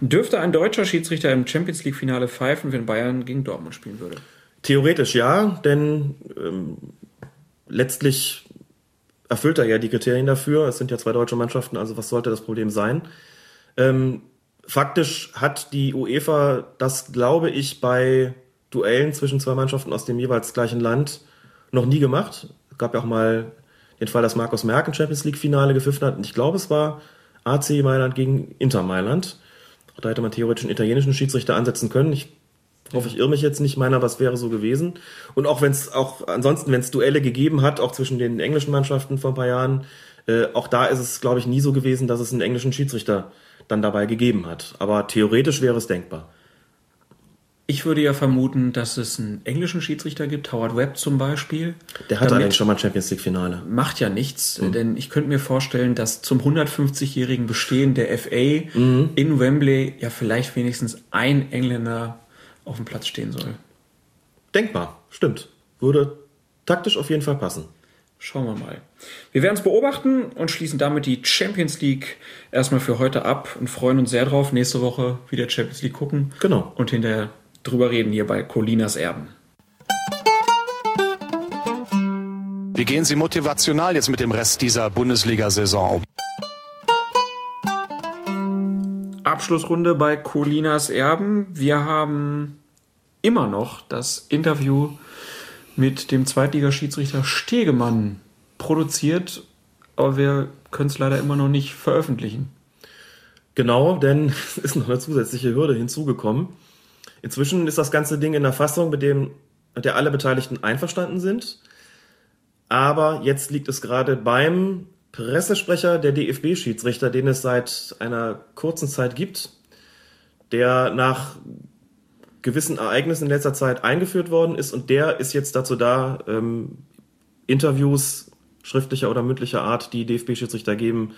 Dürfte ein deutscher Schiedsrichter im Champions League-Finale pfeifen, wenn Bayern gegen Dortmund spielen würde? Theoretisch ja, denn ähm, letztlich erfüllt er ja die Kriterien dafür. Es sind ja zwei deutsche Mannschaften, also was sollte das Problem sein? Ähm, faktisch hat die UEFA das, glaube ich, bei Duellen zwischen zwei Mannschaften aus dem jeweils gleichen Land noch nie gemacht. Es gab ja auch mal den Fall, dass Markus Merck ein Champions League Finale gepfiffen hat. Und ich glaube, es war AC Mailand gegen Inter Mailand. Da hätte man theoretisch einen italienischen Schiedsrichter ansetzen können. Ich hoffe, ich irre mich jetzt nicht, meiner, was wäre so gewesen. Und auch wenn es auch ansonsten, wenn es Duelle gegeben hat, auch zwischen den englischen Mannschaften vor ein paar Jahren, äh, auch da ist es, glaube ich, nie so gewesen, dass es einen englischen Schiedsrichter dann dabei gegeben hat. Aber theoretisch wäre es denkbar. Ich würde ja vermuten, dass es einen englischen Schiedsrichter gibt, Howard Webb zum Beispiel. Der hatte eigentlich schon mal ein Champions League Finale. Macht ja nichts, mhm. denn ich könnte mir vorstellen, dass zum 150-jährigen Bestehen der FA mhm. in Wembley ja vielleicht wenigstens ein Engländer auf dem Platz stehen soll. Denkbar, stimmt. Würde taktisch auf jeden Fall passen. Schauen wir mal. Wir werden es beobachten und schließen damit die Champions League erstmal für heute ab und freuen uns sehr drauf, nächste Woche wieder Champions League gucken. Genau. Und hinterher drüber reden hier bei Colinas Erben. Wie gehen Sie motivational jetzt mit dem Rest dieser Bundesliga-Saison um? Abschlussrunde bei Colinas Erben. Wir haben immer noch das Interview mit dem Zweitligaschiedsrichter Stegemann produziert, aber wir können es leider immer noch nicht veröffentlichen. Genau, denn *laughs* es ist noch eine zusätzliche Hürde hinzugekommen. Inzwischen ist das ganze Ding in der Fassung, mit dem mit der alle Beteiligten einverstanden sind. Aber jetzt liegt es gerade beim Pressesprecher der DFB-Schiedsrichter, den es seit einer kurzen Zeit gibt, der nach gewissen Ereignissen in letzter Zeit eingeführt worden ist und der ist jetzt dazu da, ähm, Interviews schriftlicher oder mündlicher Art, die DFB-Schiedsrichter geben,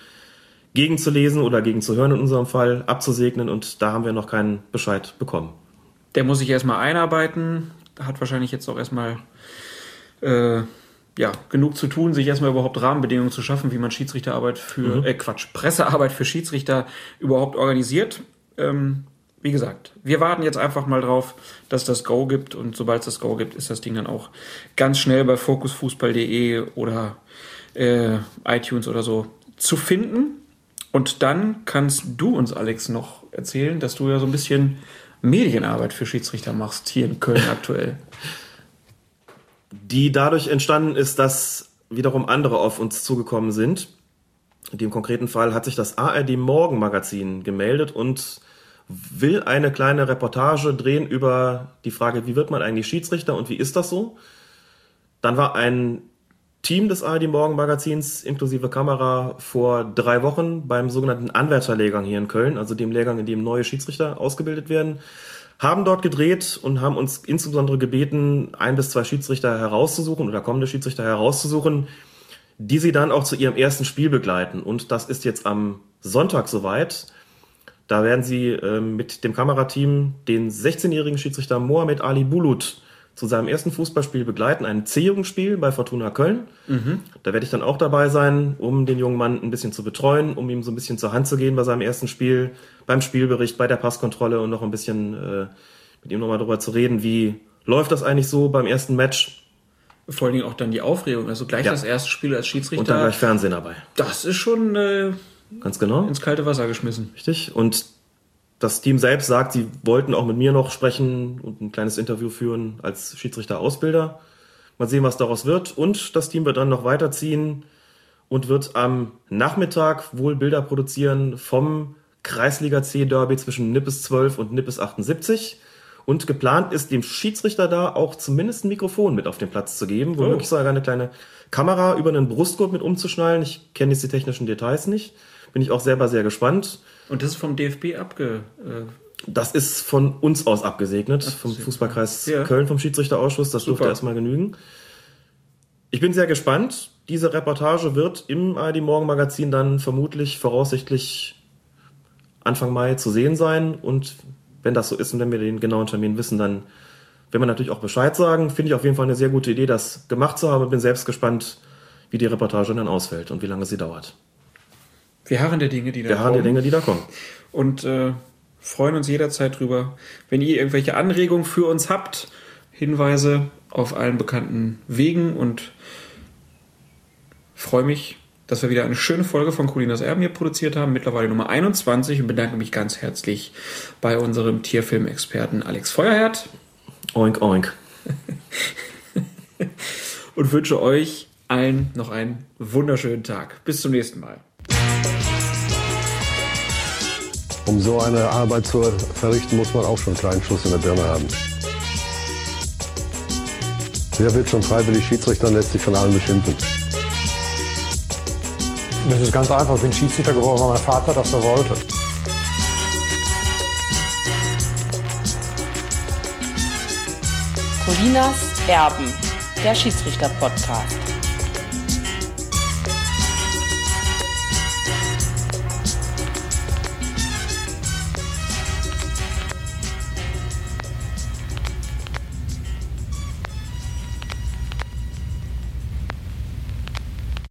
gegenzulesen oder gegenzuhören in unserem Fall, abzusegnen und da haben wir noch keinen Bescheid bekommen. Der muss sich erstmal einarbeiten, hat wahrscheinlich jetzt auch erstmal äh, ja, genug zu tun, sich erstmal überhaupt Rahmenbedingungen zu schaffen, wie man Schiedsrichterarbeit für, mhm. äh, Quatsch, Pressearbeit für Schiedsrichter überhaupt organisiert. Ähm, wie gesagt, wir warten jetzt einfach mal drauf, dass das Go gibt und sobald es das Go gibt, ist das Ding dann auch ganz schnell bei fokusfußball.de oder äh, iTunes oder so zu finden. Und dann kannst du uns, Alex, noch erzählen, dass du ja so ein bisschen Medienarbeit für Schiedsrichter machst hier in Köln *laughs* aktuell die dadurch entstanden ist, dass wiederum andere auf uns zugekommen sind. In dem konkreten Fall hat sich das ARD Morgenmagazin gemeldet und will eine kleine Reportage drehen über die Frage, wie wird man eigentlich Schiedsrichter und wie ist das so? Dann war ein Team des ARD Morgenmagazins inklusive Kamera vor drei Wochen beim sogenannten Anwärterlehrgang hier in Köln, also dem Lehrgang, in dem neue Schiedsrichter ausgebildet werden, haben dort gedreht und haben uns insbesondere gebeten, ein bis zwei Schiedsrichter herauszusuchen oder kommende Schiedsrichter herauszusuchen, die sie dann auch zu ihrem ersten Spiel begleiten. Und das ist jetzt am Sonntag soweit. Da werden sie äh, mit dem Kamerateam den 16-jährigen Schiedsrichter Mohamed Ali Bulut zu seinem ersten Fußballspiel begleiten, ein C-Jugendspiel bei Fortuna Köln. Mhm. Da werde ich dann auch dabei sein, um den jungen Mann ein bisschen zu betreuen, um ihm so ein bisschen zur Hand zu gehen bei seinem ersten Spiel, beim Spielbericht, bei der Passkontrolle und noch ein bisschen äh, mit ihm nochmal darüber zu reden, wie läuft das eigentlich so beim ersten Match. Vor allen Dingen auch dann die Aufregung, also gleich ja. das erste Spiel als Schiedsrichter. Und dann gleich Fernsehen dabei. Das ist schon äh, ganz genau ins kalte Wasser geschmissen. Richtig. Und das Team selbst sagt, sie wollten auch mit mir noch sprechen und ein kleines Interview führen als Schiedsrichter-Ausbilder. Mal sehen, was daraus wird. Und das Team wird dann noch weiterziehen und wird am Nachmittag wohl Bilder produzieren vom Kreisliga C Derby zwischen Nippes 12 und Nippes 78. Und geplant ist, dem Schiedsrichter da auch zumindest ein Mikrofon mit auf den Platz zu geben, womöglich oh. sogar eine kleine Kamera über einen Brustgurt mit umzuschnallen. Ich kenne jetzt die technischen Details nicht. Bin ich auch selber sehr gespannt. Und das ist vom DFB abge. Äh das ist von uns aus abgesegnet, Ach, vom Fußballkreis ja. Köln, vom Schiedsrichterausschuss. Das Super. dürfte erstmal genügen. Ich bin sehr gespannt. Diese Reportage wird im ARD Morgen Magazin dann vermutlich, voraussichtlich Anfang Mai zu sehen sein. Und wenn das so ist und wenn wir den genauen Termin wissen, dann werden wir natürlich auch Bescheid sagen. Finde ich auf jeden Fall eine sehr gute Idee, das gemacht zu haben. Bin selbst gespannt, wie die Reportage dann ausfällt und wie lange sie dauert. Wir harren der Dinge, die da kommen. Wir harren der Dinge, die da kommen. Und äh, freuen uns jederzeit drüber. Wenn ihr irgendwelche Anregungen für uns habt, Hinweise auf allen bekannten Wegen und freue mich, dass wir wieder eine schöne Folge von Colinas Erben hier produziert haben, mittlerweile Nummer 21 und bedanke mich ganz herzlich bei unserem Tierfilmexperten Alex Feuerherd. Oink, oink. *laughs* und wünsche euch allen noch einen wunderschönen Tag. Bis zum nächsten Mal. Um so eine Arbeit zu verrichten, muss man auch schon einen kleinen Schuss in der Birne haben. Wer wird schon freiwillig Schiedsrichter und lässt sich von allen beschimpfen? Das ist ganz einfach. Ich bin Schiedsrichter geworden, weil mein Vater das so wollte. Colinas Erben, der Schiedsrichter-Podcast.